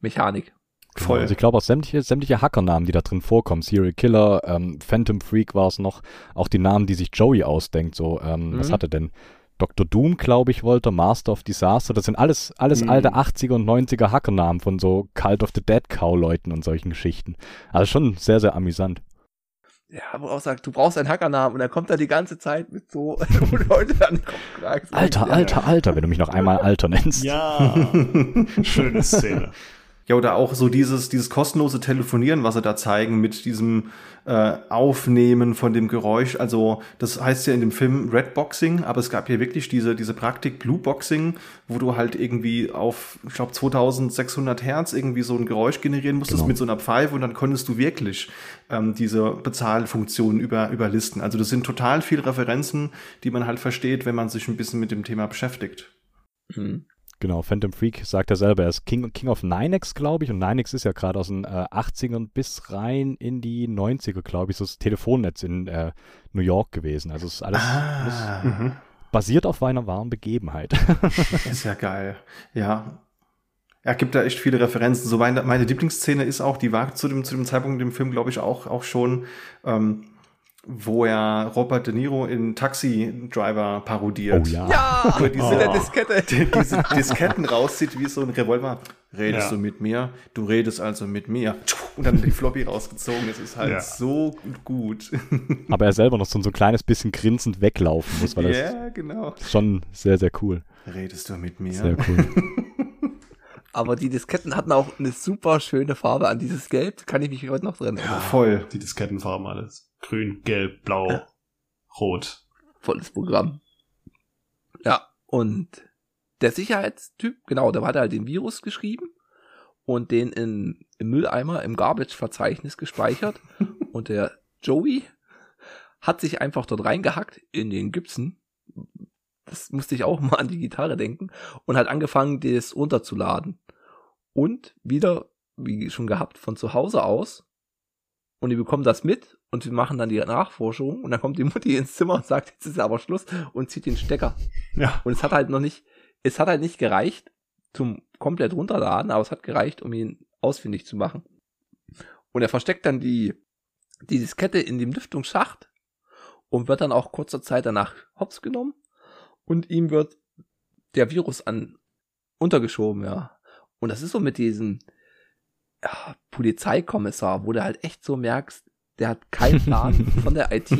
Mechanik. Genau, Voll. Also ich glaube auch sämtliche, sämtliche Hackernamen, die da drin vorkommen, Serial Killer, ähm, Phantom Freak war es noch, auch die Namen, die sich Joey ausdenkt, so, ähm, mhm. was hatte denn? Dr. Doom, glaube ich, wollte, Master of Disaster, das sind alles, alles mhm. alte 80er und 90er Hackernamen von so Cult of the Dead Cow-Leuten und solchen Geschichten. Also schon sehr, sehr amüsant. Ja, wo auch sagt, du brauchst einen Hackernamen und er kommt da die ganze Zeit mit so (laughs) Leute an den Kopf Alter, Alter, Alter, wenn du mich noch einmal Alter nennst. Ja, schöne Szene. (laughs) Ja, oder auch so dieses, dieses kostenlose Telefonieren, was sie da zeigen mit diesem äh, Aufnehmen von dem Geräusch. Also das heißt ja in dem Film Redboxing, aber es gab hier wirklich diese, diese Praktik Blueboxing, wo du halt irgendwie auf, ich glaube, 2600 Hertz irgendwie so ein Geräusch generieren musstest genau. mit so einer Pfeife und dann konntest du wirklich ähm, diese Bezahlfunktionen über, überlisten. Also das sind total viele Referenzen, die man halt versteht, wenn man sich ein bisschen mit dem Thema beschäftigt. Mhm. Genau, Phantom Freak sagt er selber, er ist King, King of Ninex, glaube ich, und Ninex ist ja gerade aus den äh, 80ern bis rein in die 90er, glaube ich, so das Telefonnetz in äh, New York gewesen. Also es ist alles, ah, alles mhm. basiert auf einer wahren Begebenheit. (laughs) ist ja geil, ja. Er gibt da echt viele Referenzen. So meine, meine Lieblingsszene ist auch, die war zu dem, zu dem Zeitpunkt im Film, glaube ich, auch, auch schon, ähm, wo er Robert De Niro in Taxi Driver parodiert. Oh ja. Ja, (laughs) wo diese, mit der (laughs) Diskette. (laughs) Die, diese Disketten rauszieht wie so ein Revolver. Redest ja. du mit mir? Du redest also mit mir. Und dann die Floppy rausgezogen. Es ist halt ja. so gut. Aber er selber noch so, so ein kleines bisschen grinsend weglaufen muss, weil das ja, genau. schon sehr, sehr cool. Redest du mit mir? Sehr cool. Aber die Disketten hatten auch eine super schöne Farbe an dieses Gelb. Kann ich mich heute noch drin erinnern. Ja, voll. Die Diskettenfarben alles. Grün, Gelb, Blau, ja. Rot. Volles Programm. Ja, und der Sicherheitstyp, genau, der hat halt den Virus geschrieben und den in, im Mülleimer im Garbage-Verzeichnis gespeichert. (laughs) und der Joey hat sich einfach dort reingehackt in den Gipsen. Das musste ich auch mal an die Gitarre denken und hat angefangen, das runterzuladen. Und wieder, wie schon gehabt, von zu Hause aus. Und die bekommen das mit und wir machen dann die Nachforschung und dann kommt die Mutti ins Zimmer und sagt, jetzt ist aber Schluss und zieht den Stecker. Ja. Und es hat halt noch nicht, es hat halt nicht gereicht zum komplett runterladen, aber es hat gereicht, um ihn ausfindig zu machen. Und er versteckt dann die, die Diskette in dem Lüftungsschacht und wird dann auch kurzer Zeit danach hops genommen und ihm wird der Virus an untergeschoben, ja. Und das ist so mit diesem ja, Polizeikommissar, wo du halt echt so merkst, der hat keinen Plan (laughs) von der IT,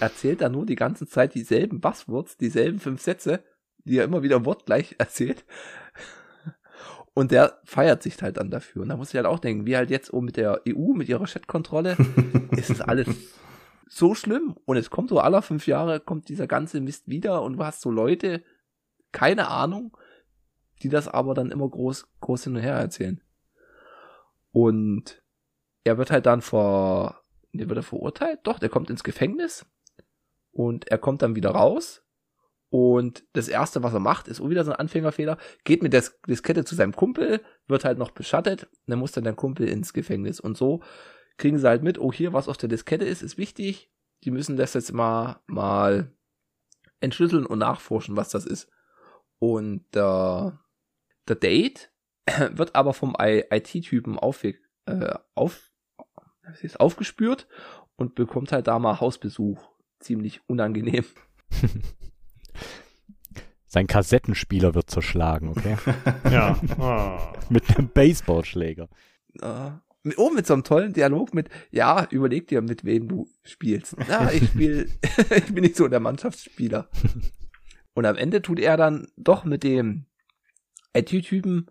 erzählt da nur die ganze Zeit dieselben Buzzwords, dieselben fünf Sätze, die er immer wieder wortgleich (laughs) erzählt. Und der feiert sich halt dann dafür. Und da muss ich halt auch denken, wie halt jetzt oben mit der EU, mit ihrer Chatkontrolle, (laughs) ist es alles so schlimm. Und es kommt so alle fünf Jahre, kommt dieser ganze Mist wieder und du hast so Leute, keine Ahnung, die das aber dann immer groß, groß hin und her erzählen. Und er wird halt dann vor, der wird er verurteilt? Doch, der kommt ins Gefängnis und er kommt dann wieder raus. Und das erste, was er macht, ist auch wieder so ein Anfängerfehler. Geht mit der Diskette zu seinem Kumpel, wird halt noch beschattet, dann muss dann der Kumpel ins Gefängnis. Und so kriegen sie halt mit, oh hier, was auf der Diskette ist, ist wichtig. Die müssen das jetzt mal, mal entschlüsseln und nachforschen, was das ist. Und äh, der Date (clears throat) wird aber vom IT-Typen auf, äh, auf, aufgespürt und bekommt halt da mal Hausbesuch. Ziemlich unangenehm. (laughs) Sein Kassettenspieler wird zerschlagen, okay? (laughs) ja. Oh. (laughs) mit einem Baseballschläger. Uh, oh, mit so einem tollen Dialog mit, ja, überleg dir, mit wem du spielst. Ja, ich spiel, ich bin nicht so der Mannschaftsspieler. Und am Ende tut er dann doch mit dem IT-Typen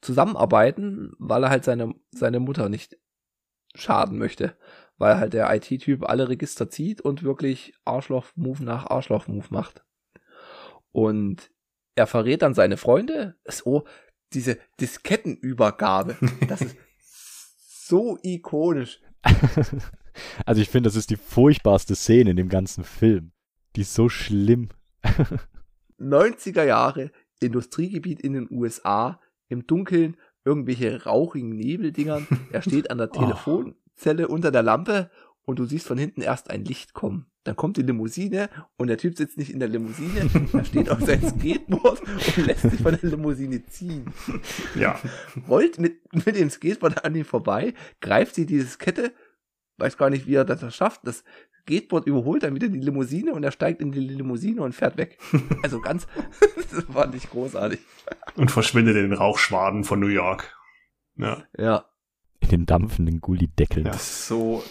zusammenarbeiten, weil er halt seine, seine Mutter nicht schaden möchte. Weil halt der IT-Typ alle Register zieht und wirklich Arschloch-Move nach Arschloch-Move macht. Und er verrät dann seine Freunde. So, diese Diskettenübergabe. Das ist (laughs) so ikonisch. (laughs) Also ich finde, das ist die furchtbarste Szene in dem ganzen Film. Die ist so schlimm. (laughs) 90er Jahre, Industriegebiet in den USA, im Dunkeln irgendwelche rauchigen Nebeldingern. Er steht an der (laughs) oh. Telefonzelle oh. unter der Lampe und du siehst von hinten erst ein Licht kommen. Dann kommt die Limousine und der Typ sitzt nicht in der Limousine, er steht auf seinem (laughs) Skateboard und lässt sich von der Limousine ziehen. Ja. Rollt mit, mit dem Skateboard an ihm vorbei, greift sie diese Kette, weiß gar nicht, wie er das schafft, das Skateboard überholt dann wieder die Limousine und er steigt in die Limousine und fährt weg. (laughs) Also ganz, (laughs) das fand ich großartig. Und verschwindet in den Rauchschwaden von New York. Ja. Ja. In den dampfenden Gullideckeln. Ja. So,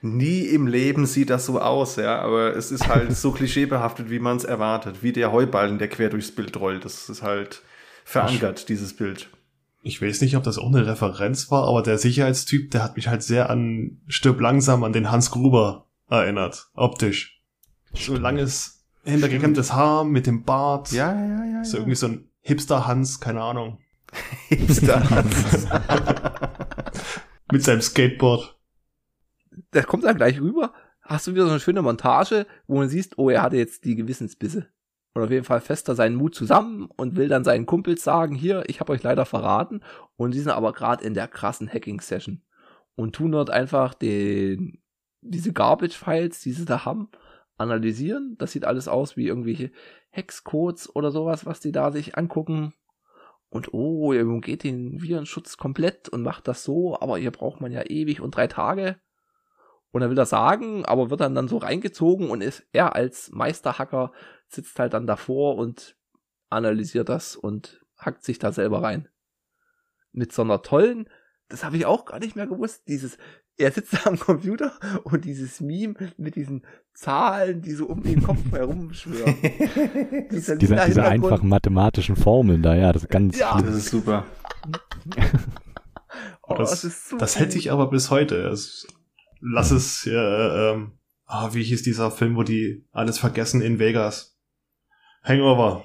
nie im Leben sieht das so aus, ja, aber es ist halt so (laughs) klischeebehaftet, wie man es erwartet, wie der Heuballen, der quer durchs Bild rollt. Das ist halt verankert, dieses Bild. ich weiß nicht, ob das auch eine Referenz war, aber der Sicherheitstyp, der hat mich halt sehr an Stirb langsam an den Hans Gruber erinnert, optisch. So langes, hintergekämmtes Haar mit dem Bart. Ja, ja, ja. So irgendwie so ein Hipster-Hans, keine Ahnung. (laughs) Hipster-Hans. (laughs) mit seinem Skateboard. Das kommt dann gleich rüber. Hast du wieder so eine schöne Montage, wo man siehst, oh, er hatte jetzt die Gewissensbisse. Und auf jeden Fall fester seinen Mut zusammen und will dann seinen Kumpels sagen, hier, ich habe euch leider verraten. Und die sind aber gerade in der krassen Hacking-Session und tun dort einfach den, diese Garbage-Files, die sie da haben, analysieren. Das sieht alles aus wie irgendwelche Hexcodes oder sowas, was die da sich angucken. Und oh, ihr umgeht den Virenschutz komplett und macht das so, aber hier braucht man ja ewig und drei Tage. Und er will das sagen, aber wird dann, dann so reingezogen und ist er als Meisterhacker sitzt halt dann davor und analysiert das und hackt sich da selber rein. Mit so einer tollen, das habe ich auch gar nicht mehr gewusst, dieses, er sitzt (laughs) da am Computer und dieses Meme mit diesen Zahlen, die so um den Kopf (laughs) herumschwören. (laughs) diese, diese, diese einfachen mathematischen Formeln da, ja, das ist ganz ja. Das ist super. oh, das, das, ist so das hätte ich aber bis heute. Das, lass es, äh, ähm, ah, wie hieß dieser Film, wo die alles vergessen in Vegas? Hangover.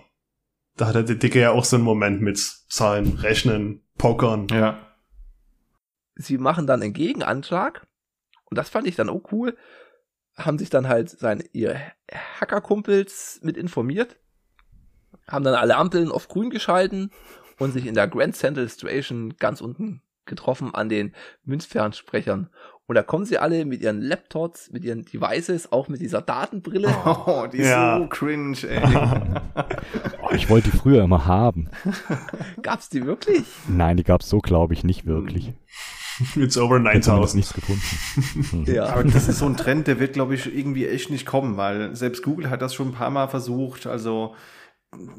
Da hat der Dicke ja auch so einen Moment mit Zahlen, Rechnen, Pokern. Ja. Sie machen dann einen Gegenanschlag. Und das fand ich dann auch cool. Haben sich dann halt seine, ihre Hackerkumpels mit informiert. Haben dann alle Ampeln auf grün geschalten und sich in der Grand Central Station ganz unten getroffen an den Münzfernsprechern. Und da kommen sie alle mit ihren Laptops, mit ihren Devices, auch mit dieser Datenbrille. (laughs) Oh, die ist ja. so cringe, ey. (laughs) oh, ich wollte die früher immer haben. Gab's die wirklich? Nein, die gab's so, glaube ich, nicht wirklich. (laughs) It's over 9000. nichts gefunden. (laughs) ja. Aber das ist so ein Trend, der wird, glaube ich, irgendwie echt nicht kommen, weil selbst Google hat das schon ein paar Mal versucht. Also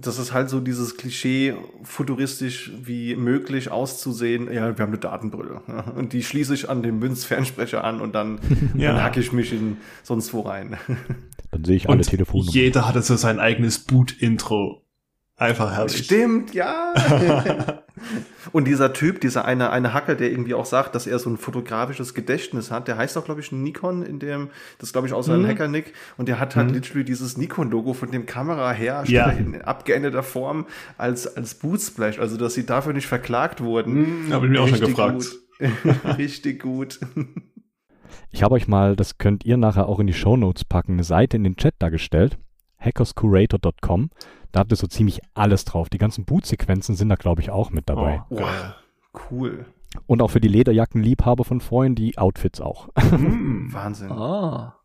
das ist halt so dieses Klischee, futuristisch wie möglich auszusehen. Ja, wir haben eine Datenbrille. Und die schließe ich an den Münzfernsprecher an und dann, (laughs) ja. dann hacke ich mich in sonst wo rein. Dann sehe ich alle Telefonnummern. Jeder hatte so sein eigenes Boot-Intro. Einfach herrlich. Stimmt, ja. (laughs) Und dieser Typ, dieser eine, eine Hacker, der irgendwie auch sagt, dass er so ein fotografisches Gedächtnis hat, der heißt auch, glaube ich, Nikon in dem, das glaube ich auch sein mhm. Hacker-Nick. Und der hat halt mhm. literally dieses Nikon-Logo von dem Kamerahersteller ja. in abgeänderter Form als, als Bootsplash. Also, dass sie dafür nicht verklagt wurden. Mhm, Habe ich mir auch schon gefragt. Gut. (laughs) Richtig gut. Ich habe euch mal, das könnt ihr nachher auch in die Show Notes packen, eine Seite in den Chat dargestellt. hackerscurator.com. Da habt ihr so ziemlich alles drauf. Die ganzen Bootsequenzen sind da, glaube ich, auch mit dabei. Oh, wow. Cool. Und auch für die Lederjackenliebhaber von vorhin die Outfits auch. Mm, (laughs) Wahnsinn. Ah.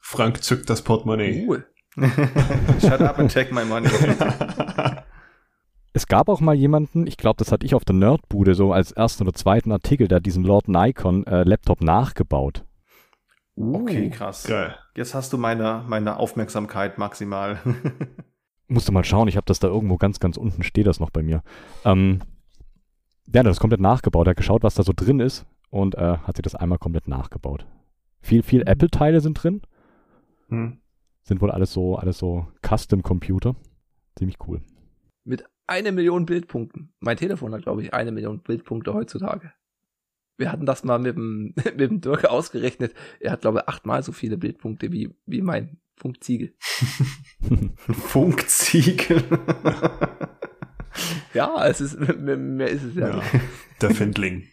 Frank zückt das Portemonnaie. Cool. (laughs) Shut up and take my money. Es gab auch mal jemanden, ich glaube, das hatte ich auf der Nerdbude so als ersten oder zweiten Artikel, der diesen Lord Nikon äh, Laptop nachgebaut. Okay, krass. Geil. Jetzt hast du meine, meine Aufmerksamkeit maximal. (laughs) Musste mal schauen, ich habe das da irgendwo ganz, ganz unten, steht das noch bei mir. Ähm, ja, das ist komplett nachgebaut. Er hat geschaut, was da so drin ist und äh, hat sich das einmal komplett nachgebaut. Viel, viel mhm. Apple-Teile sind drin. Hm. Sind wohl alles so, alles so Custom-Computer. Ziemlich cool. Mit eine Million Bildpunkten. Mein Telefon hat, glaube ich, eine Million Bildpunkte heutzutage. Wir hatten das mal mit dem, (laughs) mit dem Dirk ausgerechnet. Er hat, glaube ich, achtmal so viele Bildpunkte wie, wie mein Funkziegel. (laughs) Funkziegel. ja, es ist, (laughs) mehr, ist es ja, ja. Der Findling.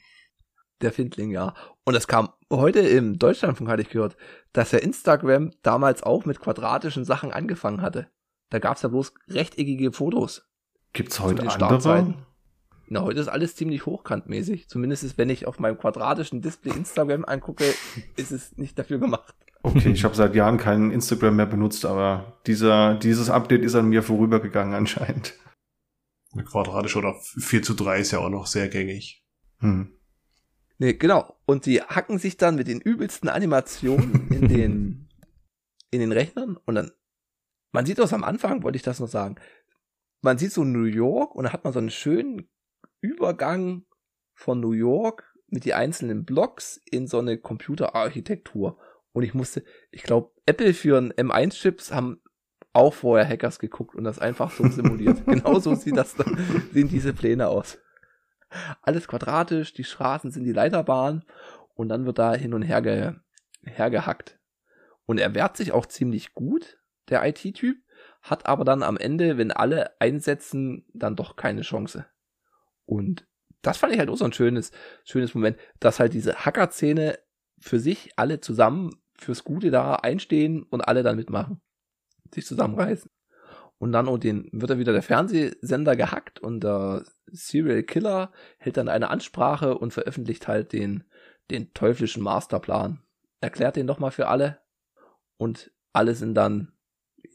Der Findling, ja. Und es kam heute im Deutschlandfunk, hatte ich gehört, dass der Instagram damals auch mit quadratischen Sachen angefangen hatte. Da gab es ja bloß rechteckige Fotos. Gibt's heute andere? Na, heute ist alles ziemlich hochkantmäßig. Zumindest ist, wenn ich auf meinem quadratischen Display Instagram angucke, (laughs) ist es nicht dafür gemacht. Okay, ich habe seit Jahren keinen Instagram mehr benutzt, aber dieser, dieses Update ist an mir vorübergegangen anscheinend. Quadratisch oder 4 zu 3 ist ja auch noch sehr gängig. Hm. Nee, genau. Und die hacken sich dann mit den übelsten Animationen in (laughs) den, in den Rechnern und dann, man sieht das am Anfang, wollte ich das noch sagen. Man sieht so New York und dann hat man so einen schönen Übergang von New York mit die einzelnen Blocks in so eine Computerarchitektur. Und ich musste, ich glaube, Apple für einen M1-Chips haben auch vorher Hackers geguckt und das einfach so simuliert. (laughs) Genauso sieht das dann, sehen diese Pläne aus. alles quadratisch, die Straßen sind die Leiterbahn und dann wird da hin und her ge, hergehackt. Und er wehrt sich auch ziemlich gut, der IT-Typ, hat aber dann am Ende, wenn alle einsetzen, dann doch keine Chance. Und das fand ich halt auch so ein schönes, schönes Moment, dass halt diese Hacker-Szene für sich alle zusammen fürs Gute da einstehen und alle dann mitmachen. Sich zusammenreißen. Und dann und den wird er wieder der Fernsehsender gehackt und der Serial Killer hält dann eine Ansprache und veröffentlicht halt den, den teuflischen Masterplan. Erklärt den doch mal für alle. Und alle sind dann,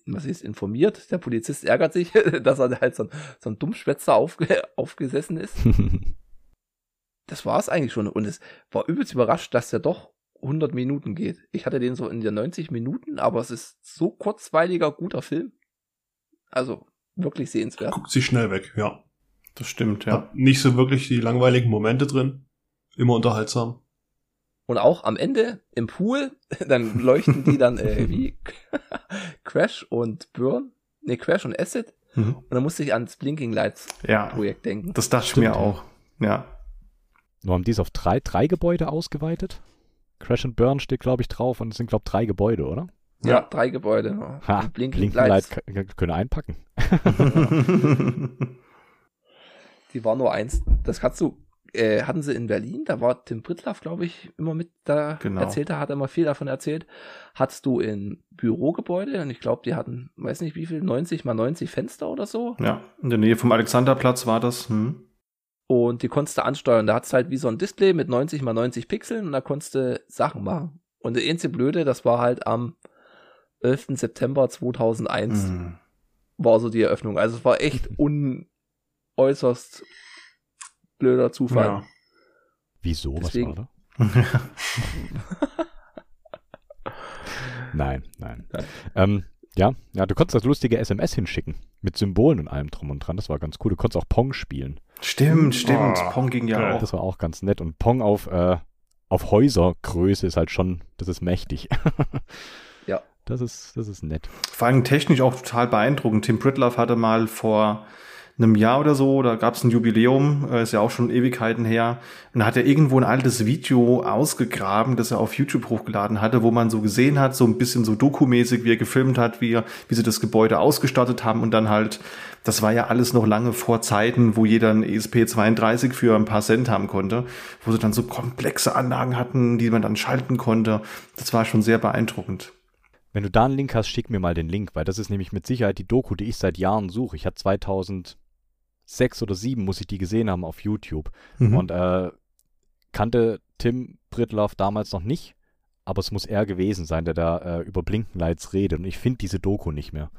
was ist, informiert. Der Polizist ärgert sich, (laughs) dass er halt so ein, so ein Dummschwätzer aufge, (laughs) aufgesessen ist. (laughs) das war es eigentlich schon. Und es war übelst überrascht, dass der doch 100 Minuten geht. Ich hatte den so in der 90 Minuten, aber es ist so kurzweiliger, guter Film. Also wirklich sehenswert. Guckt sich schnell weg, ja. Das stimmt, ja. Hat nicht so wirklich die langweiligen Momente drin. Immer unterhaltsam. Und auch am Ende im Pool, (laughs) dann leuchten die dann äh, wie (laughs) Crash und Burn. Ne, Crash und Acid. Mhm. Und dann musste ich ans Blinking Lights ja, Projekt denken. Das dachte ich mir auch. Ja. Nur haben die es auf drei, drei Gebäude ausgeweitet? Crash and Burn steht, glaube ich, drauf und es sind, glaube ich, drei Gebäude, oder? Ja, ja drei Gebäude. Ha, Blinking, Blinking Lights. Light können einpacken. (laughs) die war nur eins. Das kannst du, äh, hatten sie in Berlin, da war Tim Pritlaff, glaube ich, immer mit da genau. erzählt, da hat er immer viel davon erzählt. Hattest du in Bürogebäude und ich glaube, die hatten, weiß nicht wie viel, 90 mal 90 Fenster oder so. Ja, in der Nähe vom Alexanderplatz war das. Hm. Und die konntest du ansteuern. Da hat's halt wie so ein Display mit 90 mal 90 Pixeln und da konntest du Sachen machen. Und der einzige Blöde, das war halt am 11. September 2001 mm. war so die Eröffnung. Also es war echt unäußerst blöder Zufall. Ja. Wieso? Deswegen. Was war da? (laughs) nein, nein. nein. Ähm, ja, ja, du konntest das lustige SMS hinschicken. Mit Symbolen und allem drum und dran. Das war ganz cool. Du konntest auch Pong spielen. Stimmt, stimmt. Oh, Pong ging ja auch. Das war auch ganz nett. Und Pong auf, äh, auf Häusergröße ist halt schon, das ist mächtig. ja. Das ist, das ist nett. Vor allem technisch auch total beeindruckend. Tim Pritloff hatte mal vor einem Jahr oder so, da gab es ein Jubiläum, äh, ist ja auch schon Ewigkeiten her. Und da hat er irgendwo ein altes Video ausgegraben, das er auf YouTube hochgeladen hatte, wo man so gesehen hat, so ein bisschen so dokumäßig, wie er gefilmt hat, wie, er, wie sie das Gebäude ausgestattet haben und dann halt, das war ja alles noch lange vor Zeiten, wo jeder ein ESP32 für ein paar Cent haben konnte, wo sie dann so komplexe Anlagen hatten, die man dann schalten konnte. Das war schon sehr beeindruckend. Wenn du da einen Link hast, schick mir mal den Link, weil das ist nämlich mit Sicherheit die Doku, die ich seit Jahren suche. Ich hatte 2000 sechs oder sieben muss ich die gesehen haben auf YouTube. Mhm. Und äh, kannte Tim Britloff damals noch nicht, aber es muss er gewesen sein, der da äh, über Blinkenlights redet. Und ich finde diese Doku nicht mehr.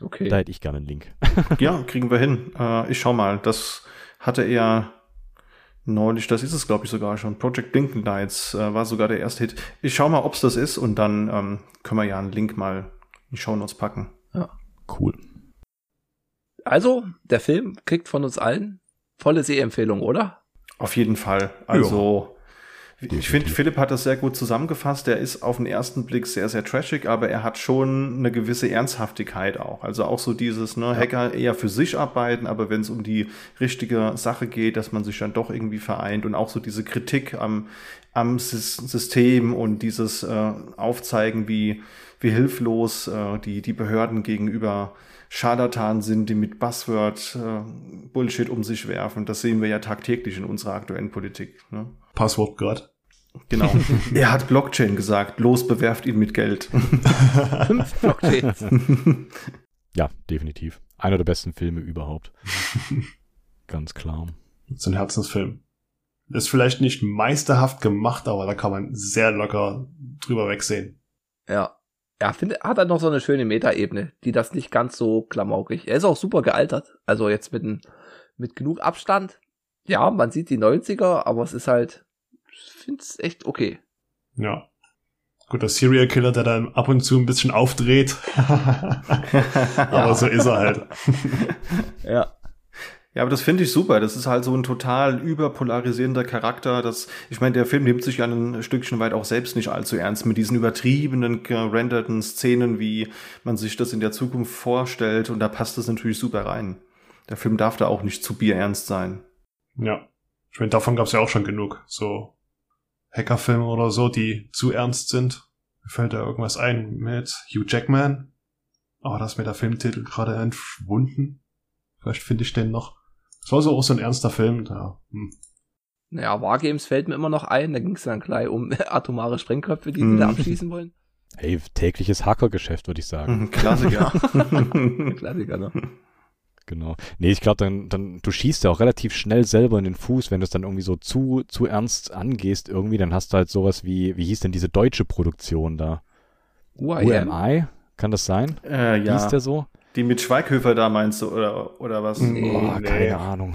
Okay. Da hätte ich gerne einen Link. (laughs) ja, kriegen wir hin. Äh, ich schau mal. Das hatte er neulich, das ist es glaube ich sogar schon. Project Blinkenlights äh, war sogar der erste Hit. Ich schau mal, ob es das ist und dann ähm, können wir ja einen Link mal in die Show Notes packen. Ja, cool. Also, der Film kriegt von uns allen volle Sehempfehlung, oder? Auf jeden Fall. Also, ja. ich finde, Philipp hat das sehr gut zusammengefasst. Der ist auf den ersten Blick sehr, sehr trashig, aber er hat schon eine gewisse Ernsthaftigkeit auch. Also auch so dieses, ne, Hacker eher für sich arbeiten, aber wenn es um die richtige Sache geht, dass man sich dann doch irgendwie vereint und auch so diese Kritik am, am System und dieses äh, Aufzeigen, wie, wie hilflos äh, die, die Behörden gegenüber Scharlatan sind, die mit Buzzword äh, Bullshit um sich werfen. Das sehen wir ja tagtäglich in unserer aktuellen Politik. Ne? Passwort gerade. Genau. (laughs) er hat Blockchain gesagt. Los, bewerft ihn mit Geld. (laughs) Fünf Blockchains. (laughs) ja, definitiv. Einer der besten Filme überhaupt. Ganz klar. Das ist ein Herzensfilm. Ist vielleicht nicht meisterhaft gemacht, aber da kann man sehr locker drüber wegsehen. Ja ja, finde, hat er noch so eine schöne Metaebene, die das nicht ganz so klamaukig. Er ist auch super gealtert. Also jetzt mit, mit genug Abstand. Ja, man sieht die 90er, aber es ist halt, ich finde es echt okay. Ja. Gut, der Serial Killer, der dann ab und zu ein bisschen aufdreht. (laughs) (laughs) aber so ist er halt. (laughs) ja. Ja, aber das finde ich super. Das ist halt so ein total überpolarisierender Charakter. Das, ich meine, der Film nimmt sich ja ein Stückchen weit auch selbst nicht allzu ernst mit diesen übertriebenen, gerenderten Szenen, wie man sich das in der Zukunft vorstellt. Und da passt das natürlich super rein. Der Film darf da auch nicht zu bierernst sein. Ja. Ich meine, davon gab es ja auch schon genug. So Hackerfilme oder so, die zu ernst sind. Mir fällt da irgendwas ein mit Hugh Jackman. Aber da ist mir der Filmtitel gerade entschwunden. Vielleicht finde ich den noch. Das war so auch so ein ernster Film. Da, hm. Naja, Wargames fällt mir immer noch ein. Da ging es dann gleich um (laughs) atomare Sprengköpfe, die hm. sie da abschießen wollen. Hey, tägliches Hackergeschäft, würde ich sagen. Mhm, Klassiker. (laughs) Klassiker, ne? Genau. Nee, ich glaube, dann, dann, du schießt ja auch relativ schnell selber in den Fuß, wenn du es dann irgendwie so zu, zu ernst angehst irgendwie, dann hast du halt sowas wie, wie hieß denn diese deutsche Produktion da? UIM? UMI? Kann das sein? Äh, ja. Hieß der so? Die mit Schweighöfer da meinst du, oder, oder was? Nee, oh, nee. keine Ahnung.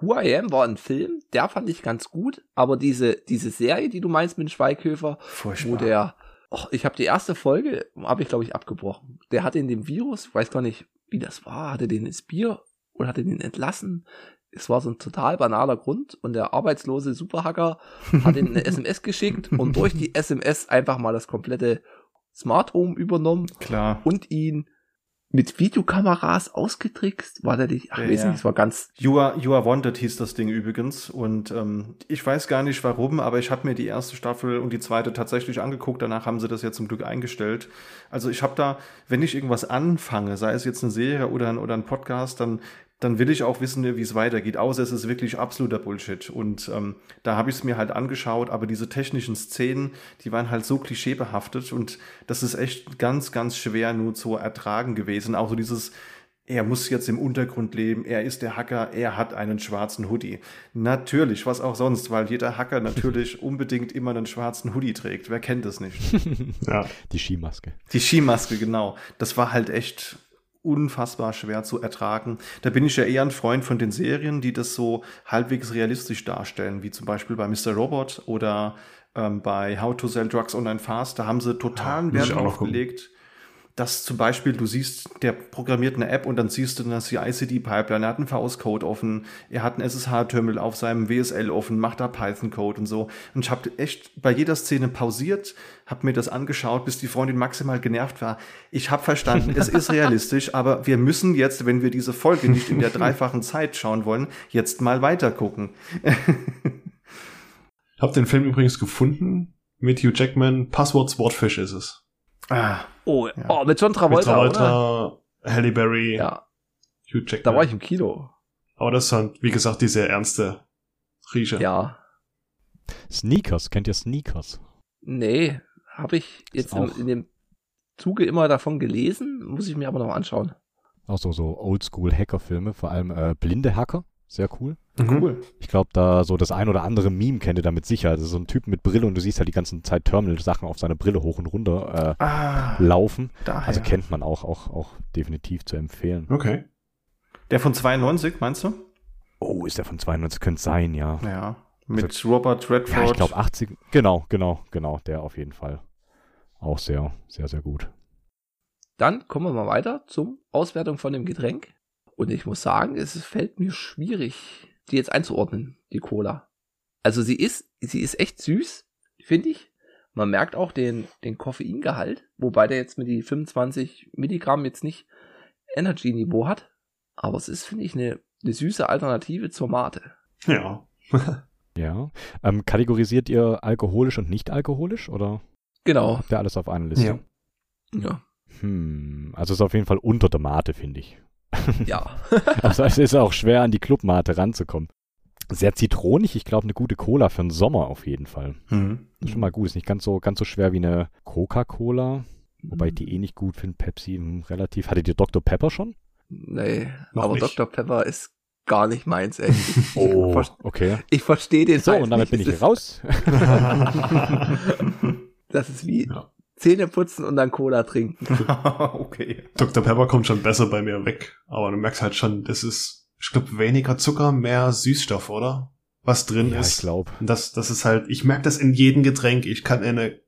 Who I Am war ein Film, der fand ich ganz gut, aber diese, diese Serie, die du meinst mit Schweighöfer, Furchtbar. wo der, oh, ich habe die erste Folge, habe ich glaube ich abgebrochen. Der hatte in dem Virus, ich weiß gar nicht, wie das war, hatte den ins Bier oder hatte den entlassen. Es war so ein total banaler Grund und der arbeitslose Superhacker hat ihn eine (laughs) SMS geschickt und durch die SMS einfach mal das komplette Smart Home übernommen Klar. und ihn mit Videokameras ausgetrickst? War der nicht? Ach, ja, weiß nicht, das war ganz. You are, you are Wanted hieß das Ding übrigens. Und ähm, ich weiß gar nicht warum, aber ich habe mir die erste Staffel und die zweite tatsächlich angeguckt. Danach haben sie das ja zum Glück eingestellt. Also ich habe da, wenn ich irgendwas anfange, sei es jetzt eine Serie oder ein, oder ein Podcast, dann dann will ich auch wissen, wie es weitergeht. Außer es ist wirklich absoluter Bullshit. Und ähm, da habe ich es mir halt angeschaut, aber diese technischen Szenen, die waren halt so klischeebehaftet und das ist echt ganz, ganz schwer nur zu ertragen gewesen. Auch so dieses, er muss jetzt im Untergrund leben, er ist der Hacker, er hat einen schwarzen Hoodie. Natürlich, was auch sonst, weil jeder Hacker natürlich (laughs) unbedingt immer einen schwarzen Hoodie trägt. Wer kennt das nicht? (laughs) ja. Die Skimaske. Die Skimaske, genau. Das war halt echt unfassbar schwer zu ertragen. Da bin ich ja eher ein Freund von den Serien, die das so halbwegs realistisch darstellen, wie zum Beispiel bei Mr. Robot oder ähm, bei How to Sell Drugs Online Fast. Da haben sie totalen ja, Wert drauf gelegt, dass zum Beispiel du siehst, der programmiert eine App und dann siehst du eine CI-CD-Pipeline, er hat einen VS-Code offen, er hat einen SSH-Terminal auf seinem WSL offen, macht da Python-Code und so. Und ich habe echt bei jeder Szene pausiert, habe mir das angeschaut, bis die Freundin maximal genervt war. Ich habe verstanden, es ist (laughs) realistisch, aber wir müssen jetzt, wenn wir diese Folge nicht in der (laughs) dreifachen Zeit schauen wollen, jetzt mal weiter gucken. ich (laughs) habe den Film übrigens gefunden mit Hugh Jackman. Passwort Swordfish ist es. Ah, oh, ja. oh, mit John Travolta. Mit Travolta, oder? Halle Berry, ja. Hugh Jackman. Da war ich im Kino. Aber das ist halt, wie gesagt, diese ernste Rieche. Ja. Sneakers, kennt ihr Sneakers? Nee, habe ich jetzt im, in dem Zuge immer davon gelesen, muss ich mir aber noch anschauen. Auch so, so Oldschool-Hacker-Filme, vor allem äh, blinde Hacker, sehr cool. Mhm. Cool. Ich glaube, da so das ein oder andere Meme kennt ihr damit sicher. Also so ein Typ mit Brille und du siehst halt die ganze Zeit Terminal-Sachen auf seiner Brille hoch und runter äh, ah, laufen. Daher. Also kennt man auch, auch, auch definitiv zu empfehlen. Okay. Der von 92, meinst du? Oh, ist der von 92? Könnte sein, ja. Ja. Mit also, Robert Redford. Ja, ich glaube 80. Genau, genau, genau. Der auf jeden Fall. Auch sehr, sehr, sehr gut. Dann kommen wir mal weiter zum Auswertung von dem Getränk. Und ich muss sagen, es fällt mir schwierig, die jetzt einzuordnen, die Cola. Also sie ist, sie ist echt süß, finde ich. Man merkt auch den, den Koffeingehalt, wobei der jetzt mit die 25 Milligramm jetzt nicht Energy-Niveau hat. Aber es ist, finde ich, eine, eine süße Alternative zur Mate. Ja. (laughs) ja. Ähm, kategorisiert ihr alkoholisch und nicht alkoholisch oder? Genau. Habt ihr alles auf einer Liste? Ja. ja. Hm, also ist auf jeden Fall unter der Mate, finde ich. (laughs) Ja. (laughs) also es ist auch schwer, an die Clubmate ranzukommen. Sehr zitronig, ich glaube, eine gute Cola für den Sommer auf jeden Fall. Mhm. Schon mal gut, ist nicht ganz so, ganz so schwer wie eine Coca-Cola. Wobei ich die eh nicht gut finde. Pepsi hm, relativ. Hattet ihr Dr. Pepper schon? Nee, Noch aber nicht. Dr. Pepper ist gar nicht meins, ey. oh, okay. Ich verstehe den So, und damit nicht. bin ich raus. das ist wie ja. Zähne putzen und dann Cola trinken. (laughs) okay. Dr. Pepper kommt schon besser bei mir weg. Aber du merkst halt schon, das ist, ich glaube, weniger Zucker, mehr Süßstoff, oder? Was drin ja, ist. ich glaube. Das, das ist halt, ich merke das in jedem Getränk. Ich kann eine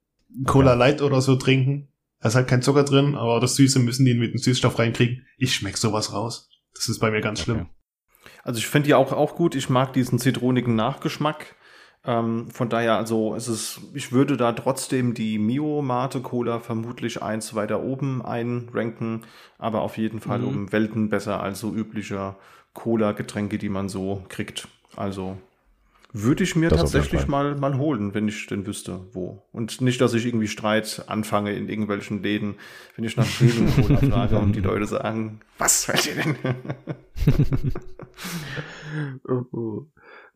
Cola ja. Light oder so trinken. Da ist halt kein Zucker drin, aber das Süße müssen die mit dem Süßstoff reinkriegen. Ich schmeck sowas raus. Das ist bei mir ganz okay. schlimm. Also ich finde die auch, auch gut. Ich mag diesen zitronigen Nachgeschmack. Ähm, von daher, also es ist, ich würde da trotzdem die Mio Mate Cola vermutlich eins weiter oben einranken, aber auf jeden Fall mhm. um Welten besser als so üblicher Cola-Getränke, die man so kriegt. Also Würde ich mir Das tatsächlich mal, mal holen, wenn ich denn wüsste, wo. Und nicht, dass ich irgendwie Streit anfange in irgendwelchen Läden, wenn ich nach Premium (laughs) Cola frage und die Leute sagen, was wollt ihr denn? (laughs) Oh.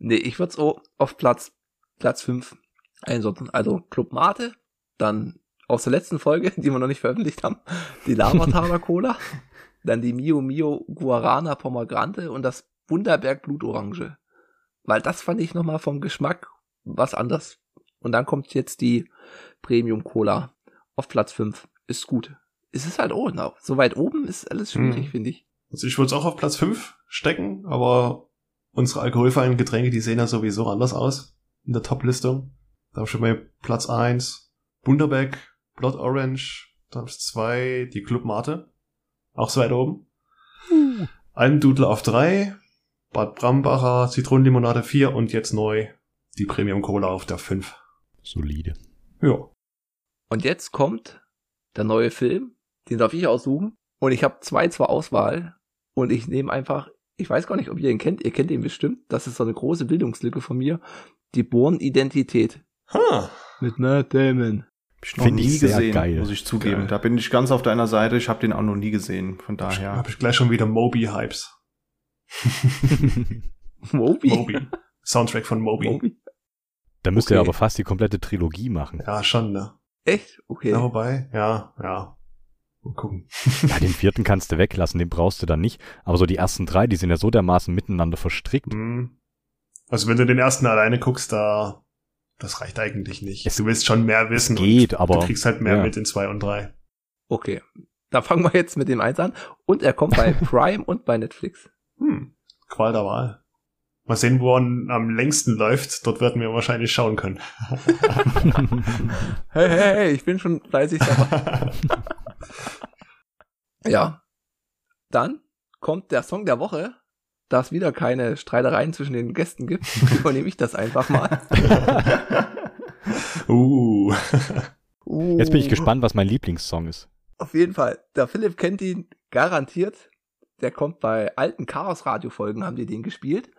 Nee, ich würde es auf Platz, Platz 5 einsortieren. Also Club Mate, dann aus der letzten Folge, (laughs) die wir noch nicht veröffentlicht haben, die Lavataler (laughs) Cola, dann die Mio Mio Guarana Pomegranate und das Wunderberg Blutorange. Weil das fand ich nochmal vom Geschmack was anders. Und dann kommt jetzt die Premium Cola auf Platz 5. Ist gut. Es ist halt oben auch. So weit oben ist alles schwierig, Hm. finde ich. Also ich würde es auch auf Platz 5 stecken, aber unsere alkoholfreien Getränke, die sehen ja sowieso anders aus in der Top-Listung. Da habe ich schon mal Platz 1 Bunderbeck, Blood Orange, dann Platz 2 die Club Mate, auch so weit oben. Almdudler auf 3, Bad Brambacher, Zitronenlimonade 4 und jetzt neu die Premium Cola auf der 5. Solide. Ja. Und jetzt kommt der neue Film, den darf ich aussuchen. Und ich habe zwei zur Auswahl. Und ich nehme einfach, ich weiß gar nicht, ob ihr ihn kennt, ihr kennt ihn bestimmt. Das ist so eine große Bildungslücke von mir. Die Born-Identität Ha. mit Matt Damon. Hab ich noch Find nie ich sehr gesehen, geil. muss ich zugeben. Geil. Da bin ich ganz auf deiner Seite. Ich habe den auch noch nie gesehen. Von daher. Habe ich gleich schon wieder Moby-Hypes. (laughs) Moby? Moby. Soundtrack von Moby. Moby? da müsst Okay. ihr aber fast die komplette Trilogie machen. Ja, schon, ne? Echt? Okay. Ja, wobei, ja, ja. Mal gucken. Ja, den vierten kannst du weglassen, den brauchst du dann nicht. Aber so die ersten drei, die sind ja so dermaßen miteinander verstrickt. Mhm. Also wenn du den ersten alleine guckst, da das reicht eigentlich nicht. Es du willst schon mehr wissen. geht, und aber- du kriegst halt mehr ja. mit in zwei und drei. Okay. Da fangen wir jetzt mit dem eins an. Und er kommt bei (laughs) Prime und bei Netflix. Hm. Qual der Wahl. Mal sehen, wo er am längsten läuft. Dort werden wir wahrscheinlich schauen können. (laughs) Hey, hey, hey, ich bin schon fleißig dabei. (laughs) ja. Dann kommt der Song der Woche. Da es wieder keine Streitereien zwischen den Gästen gibt, (laughs) übernehme ich das einfach mal. (laughs) uh. Jetzt bin ich gespannt, was mein Lieblingssong ist. Auf jeden Fall. Der Philipp kennt ihn garantiert. Der kommt bei alten Chaos-Radio-Folgen, haben die den gespielt.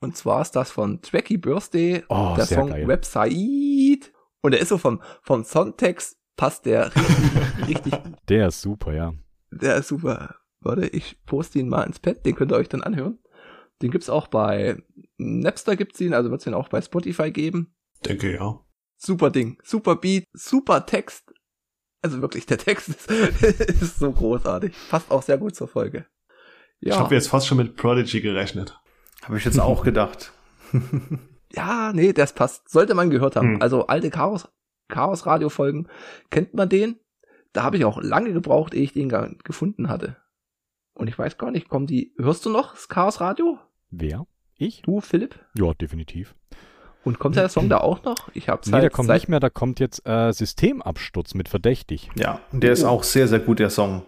Und zwar ist das von Tracky Birthday, Oh, der Song geil. Website. Und der ist so vom, vom Songtext passt der richtig, richtig Der ist super, ja. Der ist super. Warte, ich poste ihn mal ins Pad, den könnt ihr euch dann anhören. Den gibt's auch bei Napster gibt's ihn, also wird's ihn auch bei Spotify geben. Denke ja. Super Ding, super Beat, super Text. Also wirklich, der Text ist, (laughs) ist so großartig. Passt auch sehr gut zur Folge. Ich Ja, habe jetzt fast schon mit Prodigy gerechnet. Habe ich jetzt auch gedacht. (laughs) ja, nee, das passt. Sollte man gehört haben. Hm. Also alte Chaos, Chaos Radio Folgen, kennt man den? Da habe ich auch lange gebraucht, ehe ich den gefunden hatte. Und ich weiß gar nicht, kommen die, hörst du noch das Chaos Radio? Wer? Ich? Du, Philipp? Ja, definitiv. Und kommt der Song da auch noch? Ich hab's Nee, halt der kommt seit- nicht mehr, da kommt jetzt äh, Systemabsturz mit Verdächtig. Ja, und der ist auch sehr, sehr gut, der Song.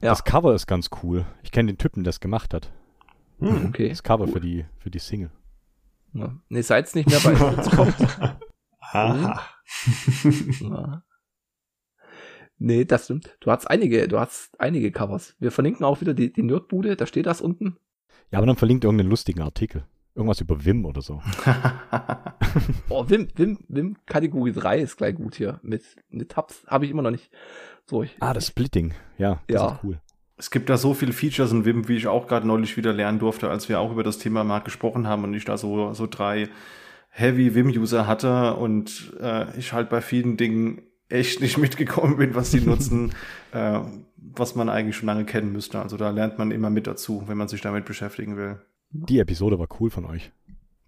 Ja. Das Cover ist ganz cool. Ich kenne den Typen, der es gemacht hat. Hm. Okay. Das Cover cool. für die, für die Single. Ja. Nee, seit's nicht mehr bei uns kommt. (laughs) Aha. Ja. Nee, das stimmt. Du hast einige, du hast einige Covers. Wir verlinken auch wieder die, die Nerdbude, da steht das unten. Ja, aber dann verlinkt irgendeinen lustigen Artikel. Irgendwas über Wim oder so. (laughs) Oh, Wim, Wim, Wim, Kategorie 3 ist gleich gut hier. Mit, mit Tabs habe ich immer noch nicht durch. Ah, das Splitting. Ja, das Ja. ist cool. Es gibt da so viele Features in Wim, wie ich auch gerade neulich wieder lernen durfte, als wir auch über das Thema mal gesprochen haben und ich da so, so drei Heavy Vim-User hatte und äh, ich halt bei vielen Dingen echt nicht mitgekommen bin, was die nutzen, (laughs) äh, was man eigentlich schon lange kennen müsste. Also da lernt man immer mit dazu, wenn man sich damit beschäftigen will. Die Episode war cool von euch.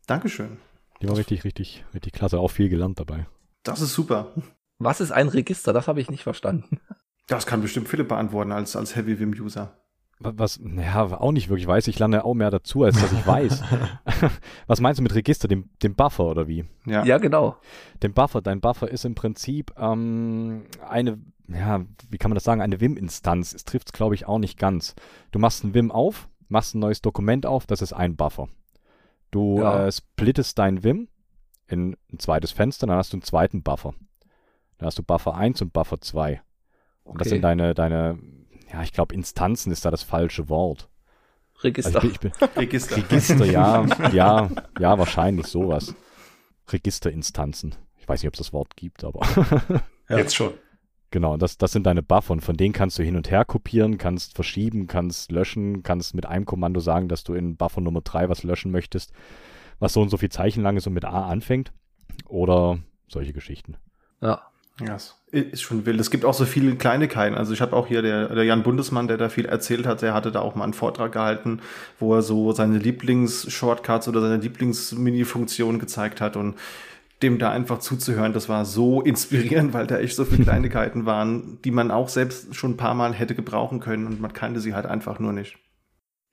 Dankeschön. Die war richtig, richtig, richtig klasse. Auch viel gelernt dabei. Das ist super. Was ist ein Register? Das habe ich nicht verstanden. Das kann bestimmt Philipp beantworten als, als Heavy Vim-User. Wa- Was, naja, auch nicht wirklich weiß. Ich lerne auch mehr dazu, als dass ich weiß. (laughs) (laughs) Was meinst du mit Register? Dem, dem Buffer oder wie? Ja. Ja, genau. Den Buffer, dein Buffer ist im Prinzip ähm, eine, ja, wie kann man das sagen, eine Vim-Instanz. Es trifft es, glaube ich, auch nicht ganz. Du machst ein Vim auf, machst ein neues Dokument auf, das ist ein Buffer. Du Ja. äh, splittest dein Vim in ein zweites Fenster, dann hast du einen zweiten Buffer. Dann hast du Buffer 1 und Buffer 2. Und das Okay. sind deine, deine, ja, ich glaube, Instanzen ist da das falsche Wort. Register. Also ich bin, ich bin, (laughs) Register. Register, ja, (laughs) ja, ja, wahrscheinlich sowas. Registerinstanzen. Ich weiß nicht, ob es das Wort gibt, aber. (laughs) ja. Jetzt schon. Genau, das, das sind deine Buffer und von denen kannst du hin und her kopieren, kannst verschieben, kannst löschen, kannst mit einem Kommando sagen, dass du in Buffer Nummer 3 was löschen möchtest, was so und so viel Zeichen lang ist und mit A anfängt. Oder solche Geschichten. Ja. Ja, ist schon wild. Es gibt auch so viele Kleinigkeiten. Also ich habe auch hier der, der Jan Bundesmann, der da viel erzählt hat, der hatte da auch mal einen Vortrag gehalten, wo er so seine Lieblings-Shortcuts oder seine Lieblings-Mini-Funktionen gezeigt hat und dem da einfach zuzuhören, das war so inspirierend, weil da echt so viele (laughs) Kleinigkeiten waren, die man auch selbst schon ein paar Mal hätte gebrauchen können und man kannte sie halt einfach nur nicht.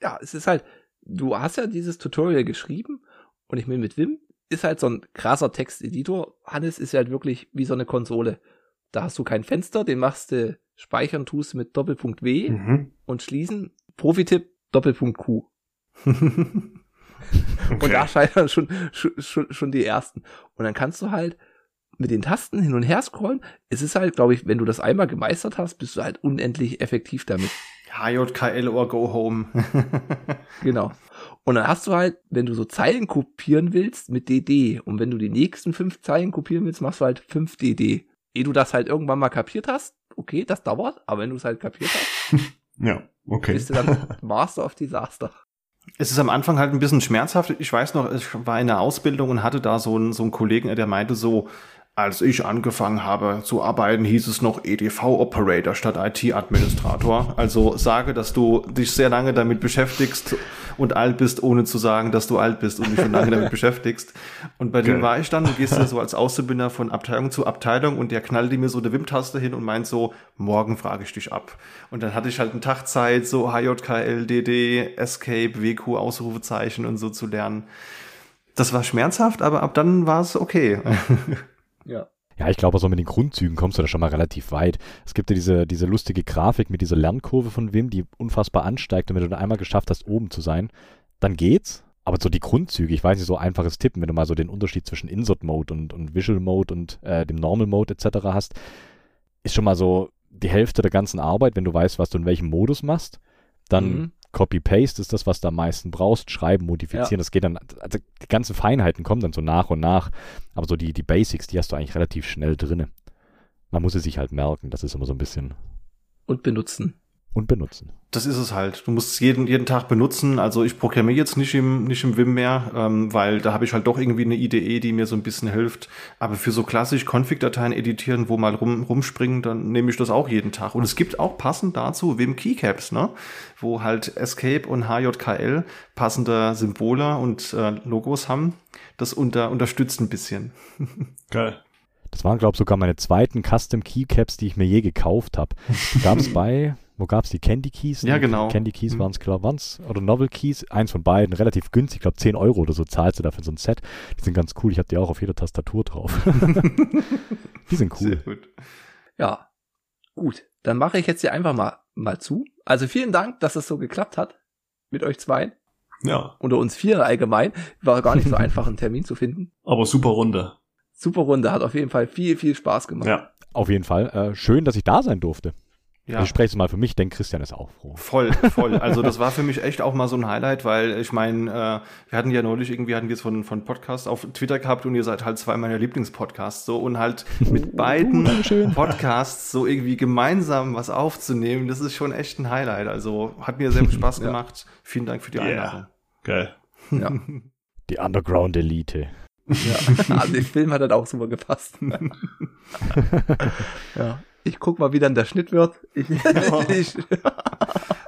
Ja, es ist halt, du hast ja dieses Tutorial geschrieben und ich meine, mit Wim ist halt so ein krasser Texteditor. Hannes ist halt wirklich wie so eine Konsole. Da hast du kein Fenster, den machst du speichern tust mit Doppelpunkt W mhm. und schließen. Profitipp Doppelpunkt Q. Okay. (laughs) Und da scheitern schon, schon, schon die ersten. Und dann kannst du halt mit den Tasten hin und her scrollen. Es ist halt, glaube ich, wenn du das einmal gemeistert hast, bist du halt unendlich effektiv damit. HJKL or go home. (laughs) genau. Und dann hast du halt, wenn du so Zeilen kopieren willst, mit DD. Und wenn du die nächsten fünf Zeilen kopieren willst, machst du halt 5 DD. Ehe du das halt irgendwann mal kapiert hast, okay, das dauert, aber wenn du es halt kapiert hast, (laughs) ja, okay. bist du dann (laughs) Master of Disaster. Es ist am Anfang halt ein bisschen schmerzhaft. Ich weiß noch, ich war in der Ausbildung und hatte da so einen, so einen Kollegen, der meinte so, als ich angefangen habe zu arbeiten, hieß es noch EDV-Operator statt IT-Administrator. Also sage, dass du dich sehr lange damit beschäftigst und alt bist, ohne zu sagen, dass du alt bist und dich schon lange damit beschäftigst. Und bei okay. dem war ich dann, du gehst ja so als Auszubildender von Abteilung zu Abteilung und der knallte mir so eine WIM-Taste hin und meint so, morgen frage ich dich ab. Und dann hatte ich halt einen Tag Zeit, so HJKL, DD, Escape, WQ, Ausrufezeichen und so zu lernen. Das war schmerzhaft, aber ab dann war es okay. (laughs) Ja. Ja, ich glaube, so mit den Grundzügen kommst du da schon mal relativ weit. Es gibt ja diese, diese lustige Grafik mit dieser Lernkurve von Wim, die unfassbar ansteigt. Und wenn du dann einmal geschafft hast, oben zu sein, dann geht's. Aber so die Grundzüge, ich weiß nicht, so einfaches Tippen, wenn du mal so den Unterschied zwischen Insert Mode und, und Visual Mode und äh, dem Normal Mode etc. hast, ist schon mal so die Hälfte der ganzen Arbeit, wenn du weißt, was du in welchem Modus machst. Dann mhm. Copy-Paste ist das, was du am meisten brauchst. Schreiben, modifizieren, ja. das geht dann, also die ganzen Feinheiten kommen dann so nach und nach. Aber so die, die Basics, die hast du eigentlich relativ schnell drinne. Man muss es sich halt merken, das ist immer so ein bisschen. Und benutzen und benutzen. Das ist es halt. Du musst es jeden, jeden Tag benutzen. Also ich programmiere jetzt nicht im, nicht im Vim mehr, ähm, weil da habe ich halt doch irgendwie eine IDE, die mir so ein bisschen hilft. Aber für so klassisch Config-Dateien editieren, wo mal rum, rumspringen, dann nehme ich das auch jeden Tag. Und es gibt auch passend dazu Vim Keycaps, ne? wo halt Escape und HJKL passende Symbole und äh, Logos haben. Das unter, unterstützt ein bisschen. (laughs) Geil. Das waren, glaube ich, sogar meine zweiten Custom Keycaps, die ich mir je gekauft habe. Gab es (laughs) bei wo gab es die Candy Keys? Ja, genau. Candy Keys mhm. waren es, glaube ich, oder Novel Keys, eins von beiden, relativ günstig, ich glaube 10 Euro oder so zahlst du dafür so ein Set. Die sind ganz cool, ich habe die auch auf jeder Tastatur drauf. (laughs) die sind cool. Sehr gut. Ja, gut. Dann mache ich jetzt hier einfach mal, mal zu. Also vielen Dank, dass es so geklappt hat mit euch zwei. Ja. Unter uns vier allgemein. War gar nicht so (laughs) einfach, einen Termin zu finden. Aber super Runde. Super Runde, hat auf jeden Fall viel, viel Spaß gemacht. Ja. Auf jeden Fall. Äh, schön, dass ich da sein durfte. Ja. Ich spreche es mal für mich, denn Christian ist auch froh. Voll, voll. (laughs) Also das war für mich echt auch mal so ein Highlight, weil ich meine, äh, wir hatten ja neulich irgendwie, hatten wir es von, von Podcasts auf Twitter gehabt und ihr seid halt zwei meiner Lieblingspodcasts so und halt mit beiden uh, Podcasts so irgendwie gemeinsam was aufzunehmen, das ist schon echt ein Highlight. Also hat mir sehr viel Spaß (laughs) gemacht. Ja. Vielen Dank für die Einladung. Geil. Ja. (laughs) Die Underground Elite. Ja, also der Film hat halt auch super gepasst. ja. Ich guck mal, wie dann der Schnitt wird. Ich, (laughs) (laughs) ich,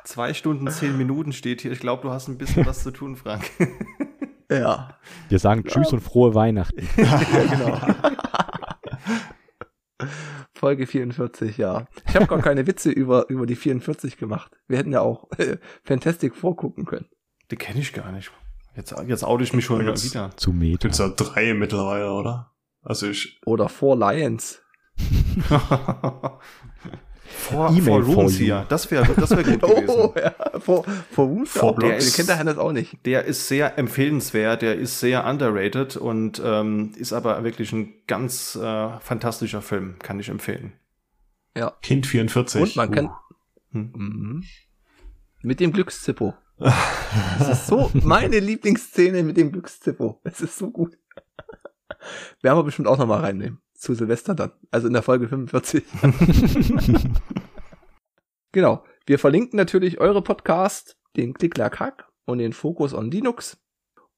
Zwei Stunden, zehn Minuten steht hier. Ich glaube, du hast ein bisschen was zu tun, Frank. (laughs) Ja. Wir sagen Tschüss ja. und frohe Weihnachten. ja, genau. Folge 44, ja. Ich habe gar keine Witze über, über die 44 gemacht. Wir hätten ja auch äh, Fantastic vorgucken können. Die kenne ich gar nicht. Jetzt, jetzt oute ich mich schon wieder. Zu Meta. Gibt's ja drei mittlerweile, oder? Also ich. Oder Four Lions. Vor, e vor Roomseer, das wäre das wär gut (laughs) gewesen. Oh, ja. Vor, vor Roomseer, der, der kennt der Hannes auch nicht. Der ist sehr empfehlenswert, der ist sehr underrated und ähm, ist aber wirklich ein ganz äh, fantastischer Film, kann ich empfehlen. Ja. Kind 44. Und man uh. kann hm. Mhm. mit dem Glückszippo. (laughs) Das ist so meine Lieblingsszene mit dem Glückszippo. Es ist so gut. (laughs) Werden wir bestimmt auch nochmal reinnehmen. Zu Silvester dann. Also in der Folge 45. (laughs) (laughs) genau. Wir verlinken natürlich eure Podcast, den Klicklack und den Focus on Linux.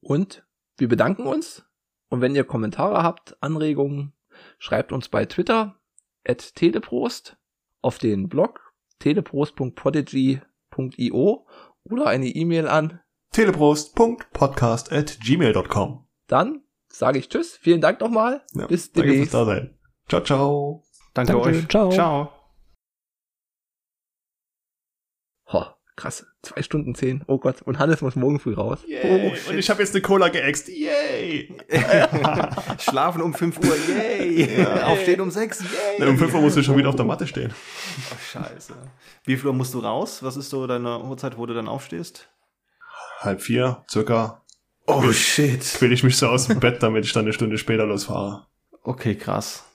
Und wir bedanken uns. Und wenn ihr Kommentare habt, Anregungen, schreibt uns bei Twitter at teleprost auf den Blog teleprost.podigy.io oder eine E-Mail an teleprost.podcast at gmail.com. Dann sage ich Tschüss. Vielen Dank nochmal. Ja, Bis danke fürs demnächst. Dasein. Ciao, ciao. Danke Dankeschön. euch. Ciao. Ciao. Ho, krass. Zwei Stunden zehn. Oh Gott. Und Hannes muss morgen früh raus. Yay. Oh, shit. Und ich habe jetzt eine Cola geäxt. Yay! (laughs) Schlafen um 5 Uhr, yay. Aufstehen um 6, yay. Denn um 5 Uhr musst du schon wieder auf der Matte stehen. Oh, scheiße. Wie viel Uhr musst du raus? Was ist so deine Uhrzeit, wo du dann aufstehst? Halb vier, circa, Oh, shit. quäl ich mich so aus dem Bett, damit ich dann eine Stunde später losfahre. Okay, krass.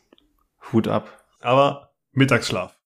Hut ab. Aber Mittagsschlaf.